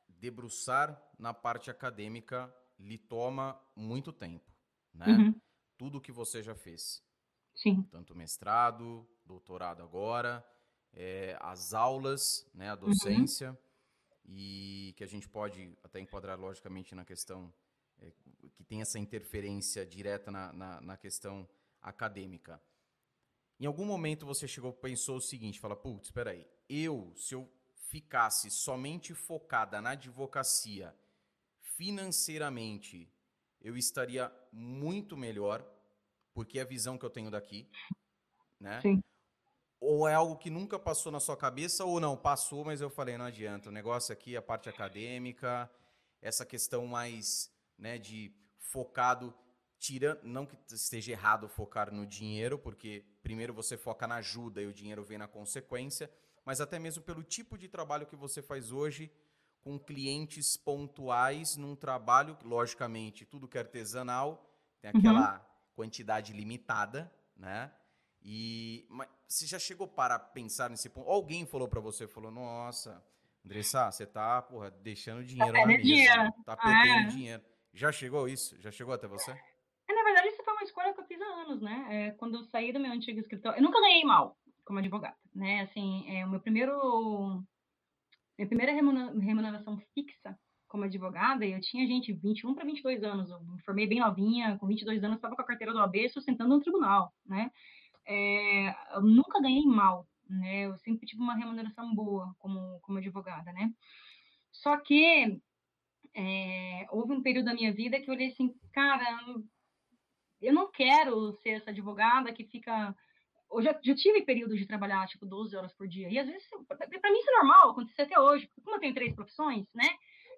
debruçar na parte acadêmica lhe toma muito tempo, né? Uhum. Tudo que você já fez.
Sim.
Tanto mestrado, doutorado agora, é, as aulas, né, a uhum. docência, uhum. e que a gente pode até enquadrar logicamente na questão é, que tem essa interferência direta na, na, na, questão acadêmica. Em algum momento você chegou pensou o seguinte, fala, putz, espera aí, eu, se eu ficasse somente focada na advocacia, financeiramente, eu estaria muito melhor, porque é a visão que eu tenho daqui, né?
Sim.
Ou é algo que nunca passou na sua cabeça, ou não, passou, mas eu falei, não adianta. O negócio aqui a parte acadêmica, essa questão mais né, de focado, tirando, não que esteja errado focar no dinheiro, porque primeiro você foca na ajuda e o dinheiro vem na consequência, mas até mesmo pelo tipo de trabalho que você faz hoje com clientes pontuais num trabalho, logicamente, tudo que é artesanal, tem uhum. aquela uhum. quantidade limitada, né? E mas você já chegou para pensar nesse ponto? Alguém falou para você, falou: "Nossa, Andressa, você tá, porra, deixando dinheiro tá na mesa, dinheiro. tá perdendo é. dinheiro". Já chegou isso? Já chegou até você?
É, na verdade, isso foi uma escolha que eu fiz há anos, né? É, quando eu saí do meu antigo escritório, eu nunca ganhei mal como advogada, né? Assim, é, o meu primeiro minha primeira remuneração fixa como advogada, eu tinha gente 21 para 22 anos, eu me formei bem novinha, com 22 anos estava com a carteira do AB sustentando no tribunal, né? É, eu nunca ganhei mal, né? Eu sempre tive uma remuneração boa como, como advogada, né? Só que é, houve um período da minha vida que eu olhei assim, cara, eu não quero ser essa advogada que fica eu já, já, tive períodos de trabalhar, tipo, 12 horas por dia. E às vezes, para mim isso é normal, acontece até hoje. Como eu tenho três profissões, né?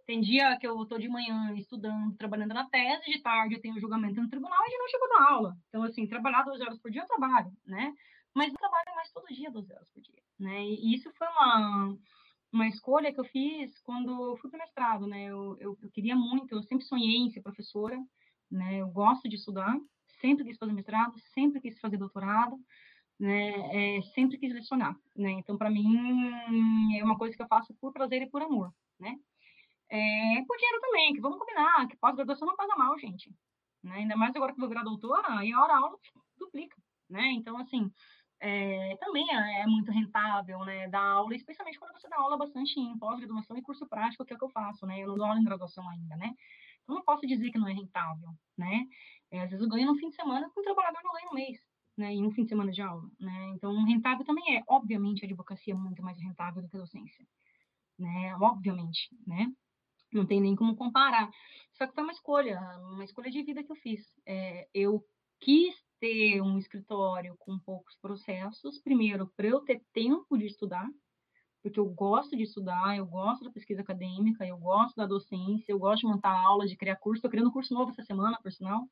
Tem dia que eu tô de manhã estudando, trabalhando na tese, de tarde eu tenho julgamento no tribunal e de noite eu vou dar aula. Então, assim, trabalhar 12 horas por dia eu trabalho, né? Mas eu trabalho mais todo dia 12 horas por dia, né? E isso foi uma, uma escolha que eu fiz quando eu fui para o mestrado, né? Eu, eu, eu, queria muito, eu sempre sonhei em ser professora, né? Eu gosto de estudar, sempre quis fazer mestrado, sempre quis fazer doutorado, né? É, sempre quis lecionar, né? Então, para mim, é uma coisa que eu faço por prazer e por amor, né? É, por dinheiro também, que vamos combinar, que pós-graduação não paga mal, gente. Né? Ainda mais agora que vou virar doutora, e a hora aula duplica, né? Então, assim, é, também é, é, muito rentável, né, dar aula, especialmente quando você dá aula bastante em pós-graduação e curso prático, que é o que eu faço, né? Eu não dou aula em graduação ainda, né? Então, não posso dizer que não é rentável, né? É, às vezes eu ganho no fim de semana que um trabalhador não ganha no mês, né? Em um fim de semana de aula, né? Então, rentável também é. Obviamente, a advocacia é muito mais rentável do que a docência, né? Obviamente, né? Não tem nem como comparar. Só que foi uma escolha, uma escolha de vida que eu fiz. É, eu quis ter um escritório com poucos processos, primeiro, para eu ter tempo de estudar, porque eu gosto de estudar, eu gosto da pesquisa acadêmica, eu gosto da docência, eu gosto de montar aula, de criar curso. Estou criando um curso novo essa semana, por sinal,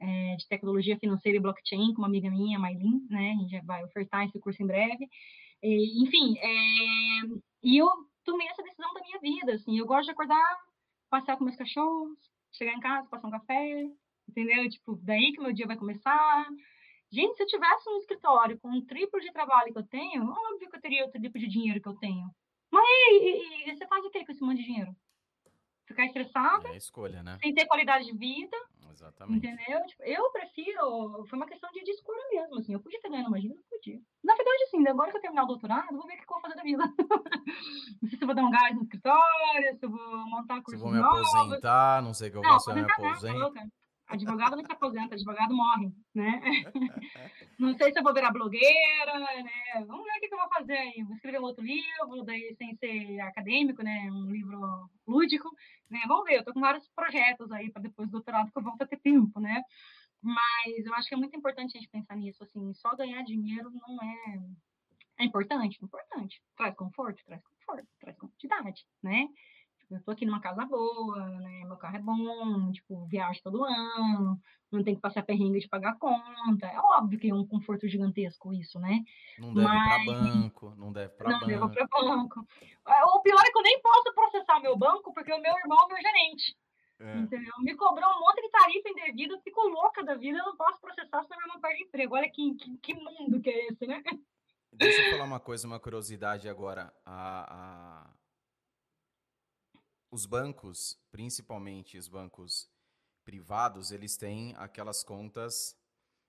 é, de tecnologia financeira e blockchain, com uma amiga minha, Maylin, né? A gente vai ofertar esse curso em breve. E, enfim, é, e eu tomei essa decisão da minha vida, assim, eu gosto de acordar, passear com meus cachorros, chegar em casa, passar um café, entendeu? Tipo, daí que meu dia vai começar. Gente, se eu tivesse um escritório com um triplo de trabalho que eu tenho, óbvio que eu teria o triplo de dinheiro que eu tenho. Mas e, e, você faz o que com esse monte de dinheiro? Ficar estressada?
É escolha, né?
Sem ter qualidade de vida.
Exatamente.
Entendeu? Tipo, eu prefiro. Foi uma questão de, de escolha mesmo, assim. Eu podia ter ganhado dinheiro, eu podia. Na verdade, assim, agora que eu terminar o doutorado, vou ver o que eu vou fazer da vida. <laughs> não sei se eu vou dar um gás no escritório, se eu vou montar curso. Se
eu vou me novos. aposentar, não sei o que eu vou fazer, eu me aposento.
Advogado não se aposenta, advogado morre, né? <laughs> Não sei se eu vou virar blogueira, né? Vamos ver o que eu vou fazer aí. Vou escrever um outro livro, daí sem ser acadêmico, né? Um livro lúdico, né? Vamos ver, eu tô com vários projetos aí para depois do doutorado que eu volto a ter tempo, né? Mas eu acho que é muito importante a gente pensar nisso, assim, só ganhar dinheiro não é... É importante? Importante. Traz conforto? Traz conforto, traz quantidade, né? Eu tô aqui numa casa boa, né? Meu carro é bom, tipo, viajo todo ano, não tem que passar perrengue de pagar conta. É óbvio que é um conforto gigantesco isso, né?
Não deve Mas... para banco, não deve para banco. Não
deve para banco. É, o pior é que eu nem posso processar meu banco, porque o meu irmão é meu gerente. É. Entendeu? Me cobrou um monte de tarifa indevida, fico louca da vida, eu não posso processar, senão meu irmão perde emprego. Olha que, que, que, mundo que é esse, né?
Deixa eu falar uma coisa, uma curiosidade agora. A... Os bancos, principalmente os bancos privados, eles têm aquelas contas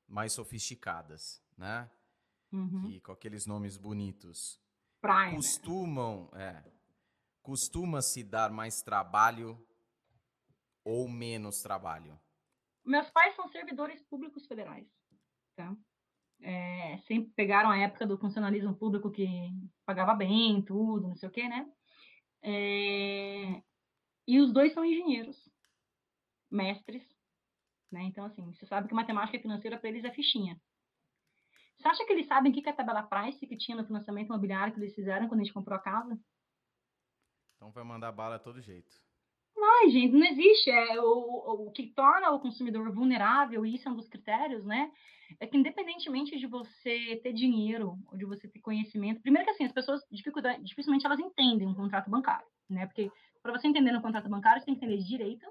mais sofisticadas, né? Uhum. E com aqueles nomes bonitos.
Prime.
Costumam, é, costuma se dar mais trabalho ou menos trabalho?
Meus pais são servidores públicos federais, tá? É, sempre pegaram a época do funcionalismo público que pagava bem, tudo, não sei o quê, né? É, e os dois são engenheiros mestres, né? Então, assim, você sabe que matemática financeira para eles é fichinha. Você acha que eles sabem o que é a tabela price que tinha no financiamento imobiliário que eles fizeram quando a gente comprou a casa?
Então vai mandar bala a todo jeito.
Ai, gente, não existe. É, o, o que torna o consumidor vulnerável, e isso é um dos critérios, né? É que independentemente de você ter dinheiro ou de você ter conhecimento, primeiro que assim, as pessoas dificilmente elas entendem um contrato bancário, né? Porque para você entender um contrato bancário, você tem que entender de direito,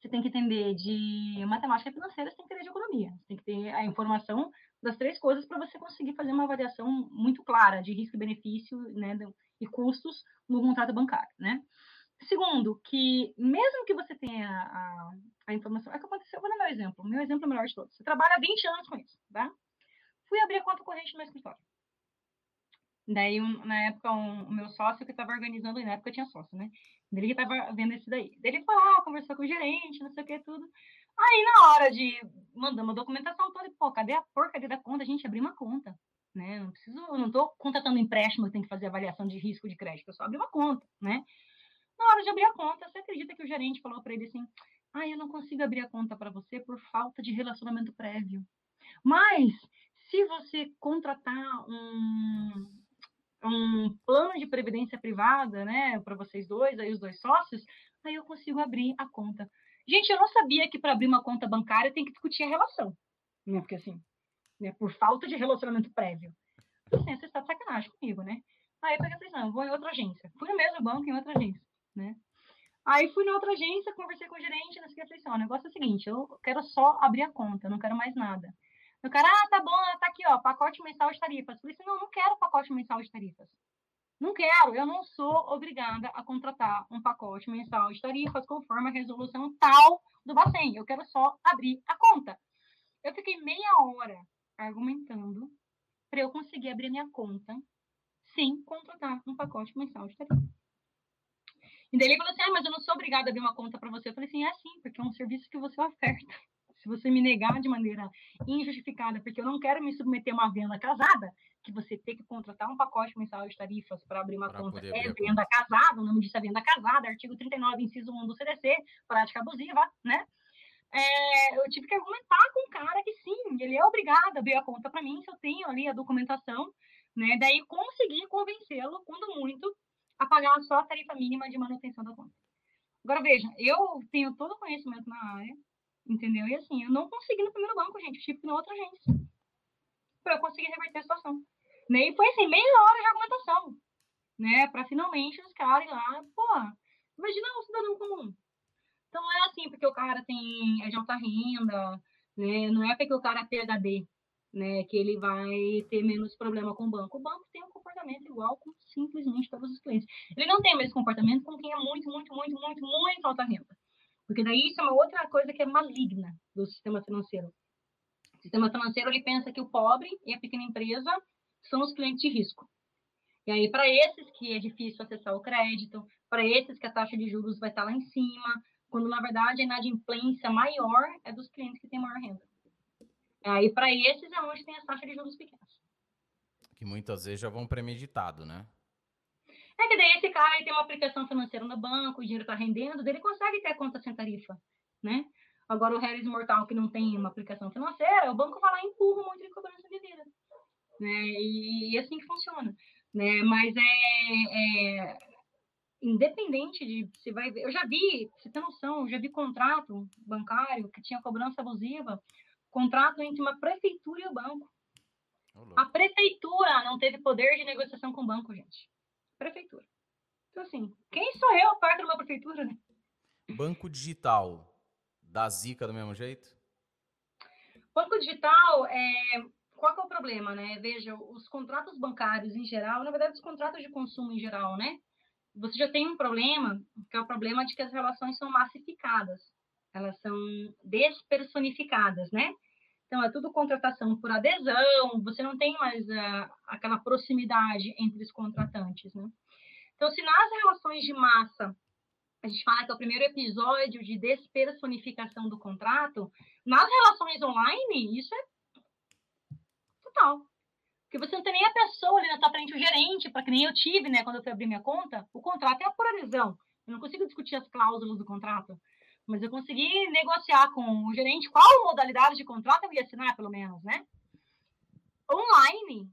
você tem que entender de matemática financeira, você tem que entender de economia. Você tem que ter a informação das três coisas para você conseguir fazer uma avaliação muito clara de risco e benefício né, e custos no contrato bancário, né? Segundo, que mesmo que você tenha a, a informação, é que aconteceu, vou dar meu exemplo, meu exemplo é o melhor de todos. Você trabalha há 20 anos com isso, tá? Fui abrir a conta corrente no meu escritório. Daí, um, na época, um, o meu sócio que estava organizando, na época tinha sócio, né? Ele que estava vendo esse daí. Daí ele foi lá, conversou com o gerente, não sei o que, tudo. Aí, na hora de mandar uma documentação toda, pô, cadê a porcaria da conta? A gente abriu uma conta, né? Não preciso, eu não estou contratando empréstimo, eu tenho que fazer avaliação de risco de crédito, eu só abri uma conta, né? Na hora de abrir a conta, você acredita que o gerente falou para ele assim: ah, eu não consigo abrir a conta para você por falta de relacionamento prévio. Mas, se você contratar um, um plano de previdência privada, né, para vocês dois, aí os dois sócios, aí eu consigo abrir a conta. Gente, eu não sabia que para abrir uma conta bancária tem que discutir a relação, né? Porque assim, né, por falta de relacionamento prévio. Assim, você está de sacanagem comigo, né? Aí eu peguei e falei, não, vou em outra agência. Fui no mesmo banco, em outra agência, né? Aí fui na outra agência, conversei com o gerente, não que, assim, o negócio é o seguinte, eu quero só abrir a conta, não quero mais nada. O cara, ah, tá bom, tá aqui, ó, pacote mensal de tarifas. Eu falei assim, não, não quero pacote mensal de tarifas. Não quero, eu não sou obrigada a contratar um pacote mensal de tarifas conforme a resolução tal do Bacen. Eu quero só abrir a conta. Eu fiquei meia hora argumentando para eu conseguir abrir minha conta sem contratar um pacote mensal de tarifas. E daí ele falou assim: ah, mas eu não sou obrigada a abrir uma conta para você. Eu falei assim: é sim, porque é um serviço que você oferta se você me negar de maneira injustificada, porque eu não quero me submeter a uma venda casada, que você tem que contratar um pacote mensal de tarifas para abrir uma pra conta, é venda conta. casada, o nome disso é venda casada, artigo 39, inciso 1 do CDC, prática abusiva, né? É, eu tive que argumentar com o cara que sim, ele é obrigado a abrir a conta para mim, se eu tenho ali a documentação, né? Daí conseguir convencê-lo, quando muito, a pagar só a tarifa mínima de manutenção da conta. Agora veja, eu tenho todo o conhecimento na área, Entendeu? E assim, eu não consegui no primeiro banco, gente. Eu tive que ir na outra agência. Pra eu conseguir reverter a situação. Né? E foi assim, meia hora de argumentação. Né? Pra finalmente os caras ir lá, pô, imagina um cidadão comum. Então não é assim porque o cara tem, é de alta renda, né? Não é porque o cara é PHD, né? Que ele vai ter menos problema com o banco. O banco tem um comportamento igual com simplesmente todos os clientes. Ele não tem o mesmo comportamento com quem é muito, muito, muito, muito, muito alta renda. Porque daí isso é uma outra coisa que é maligna do sistema financeiro. O sistema financeiro ele pensa que o pobre e a pequena empresa são os clientes de risco. E aí, para esses que é difícil acessar o crédito, para esses que a taxa de juros vai estar lá em cima, quando na verdade a inadimplência maior é dos clientes que têm maior renda. Aí, para esses é onde tem as taxas de juros pequenas.
Que muitas vezes já vão premeditado, né?
É que daí esse cara tem uma aplicação financeira no banco, o dinheiro está rendendo, ele consegue ter a conta sem tarifa, né? Agora, o Harris Mortal, que não tem uma aplicação financeira, o banco vai lá e empurra um monte de cobrança de vida. Né? E, e assim que funciona. Né? Mas é, é, independente de se vai ver. Eu já vi, você tem noção, eu já vi contrato bancário que tinha cobrança abusiva, contrato entre uma prefeitura e o banco. A prefeitura não teve poder de negociação com o banco, gente. Prefeitura. Então, assim, quem sou eu perto de uma prefeitura, né?
Banco digital dá zica do mesmo jeito?
Banco digital, é... qual que é o problema, né? Veja, os contratos bancários em geral, na verdade, os contratos de consumo em geral, né? Você já tem um problema, que é o problema de que as relações são massificadas. Elas são despersonificadas, né? Então, é tudo contratação por adesão, você não tem mais uh, aquela proximidade entre os contratantes, né? Então, se nas relações de massa, a gente fala que é o primeiro episódio de despersonificação do contrato, nas relações online, isso é total. Porque você não tem nem a pessoa ali na tua frente, o gerente, para que nem eu tive, né, quando eu fui abrir minha conta, o contrato é por adesão. Eu não consigo discutir as cláusulas do contrato mas eu consegui negociar com o gerente qual modalidade de contrato eu ia assinar, pelo menos, né? Online,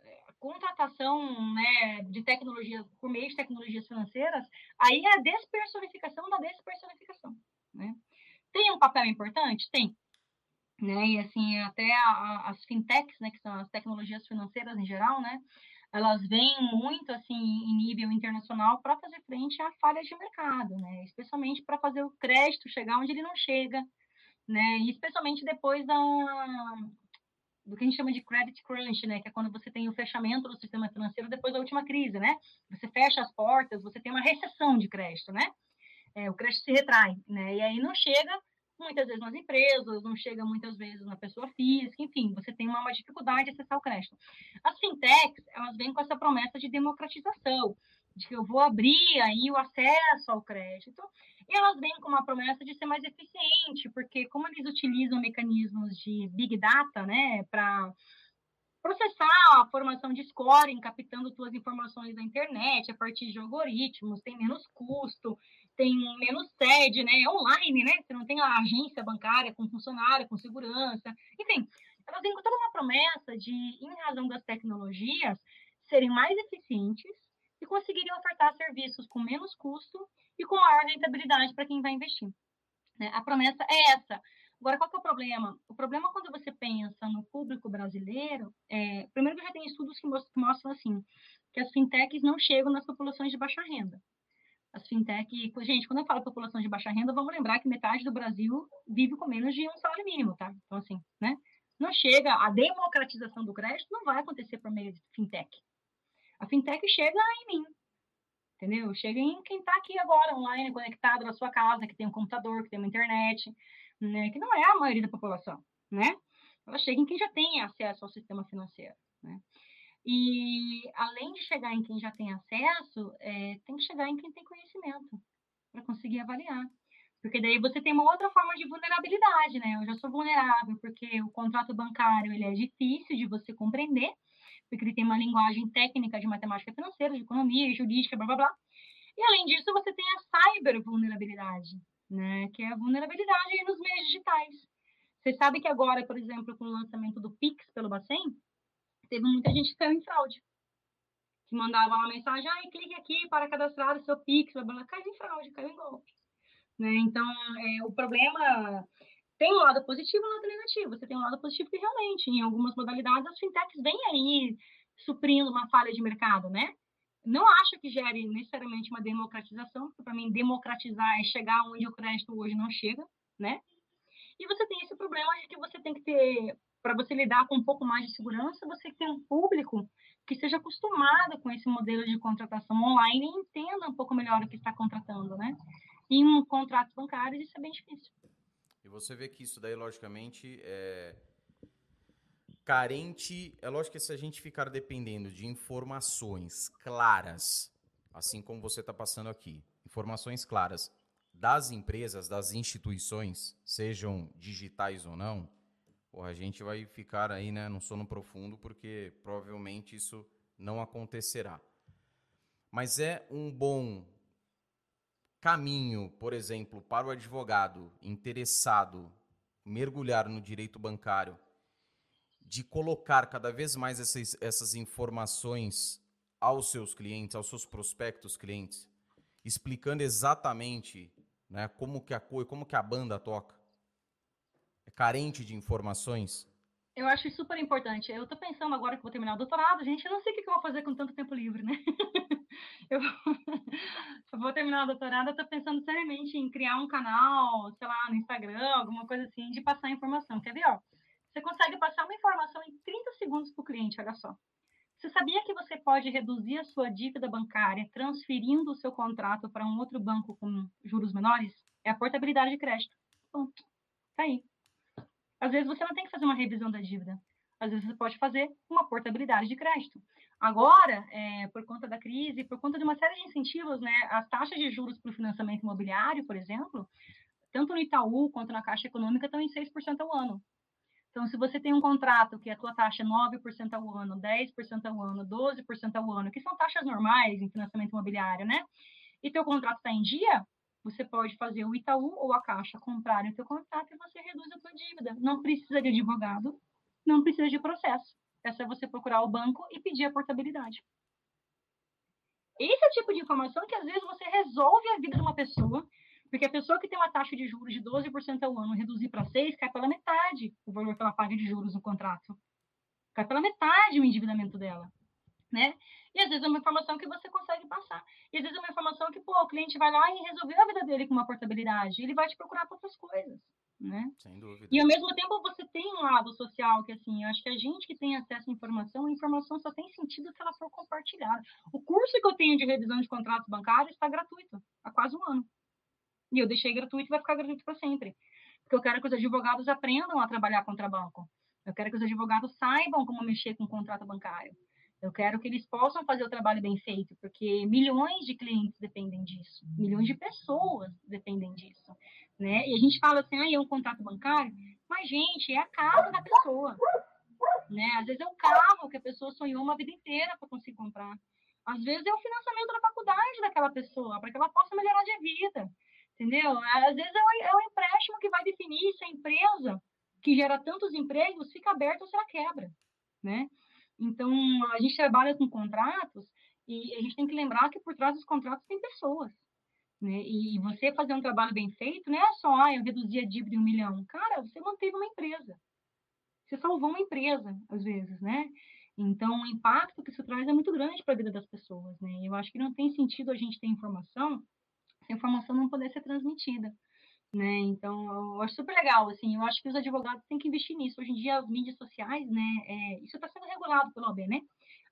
é, contratação né, de tecnologia por meio de tecnologias financeiras, aí é a despersonificação da despersonificação, né? Tem um papel importante? Tem. Né? E assim, até a, as fintechs, né, que são as tecnologias financeiras em geral, né, elas vêm muito assim em nível internacional para fazer frente a falhas de mercado, né? Especialmente para fazer o crédito chegar onde ele não chega, né? E especialmente depois da do que a gente chama de credit crunch, né? Que é quando você tem o fechamento do sistema financeiro depois da última crise, né? Você fecha as portas, você tem uma recessão de crédito, né? É, o crédito se retrai, né? E aí não chega muitas vezes nas empresas, não chega muitas vezes na pessoa física, enfim, você tem uma, uma dificuldade de acessar o crédito. As fintechs, elas vêm com essa promessa de democratização, de que eu vou abrir aí o acesso ao crédito, e elas vêm com uma promessa de ser mais eficiente, porque como eles utilizam mecanismos de big data, né, para processar a formação de scoring, captando suas informações da internet a partir de algoritmos, tem menos custo, tem menos sede, né? É online, né? Você não tem a agência bancária com funcionário, com segurança. Enfim, elas têm toda uma promessa de, em razão das tecnologias, serem mais eficientes e conseguirem ofertar serviços com menos custo e com maior rentabilidade para quem vai investir. Né? A promessa é essa. Agora, qual é o problema? O problema quando você pensa no público brasileiro, é, primeiro que já tem estudos que mostram assim, que as fintechs não chegam nas populações de baixa renda as fintech. Gente, quando eu falo população de baixa renda, vamos lembrar que metade do Brasil vive com menos de um salário mínimo, tá? Então, assim, né? Não chega, a democratização do crédito não vai acontecer por meio de fintech. A fintech chega em mim, entendeu? Chega em quem está aqui agora, online, conectado na sua casa, que tem um computador, que tem uma internet, né? Que não é a maioria da população, né? Ela chega em quem já tem acesso ao sistema financeiro, né? E além de chegar em quem já tem acesso, é, tem que chegar em quem tem conhecimento para conseguir avaliar. Porque daí você tem uma outra forma de vulnerabilidade, né? Eu já sou vulnerável porque o contrato bancário ele é difícil de você compreender, porque ele tem uma linguagem técnica de matemática financeira, de economia, jurídica, blá blá blá. E além disso, você tem a cyber vulnerabilidade, né? Que é a vulnerabilidade nos meios digitais. Você sabe que agora, por exemplo, com o lançamento do Pix pelo Bacen, teve muita gente que caiu em fraude. Que mandava uma mensagem, ah, clique aqui para cadastrar o seu Pix, blá, blá, caiu em fraude, caiu em golpe. Né? Então, é, o problema tem um lado positivo e um lado negativo. Você tem um lado positivo que realmente, em algumas modalidades, as fintechs vêm aí suprindo uma falha de mercado, né? Não acho que gere necessariamente uma democratização, porque para mim democratizar é chegar onde o crédito hoje não chega, né? E você tem esse problema de que você tem que ter para você lidar com um pouco mais de segurança, você tem um público que seja acostumado com esse modelo de contratação online e entenda um pouco melhor o que está contratando, né? Em um contrato bancário, isso é bem difícil.
E você vê que isso daí, logicamente, é carente. É lógico que se a gente ficar dependendo de informações claras, assim como você está passando aqui, informações claras das empresas, das instituições, sejam digitais ou não, porra, a gente vai ficar aí, né, no sono profundo, porque provavelmente isso não acontecerá. Mas é um bom caminho, por exemplo, para o advogado interessado mergulhar no direito bancário, de colocar cada vez mais essas, essas informações aos seus clientes, aos seus prospectos clientes. explicando exatamente né, como que a cor, como que a banda toca? É carente de informações?
Eu acho super importante. Eu tô pensando agora que vou terminar o doutorado, gente, eu não sei o que eu vou fazer com tanto tempo livre, né? <laughs> eu, vou terminar o doutorado, eu tô pensando seriamente em criar um canal, sei lá, no Instagram, alguma coisa assim, de passar informação. Quer ver, ó? Você consegue passar uma informação em 30 segundos para o cliente, olha só. Você sabia que você pode reduzir a sua dívida bancária transferindo o seu contrato para um outro banco com juros menores? É a portabilidade de crédito. Ponto. Tá aí. Às vezes você não tem que fazer uma revisão da dívida. Às vezes você pode fazer uma portabilidade de crédito. Agora, é, por conta da crise, por conta de uma série de incentivos, né, as taxas de juros para o financiamento imobiliário, por exemplo, tanto no Itaú quanto na Caixa Econômica estão em 6% ao ano. Então, se você tem um contrato que a tua taxa é 9% ao ano, 10% ao ano, 12% ao ano, que são taxas normais em financiamento imobiliário, né? E teu contrato está em dia, você pode fazer o Itaú ou a Caixa comprarem o teu contrato e você reduz a tua dívida. Não precisa de advogado, não precisa de processo. É só você procurar o banco e pedir a portabilidade. Esse é o tipo de informação que às vezes você resolve a vida de uma pessoa porque a pessoa que tem uma taxa de juros de 12% ao ano reduzir para 6%, cai pela metade o valor que ela paga de juros no contrato. Cai pela metade o endividamento dela. Né? E às vezes é uma informação que você consegue passar. E às vezes é uma informação que, pô, o cliente vai lá e resolveu a vida dele com uma portabilidade. Ele vai te procurar para outras coisas. Né?
Sem dúvida.
E ao mesmo tempo você tem um lado social que assim, eu acho que a gente que tem acesso à informação, a informação só tem sentido se ela for compartilhada. O curso que eu tenho de revisão de contratos bancários está gratuito há quase um ano. E eu deixei gratuito e vai ficar gratuito para sempre. Porque eu quero que os advogados aprendam a trabalhar contra banco. Eu quero que os advogados saibam como mexer com o contrato bancário. Eu quero que eles possam fazer o trabalho bem feito, porque milhões de clientes dependem disso, milhões de pessoas dependem disso, né? E a gente fala assim, ah, é um contrato bancário, mas gente, é a casa da pessoa, né? Às vezes é o carro que a pessoa sonhou uma vida inteira para conseguir comprar. Às vezes é o financiamento da faculdade daquela pessoa, para que ela possa melhorar de vida entendeu? Às vezes é o, é empréstimo que vai definir se a empresa que gera tantos empregos fica aberta ou se ela quebra, né? Então, a gente trabalha com contratos e a gente tem que lembrar que por trás dos contratos tem pessoas, né? E você fazer um trabalho bem feito não é só, ah, eu reduzi a dívida em um milhão. Cara, você manteve uma empresa. Você salvou uma empresa, às vezes, né? Então, o impacto que isso traz é muito grande para a vida das pessoas, né? Eu acho que não tem sentido a gente ter informação essa informação não poder ser transmitida. Né? Então, eu acho super legal, assim, eu acho que os advogados têm que investir nisso. Hoje em dia, as mídias sociais, né, é, isso está sendo regulado pelo OAB, né?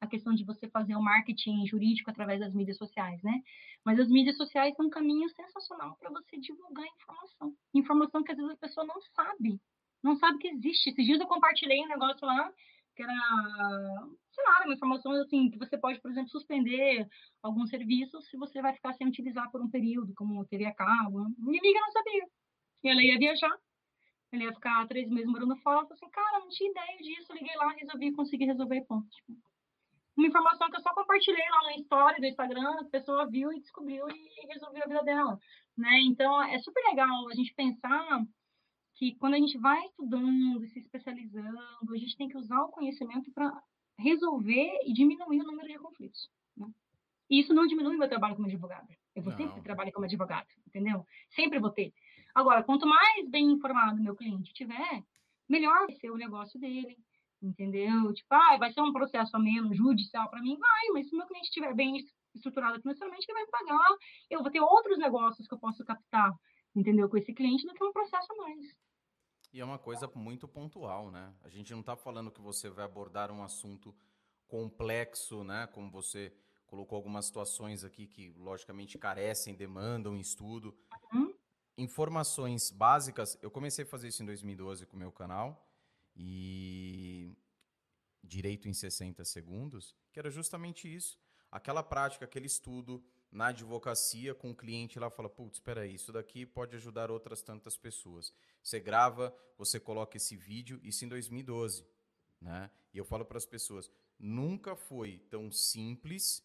A questão de você fazer o marketing jurídico através das mídias sociais, né? Mas as mídias sociais são um caminho sensacional para você divulgar informação. Informação que às vezes a pessoa não sabe, não sabe que existe. Esses dias eu compartilhei um negócio lá que era, sei lá, uma informação assim, que você pode, por exemplo, suspender algum serviço se você vai ficar sem utilizar por um período, como TV a cabo. Minha amiga não sabia. E ela ia viajar, ela ia ficar três meses morando fora, falou assim, cara, não tinha ideia disso, liguei lá, resolvi, consegui resolver, ponto. Tipo, uma informação que eu só compartilhei lá na história do Instagram, a pessoa viu e descobriu e resolveu a vida dela, né? Então, é super legal a gente pensar que quando a gente vai estudando, se especializando, a gente tem que usar o conhecimento para resolver e diminuir o número de conflitos. Né? E isso não diminui meu trabalho como advogada. Eu vou não. sempre trabalhar como advogado, entendeu? Sempre vou ter. Agora, quanto mais bem informado meu cliente tiver, melhor vai ser o negócio dele, entendeu? Tipo, ah, vai ser um processo a menos judicial para mim? Vai, mas se meu cliente estiver bem estruturado financeiramente, ele vai me pagar. Eu vou ter outros negócios que eu posso captar, entendeu? Com esse cliente do que um processo a mais.
E é uma coisa muito pontual, né? A gente não está falando que você vai abordar um assunto complexo, né? Como você colocou algumas situações aqui que, logicamente, carecem, demandam estudo. Uhum. Informações básicas. Eu comecei a fazer isso em 2012 com o meu canal. E direito em 60 segundos, que era justamente isso. Aquela prática, aquele estudo na advocacia com o cliente lá fala, putz, espera aí, isso daqui pode ajudar outras tantas pessoas. Você grava, você coloca esse vídeo, isso em 2012, né? E eu falo para as pessoas, nunca foi tão simples,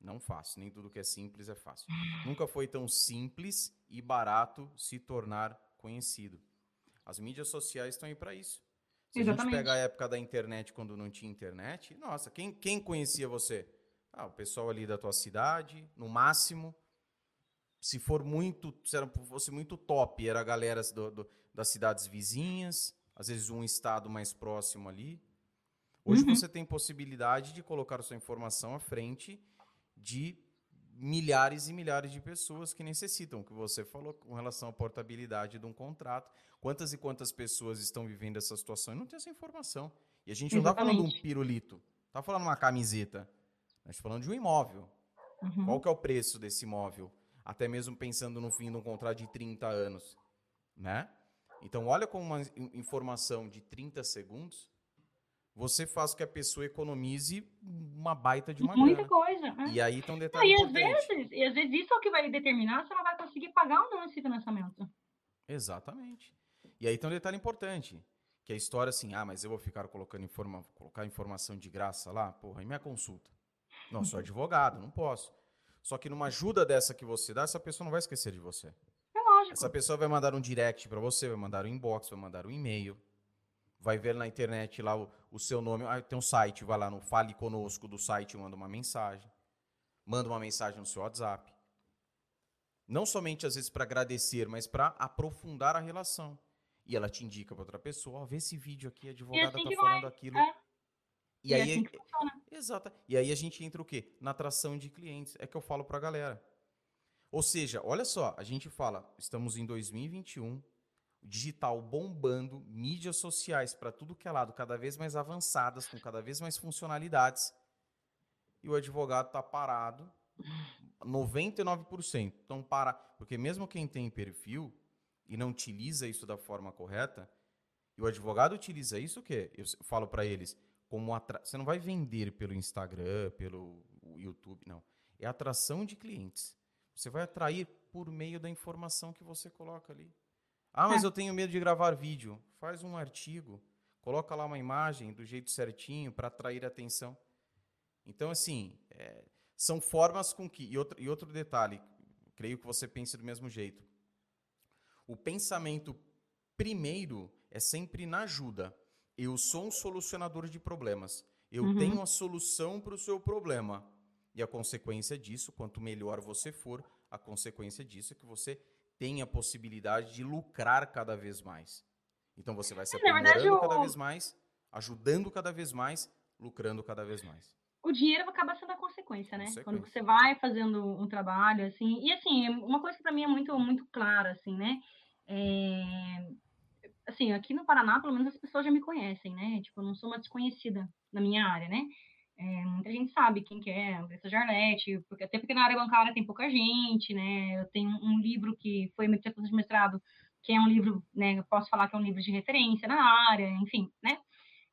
não fácil, nem tudo que é simples é fácil. <laughs> nunca foi tão simples e barato se tornar conhecido. As mídias sociais estão aí para isso. Se Exatamente. a gente pega a época da internet, quando não tinha internet, nossa, quem, quem conhecia você? Ah, o pessoal ali da tua cidade, no máximo. se for muito, se fosse muito top, era a galera do, do, das cidades vizinhas, às vezes um estado mais próximo ali. Hoje uhum. você tem possibilidade de colocar sua informação à frente de milhares e milhares de pessoas que necessitam, que você falou com relação à portabilidade de um contrato. Quantas e quantas pessoas estão vivendo essa situação e não tem essa informação? E a gente não está falando de um pirulito, está falando uma camiseta. A gente está falando de um imóvel. Uhum. Qual que é o preço desse imóvel? Até mesmo pensando no fim de um contrato de 30 anos. Né? Então, olha como uma informação de 30 segundos você faz com que a pessoa economize uma baita de uma
Muita
grana.
coisa.
É. E aí então detalhe
e às vezes, e às vezes isso é o que vai determinar se ela vai conseguir pagar ou não esse financiamento.
Exatamente. E aí tem um detalhe importante, que é a história assim, ah, mas eu vou ficar colocando informa colocar informação de graça lá, porra, e minha consulta? Não, sou advogado, não posso. Só que numa ajuda dessa que você dá, essa pessoa não vai esquecer de você.
É lógico.
Essa pessoa vai mandar um direct para você, vai mandar um inbox, vai mandar um e-mail vai ver na internet lá o, o seu nome. Ah, tem um site, vai lá no Fale Conosco do site, manda uma mensagem. Manda uma mensagem no seu WhatsApp. Não somente às vezes para agradecer, mas para aprofundar a relação. E ela te indica para outra pessoa, oh, vê esse vídeo aqui, a advogada
assim
tá falando
vai.
aquilo.
É.
E, e, aí, assim exato. E aí a gente entra o quê? Na atração de clientes. É que eu falo para a galera. Ou seja, olha só, a gente fala, estamos em 2021, digital bombando, mídias sociais para tudo que é lado, cada vez mais avançadas, com cada vez mais funcionalidades. E o advogado está parado, 99% estão parados. Porque mesmo quem tem perfil e não utiliza isso da forma correta, e o advogado utiliza isso o quê? Eu falo para eles, como atra... você não vai vender pelo Instagram, pelo YouTube, não. É atração de clientes. Você vai atrair por meio da informação que você coloca ali. Ah, mas é. eu tenho medo de gravar vídeo. Faz um artigo, coloca lá uma imagem do jeito certinho para atrair atenção. Então, assim, é, são formas com que. E outro, e outro detalhe, creio que você pense do mesmo jeito. O pensamento primeiro é sempre na ajuda. Eu sou um solucionador de problemas. Eu uhum. tenho a solução para o seu problema. E a consequência disso, quanto melhor você for, a consequência disso é que você tem a possibilidade de lucrar cada vez mais. Então você vai se aprimorando cada vez mais, ajudando cada vez mais, lucrando cada vez mais.
O dinheiro acaba sendo a consequência, né? Consequência. Quando você vai fazendo um trabalho, assim. E assim, uma coisa que para mim é muito, muito clara, assim, né? É... Assim, aqui no Paraná, pelo menos as pessoas já me conhecem, né? Tipo, eu não sou uma desconhecida na minha área, né? É, muita gente sabe quem que é, Andressa Jarlete, porque, até porque na área bancária tem pouca gente, né? Eu tenho um livro que foi meu texto de mestrado, que é um livro, né? Eu posso falar que é um livro de referência na área, enfim, né?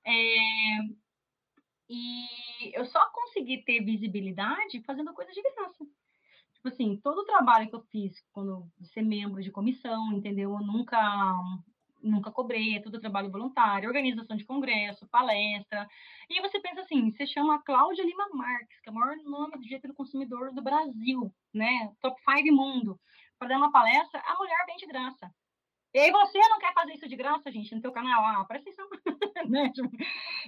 É, e eu só consegui ter visibilidade fazendo coisas de graça. Tipo assim, todo o trabalho que eu fiz quando ser membro de comissão, entendeu? Eu nunca nunca cobrei, é tudo trabalho voluntário, organização de congresso, palestra. E você pensa assim, você chama Cláudia Lima Marques, que é o maior nome do direito do consumidor do Brasil, né? Top 5 mundo, para dar uma palestra, a mulher vem de graça. E aí você não quer fazer isso de graça, gente, no teu canal? Ah, presta atenção. <laughs> né?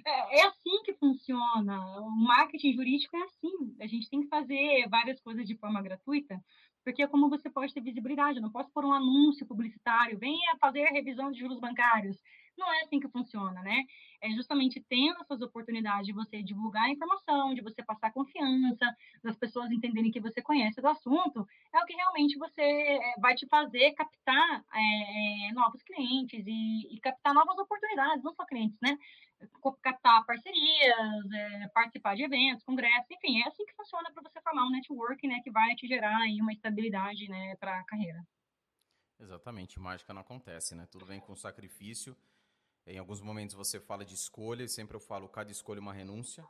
É, é assim que funciona. O marketing jurídico é assim. A gente tem que fazer várias coisas de forma gratuita porque é como você pode ter visibilidade. Eu não posso pôr um anúncio publicitário, venha fazer a revisão de juros bancários. Não é assim que funciona, né? É justamente tendo essas oportunidades de você divulgar a informação, de você passar confiança, das pessoas entenderem que você conhece do assunto, é o que realmente você é, vai te fazer captar é, novos clientes e, e captar novas oportunidades, não só clientes, né? captar parcerias, é, participar de eventos, congressos, enfim, é assim que funciona para você formar um network, né, que vai te gerar aí uma estabilidade, né, para a carreira.
Exatamente, mágica não acontece, né? Tudo vem com sacrifício. Em alguns momentos você fala de escolha, e sempre eu falo, cada escolha é uma renúncia.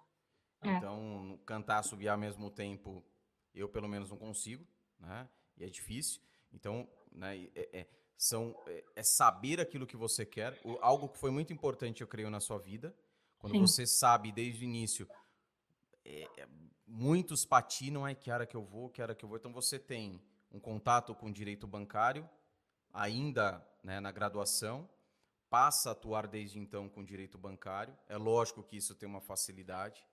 É. Então, cantar, subir ao mesmo tempo, eu pelo menos não consigo, né? E é difícil. Então, né, é, é são é, é saber aquilo que você quer, o, algo que foi muito importante, eu creio, na sua vida. Quando Sim. você sabe desde o início, é, é, muitos patinam, ai, que hora que eu vou, que hora que eu vou. Então você tem um contato com o direito bancário, ainda né, na graduação, passa a atuar desde então com direito bancário. É lógico que isso tem uma facilidade.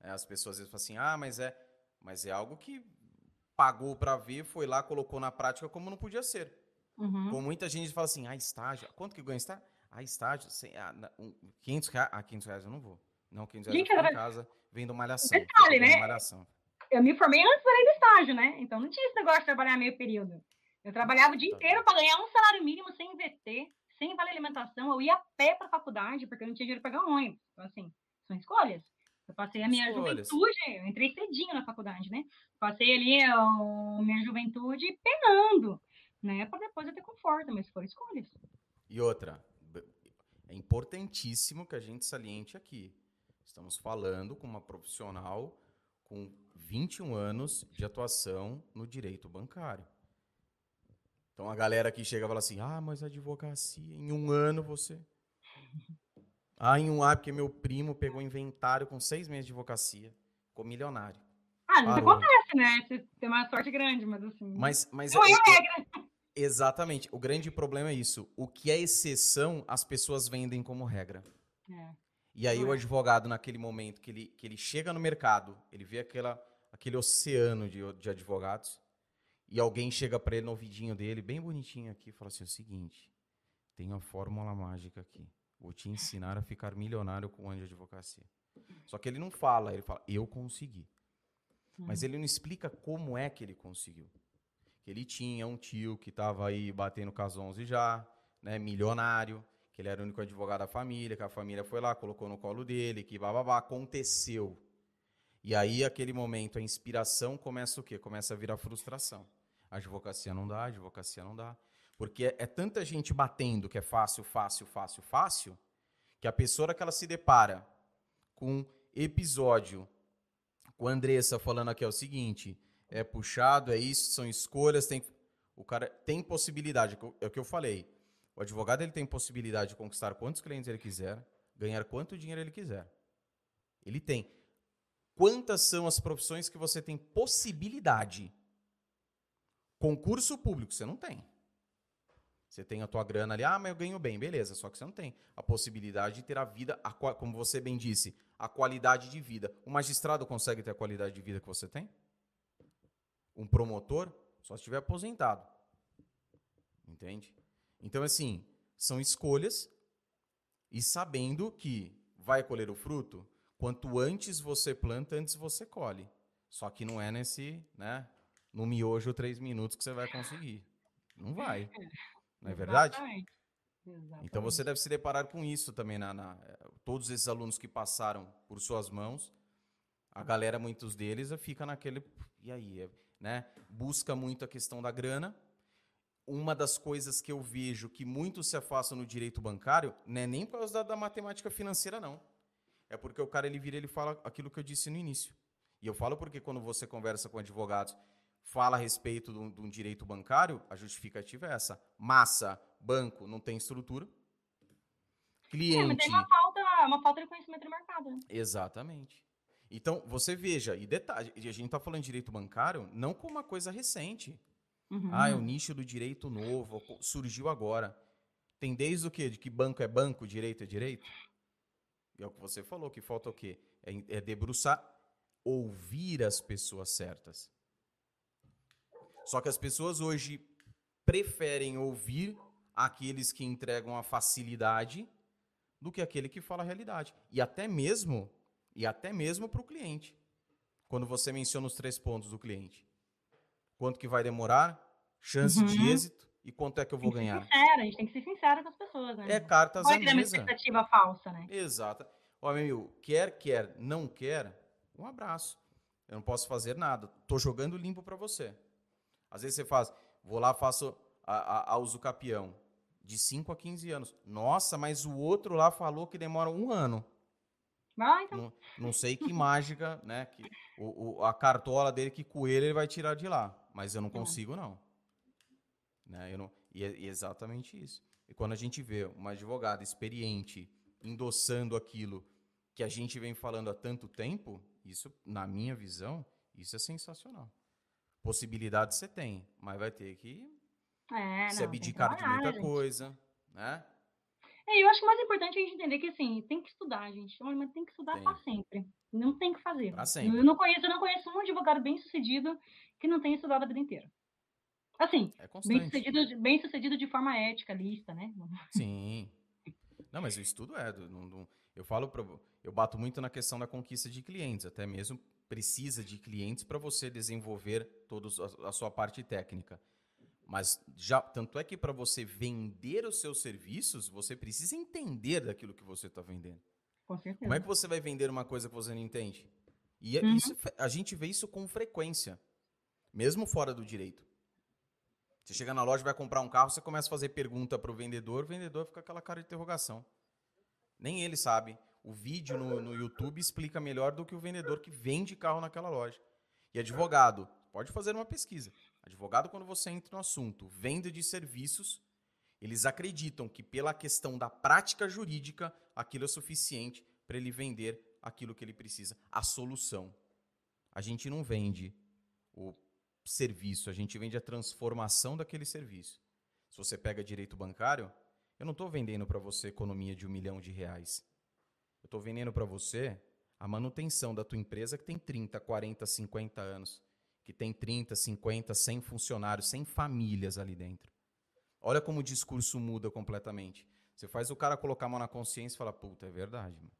É, as pessoas às vezes falam assim, ah, mas é, mas é algo que pagou para ver, foi lá, colocou na prática como não podia ser.
Uhum.
Com muita gente fala assim, ah, estágio, quanto que ganha estágio? Ah, estágio, sem, ah, um, 500 reais, ah, 500 reais eu não vou. Não, 500 reais
Gente,
eu em casa, vendo malhação.
Detalhe, né?
Malhação.
Eu me formei antes do estágio, né? Então não tinha esse negócio de trabalhar meio período. Eu trabalhava o dia
Tá.
inteiro para ganhar um salário mínimo sem VT, sem vale alimentação. Eu ia a pé para a faculdade porque eu não tinha dinheiro para pegar um ônibus. Então, assim, são escolhas. Eu passei a minha
Escolhas.
juventude, eu entrei cedinho na faculdade, né? Passei ali a minha juventude penando, né? Para depois eu ter conforto, mas foram escolhas.
E outra, é importantíssimo que a gente saliente aqui. Estamos falando com uma profissional com 21 anos de atuação no direito bancário. Então a galera que chega e fala assim: ah, mas advocacia, em um ano você. <laughs> Ah, em um ano, porque meu primo pegou inventário com seis meses de advocacia, ficou milionário.
Ah, isso
Parou.
acontece, né? Você tem uma sorte grande, mas assim.
Mas, mas
não é
é-
regra.
exatamente, o grande problema é isso. O que é exceção, as pessoas vendem como regra.
É.
E aí
Não
o
é.
advogado, naquele momento que ele, que ele chega no mercado, ele vê aquela, aquele oceano de, de advogados, e alguém chega para ele no ouvidinho dele, bem bonitinho aqui, e fala assim, o seguinte, tem uma fórmula mágica aqui. Vou te ensinar a ficar milionário com o ano de advocacia. Só que ele não fala, ele fala, eu consegui. Mas ele não explica como é que ele conseguiu. Que ele tinha um tio que estava aí batendo com as 11 já, né, milionário, que ele era o único advogado da família, que a família foi lá, colocou no colo dele, que bababá, aconteceu. E aí, aquele momento, a inspiração começa o quê? Começa a virar frustração. A advocacia não dá, advocacia não dá. Porque é, é tanta gente batendo que é fácil, fácil, fácil, fácil, que a pessoa que ela se depara com um episódio com a Andressa falando aqui é o seguinte: é puxado, é isso, são escolhas, tem o cara tem possibilidade, é o que eu falei. O advogado ele tem possibilidade de conquistar quantos clientes ele quiser, ganhar quanto dinheiro ele quiser. Ele tem. Quantas são as profissões que você tem possibilidade? Concurso público você não tem. Você tem a tua grana ali, ah, mas eu ganho bem, beleza, só que você não tem a possibilidade de ter a vida, a como você bem disse, a qualidade de vida. O magistrado consegue ter a qualidade de vida que você tem? Um promotor? Só se estiver aposentado. Entende? Então, assim, são escolhas e sabendo que vai colher o fruto, quanto antes você planta, antes você colhe. Só que não é nesse, né, no miojo três minutos que você vai conseguir. Não vai. Não é verdade?
Exatamente.
Então você deve se deparar com isso também na, na- eh, todos esses alunos que passaram por suas mãos, a galera muitos deles fica naquele e aí, eh, né? Busca muito a questão da grana. Uma das coisas que eu vejo que muitos se afastam no direito bancário não é nem por causa da, da matemática financeira não. É porque o cara ele vira e ele fala aquilo que eu disse no início. E eu falo porque quando você conversa com advogados, fala a respeito de um, de um direito bancário, a justificativa é essa. Massa, banco, não tem estrutura.
É, mas
Cliente.
tem uma falta, uma falta de conhecimento do mercado. né?
Exatamente. Então, você veja, e detalhe, a gente está falando de direito bancário não como uma coisa recente.
Uhum.
Ah, é o nicho do direito novo, surgiu agora. Tem desde o quê? De que banco é banco, direito é direito? E é o que você falou, que falta o quê? É, é debruçar, ouvir as pessoas certas. Só que as pessoas hoje preferem ouvir aqueles que entregam a facilidade do que aquele que fala a realidade. E até mesmo, e até mesmo para o cliente. Quando você menciona os três pontos do cliente. Quanto que vai demorar, chance de
Uhum.
êxito e quanto é que eu vou ganhar.
sincera, a gente tem que ser sincera com as pessoas, né?
É cartas
Pode
à
criar uma expectativa falsa, né?
Exato. Ó, meu amigo, quer, quer, não quer, um abraço. Eu não posso fazer nada. Tô jogando limpo para você. Às vezes você faz, vou lá, faço a, a, a uso capião. De 5 a 15 anos. Nossa, mas o outro lá falou que demora um ano.
Ah, então.
Não, não sei que <laughs> mágica, né? Que o, o- a cartola dele, que coelho ele vai tirar de lá. Mas eu não consigo, não. Né? Eu não e é e é exatamente isso. E quando a gente vê uma advogada experiente endossando aquilo que a gente vem falando há tanto tempo, isso, na minha visão, isso é sensacional. Possibilidade você tem, mas vai ter que
É,
se
não,
abdicar de muita coisa, né?
É, eu acho que o mais importante é a gente entender que, assim, tem que estudar, gente. Mas tem que estudar para sempre. Não tem que fazer.
Pra sempre.
Eu não conheço, eu não conheço um advogado bem sucedido que não tenha estudado a vida inteira. Assim,
É
bem sucedido, de- bem sucedido de forma ética, lista, né? <laughs>
Sim. Não, mas o estudo é. do- eu falo pra, eu bato muito na questão da conquista de clientes, até mesmo precisa de clientes para você desenvolver toda a, a sua parte técnica. Mas já tanto é que para você vender os seus serviços, você precisa entender daquilo que você está vendendo.
Com certeza.
Como é que você vai vender uma coisa que você não entende? E é-
Uhum.
isso, a gente vê isso com frequência, mesmo fora do direito. Você chega na loja, vai comprar um carro, você começa a fazer pergunta para o vendedor, o vendedor fica aquela cara de interrogação. Nem ele sabe. O vídeo no, no YouTube explica melhor do que o vendedor que vende carro naquela loja. E advogado, pode fazer uma pesquisa. Advogado, quando você entra no assunto venda de serviços, eles acreditam que pela questão da prática jurídica, aquilo é suficiente para ele vender aquilo que ele precisa, a solução. A gente não vende o serviço, a gente vende a transformação daquele serviço. Se você pega direito bancário, eu não estou vendendo para você economia de um milhão de reais. Eu estou vendendo para você a manutenção da tua empresa que tem 30, 40, 50 anos, que tem 30, 50, 100 funcionários, 100 famílias ali dentro. Olha como o discurso muda completamente. Você faz o cara colocar a mão na consciência e fala, puta, é verdade. Mano.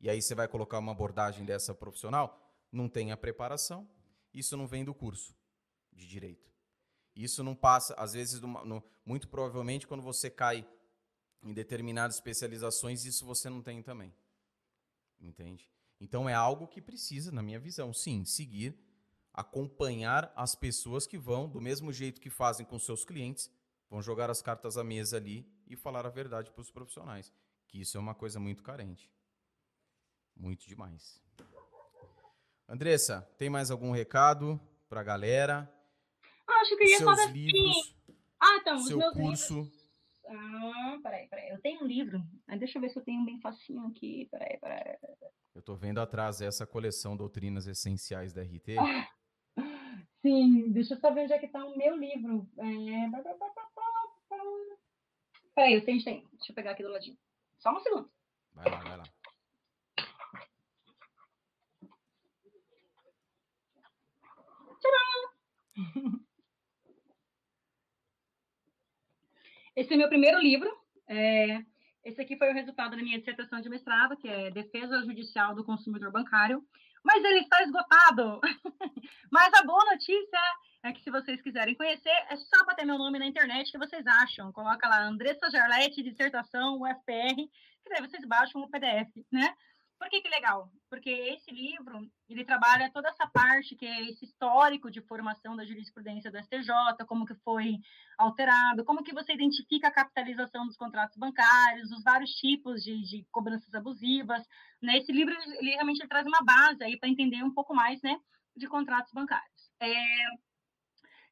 E aí você vai colocar uma abordagem dessa profissional, não tem a preparação, isso não vem do curso de direito. Isso não passa, às vezes, muito provavelmente, quando você cai em determinadas especializações, isso você não tem também. Entende? Então é algo que precisa, na minha visão, sim, seguir, acompanhar as pessoas que vão, do mesmo jeito que fazem com seus clientes, vão jogar as cartas à mesa ali e falar a verdade para os profissionais. Que isso é uma coisa muito carente. Muito demais. Andressa, tem mais algum recado para a galera?
Ah, acho que eu ia
Seus
dar
livros,
Ah, então, os
seu
meus
curso.
livros. Ah, peraí, peraí. Eu tenho um livro. Ah, deixa eu ver se eu tenho um bem facinho aqui. Peraí, peraí.
Eu tô vendo atrás essa coleção Doutrinas Essenciais da RT.
Sim, deixa eu só ver onde é que tá o meu livro. É... Peraí, eu tenho, tenho. Deixa eu pegar aqui do ladinho. Só um segundo.
Vai lá, vai lá. <laughs>
Esse é meu primeiro livro. É, Esse aqui foi o resultado da minha dissertação de mestrado, que é Defesa Judicial do Consumidor Bancário. Mas ele está esgotado. <laughs> Mas a boa notícia é que se vocês quiserem conhecer, é só bater meu nome na internet que vocês acham. Coloca lá Andressa Jarlete, dissertação, UFPR, que daí vocês baixam o PDF, né? Por que que legal? Porque esse livro, ele trabalha toda essa parte que é esse histórico de formação da jurisprudência do STJ, como que foi alterado, como que você identifica a capitalização dos contratos bancários, os vários tipos de, de cobranças abusivas, né? Esse livro, ele realmente traz uma base aí para entender um pouco mais, né, de contratos bancários. É...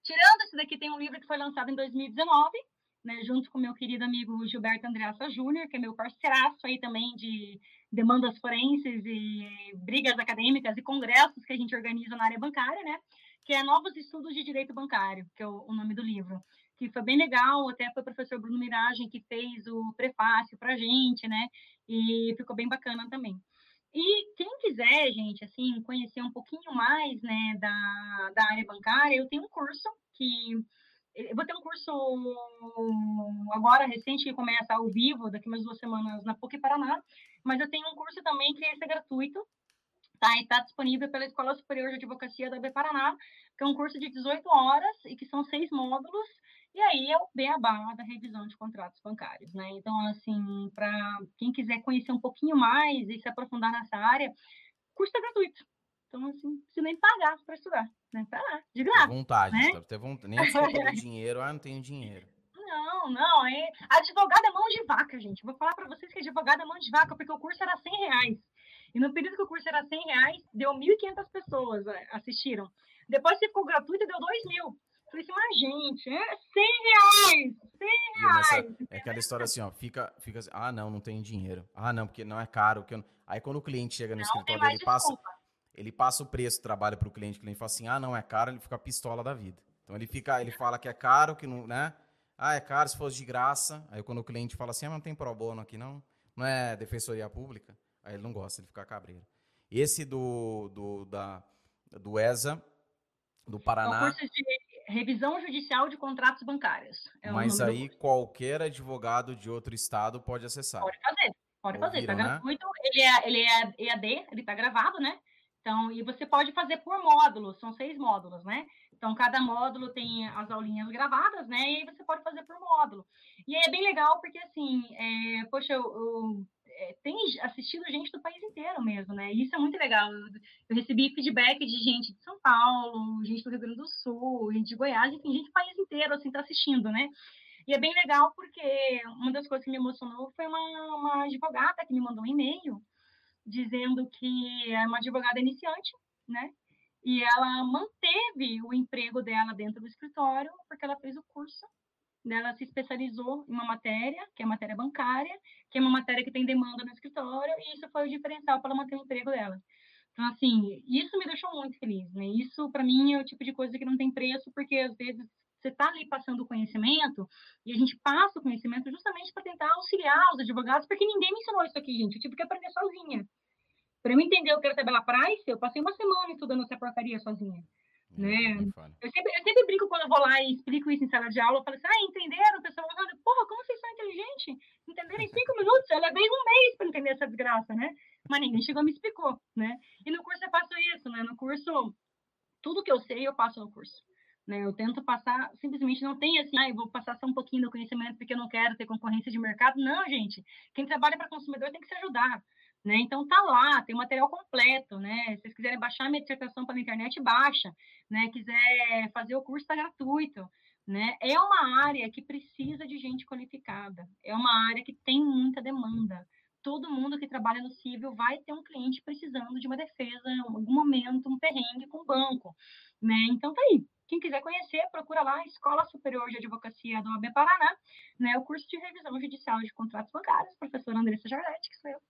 Tirando esse daqui, tem um livro que foi lançado em 2019, né, junto com meu querido amigo Gilberto Andreassa Júnior, que é meu parceiraço aí também de demandas forenses e brigas acadêmicas e congressos que a gente organiza na área bancária, né? Que é Novos Estudos de Direito Bancário, que é o, o nome do livro. Que foi bem legal, até foi o professor Bruno Miragem que fez o prefácio para a gente, né? E ficou bem bacana também. E quem quiser, gente, assim, conhecer um pouquinho mais, né, da, da área bancária, eu tenho um curso que vou ter um curso agora recente que começa ao vivo daqui umas duas semanas na PUC Paraná, mas eu tenho um curso também que é gratuito, tá? E está disponível pela Escola Superior de Advocacia da B Paraná, que é um curso de 18 horas e que são seis módulos, e aí é o beabá da revisão de contratos bancários, né? Então, assim, para quem quiser conhecer um pouquinho mais e se aprofundar nessa área, curso é gratuito. Então, assim, se nem pagar para estudar, né? Para lá, de
Ter
graça.
vontade,
né?
ter vontade. Nem desculpa do dinheiro, ah, não tenho dinheiro.
Não, não, é... advogado é mão de vaca, gente. Vou falar para vocês que advogado é mão de vaca, porque o curso era 100 reais. E no período que o curso era 100 reais, deu 1.500 pessoas é, assistiram. Depois que ficou gratuito, deu 2 mil. Falei assim, mas gente, é 100 reais, 100
Viu? Mas
reais.
é, é aquela história assim, ó, fica, fica assim, ah, não, não tenho dinheiro. Ah, não, porque não é caro. Que eu. Aí quando o cliente chega no
Não tem
escritório
mais
dele, passa,
desculpa.
Ele passa o preço do trabalho pro cliente, o cliente fala assim, ah, não, é caro, ele fica pistola da vida. Então ele fica, ele fala que é caro, que não, né? Ah, é caro se fosse de graça. Aí quando o cliente fala assim, ah, mas não tem pro bono aqui não, não é defensoria pública, aí ele não gosta, ele fica cabreiro. Esse do, do, da, do ESA, Do Paraná.
É o curso de revisão judicial de contratos bancários.
É Mas aí qualquer advogado de outro estado pode acessar.
Pode fazer, pode Ouviram, fazer. Está né? gratuito. Ele é, ele é EAD, ele está gravado, né? Então, e você pode fazer por módulo, são seis módulos, né? Então, cada módulo tem as aulinhas gravadas, né? E aí você pode fazer por módulo. E é bem legal, porque assim, é, poxa, eu, eu é, tem assistido gente do país inteiro mesmo, né? E isso é muito legal. Eu, eu, recebi feedback de gente de São Paulo, gente do Rio Grande do Sul, gente de Goiás, enfim, gente do país inteiro, assim, tá assistindo, né? E é bem legal porque uma das coisas que me emocionou foi uma, uma advogada que me mandou um e-mail dizendo que é uma advogada iniciante, né? E ela manteve o emprego dela dentro do escritório porque ela fez o curso ela se especializou em uma matéria, que é a matéria bancária, que é uma matéria que tem demanda no escritório, e isso foi o diferencial para ela manter o emprego dela. Então, assim, isso me deixou muito feliz, né? Isso, para mim, é o tipo de coisa que não tem preço, porque às vezes você está ali passando o conhecimento, e a gente passa o conhecimento justamente para tentar auxiliar os advogados, porque ninguém me ensinou isso aqui, gente. Eu tive que aprender sozinha. Para eu entender o que era tabela price, eu passei uma semana estudando essa porcaria sozinha. Né? Eu sempre, eu sempre brinco quando eu vou lá e explico isso em sala de aula, eu falo assim, ah, entenderam? O pessoal fala, porra, como vocês são inteligentes? Entenderam em cinco <laughs> minutos? Eu levei um mês para entender essa desgraça, né? Mas ninguém chegou e me explicou, né? E no curso eu faço isso, né? No curso, tudo que eu sei, eu passo no curso. Né? Eu tento passar, simplesmente não tem assim, ah, vou passar só um pouquinho do conhecimento porque eu não quero ter concorrência de mercado. Não, gente. Quem trabalha para consumidor tem que se ajudar. Né? Então tá lá, tem material completo, né? Se vocês quiserem baixar a minha dissertação pela internet, baixa, né? Quiser fazer o curso, está gratuito, né? É uma área que precisa de gente qualificada, é uma área que tem muita demanda. Todo mundo que trabalha no civil vai ter um cliente precisando de uma defesa, em algum momento, um perrengue com o banco, né? Então tá aí. Quem quiser conhecer, procura lá Escola Superior de Advocacia do AB Paraná, né? O curso de revisão judicial de contratos bancários, professora Andressa Jarletti, que sou eu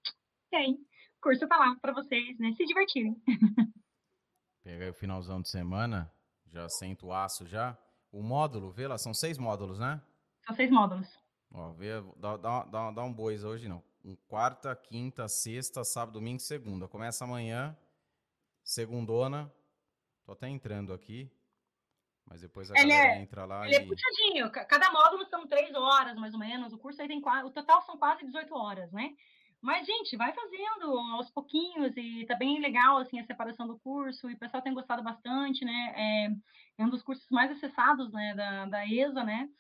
tem. O curso tá lá para vocês, né, se divertirem. <laughs>
Pega aí o finalzão de semana, já senta o aço já. O módulo, vê lá, são seis módulos, né?
São seis módulos.
Ó, vê, dá, dá, dá, dá um bois hoje não. Quarta, quinta, sexta, sábado, domingo, segunda. Começa amanhã, segundona. Tô até entrando aqui. Mas depois a ele galera é, entra lá
ele é e... é puxadinho. Cada módulo são três horas, mais ou menos. O curso aí tem quase... O total são quase 18 horas, né? Mas, gente, vai fazendo aos pouquinhos e tá bem legal, assim, a separação do curso e o pessoal tem gostado bastante, né? É, é um dos cursos mais acessados, né, da, da ESA, né?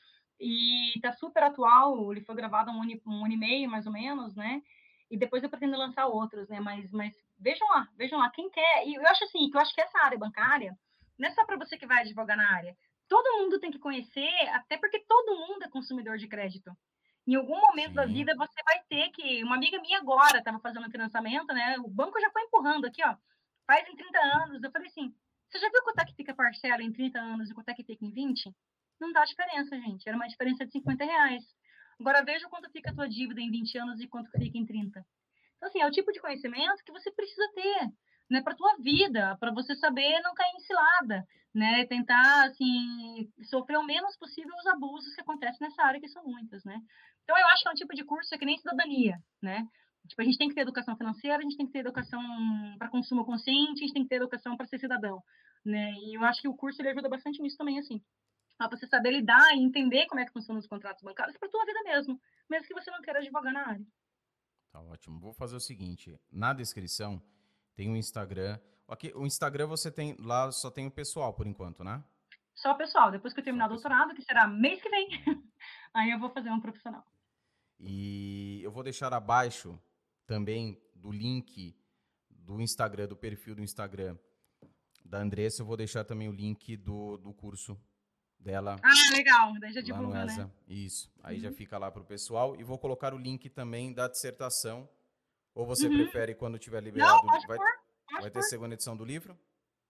E tá super atual, ele foi gravado um, um ano e meio, mais ou menos, né? E depois eu pretendo lançar outros, né? Mas, mas vejam lá, vejam lá, quem quer. E eu acho assim, que eu acho que essa área bancária, não é só para você que vai advogar na área. Todo mundo tem que conhecer, até porque todo mundo é consumidor de crédito. Em algum momento Sim. da vida você vai ter que. Uma amiga minha agora estava fazendo financiamento, né? O banco já foi empurrando aqui, ó. Faz em 30 anos. Eu falei assim: você já viu quanto é que fica parcela em 30 anos e quanto é que fica em 20? Não dá diferença, gente. Era uma diferença de 50 reais. Agora veja quanto fica a tua dívida em 20 anos e quanto fica em 30. Então, assim, é o tipo de conhecimento que você precisa ter né, para tua vida, para você saber não cair em cilada, né, tentar assim sofrer o menos possível os abusos que acontecem nessa área que são muitas, né. Então eu acho que é um tipo de curso que nem cidadania, né. Tipo, a gente tem que ter educação financeira, a gente tem que ter educação para consumo consciente, a gente tem que ter educação para ser cidadão, né. E eu acho que o curso ele ajuda bastante nisso também, assim, para você saber lidar e entender como é que funcionam os contratos bancários para tua vida mesmo, mesmo que você não queira advogar na área.
Tá ótimo. Vou fazer o seguinte, na descrição tem o Instagram. Aqui, o Instagram você tem lá só tem o pessoal por enquanto, né?
Só o pessoal. Depois que eu terminar o doutorado, que será mês que vem, <laughs> aí eu vou fazer um profissional.
E eu vou deixar abaixo também do link do Instagram, do perfil do Instagram da Andressa, eu vou deixar também o link do, do curso dela.
Ah, legal. Daí já divulga, né?
Isso. Aí uhum. já fica lá pro pessoal. E vou colocar o link também da dissertação ou você uhum. prefere quando tiver liberado?
Não, pode
vai,
pode
vai ter segunda edição do livro?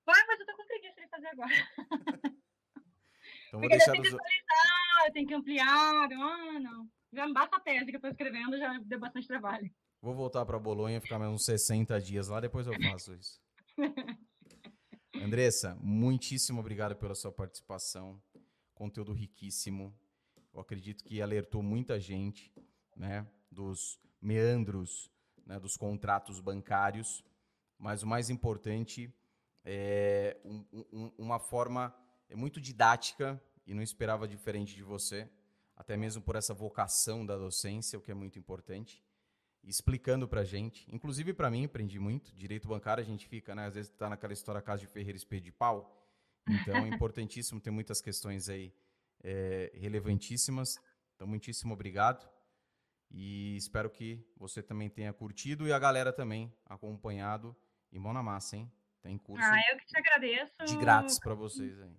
Vai, mas eu tô com preguiça de fazer agora. <laughs>
então vou deixar
eu tenho que atualizar, eu tenho que ampliar. Ah, não. Já não basta a tese que eu tô escrevendo, já deu bastante trabalho.
Vou voltar para Bolonha, ficar mais uns 60 dias lá, depois eu faço isso. <laughs> Andressa, muitíssimo obrigado pela sua participação. Conteúdo riquíssimo. Eu acredito que alertou muita gente, né, dos meandros né, dos contratos bancários, mas o mais importante é, um, um, uma forma muito didática e não esperava diferente de você, até mesmo por essa vocação da docência, o que é muito importante, explicando para gente. Inclusive para mim, aprendi muito. Direito bancário a gente fica, né? Às vezes está naquela história casa de Ferreira espelho de pau. Então é <laughs> importantíssimo, tem muitas questões aí é, relevantíssimas. Então, muitíssimo obrigado. E espero que você também tenha curtido e a galera também acompanhado. E mão na massa, hein? Tem curso.
Ah, eu que te agradeço.
De grátis para vocês aí.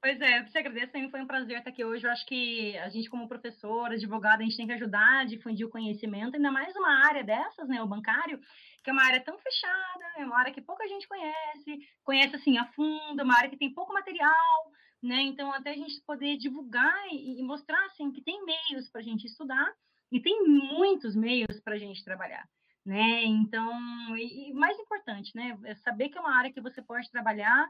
Pois é, eu te agradeço. Também foi um prazer estar aqui hoje. Eu acho que a gente, como professora, advogada, a gente tem que ajudar a difundir o conhecimento, ainda mais uma área dessas, né? O bancário, que é uma área tão fechada, é uma área que pouca gente conhece, conhece assim a fundo, uma área que tem pouco material, né? Então, até a gente poder divulgar e, e mostrar assim que tem meios para a gente estudar e tem muitos meios para a gente trabalhar, né? Então, e, e, mais importante, né? É saber que é uma área que você pode trabalhar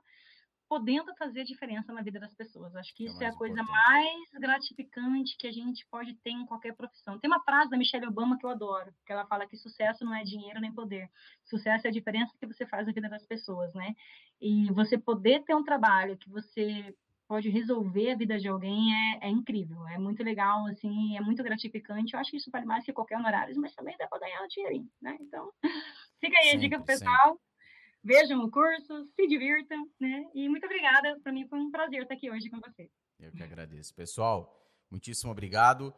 podendo fazer diferença na vida das pessoas. Acho que, é isso é, a coisa mais gratificante que a gente pode ter em qualquer profissão. Tem uma frase da Michelle Obama que eu adoro, que ela fala que sucesso não é dinheiro nem poder. Sucesso é a diferença que você faz na vida das pessoas, né? E você poder ter um trabalho que você pode resolver a vida de alguém é, é, incrível, é muito legal, assim, é muito gratificante. Eu acho que isso vale mais que qualquer honorário, mas também dá para ganhar um dinheirinho, né? Então, <laughs> fica aí sempre, a dica pro pessoal. Sempre. Vejam o curso, se divirtam, né? E muito obrigada. Para mim foi um prazer estar aqui hoje com você.
Eu que agradeço. Pessoal, muitíssimo obrigado.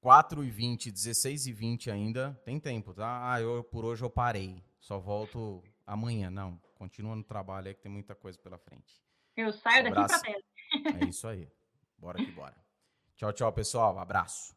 4 e 20, 16 e 20 ainda. Tem tempo, tá? Ah, eu, por hoje eu parei. Só volto amanhã. Não, continua no trabalho aí que tem muita coisa pela frente.
Eu saio um daqui para tela.
É isso aí. Bora que bora. <laughs> Tchau, tchau, pessoal. Abraço.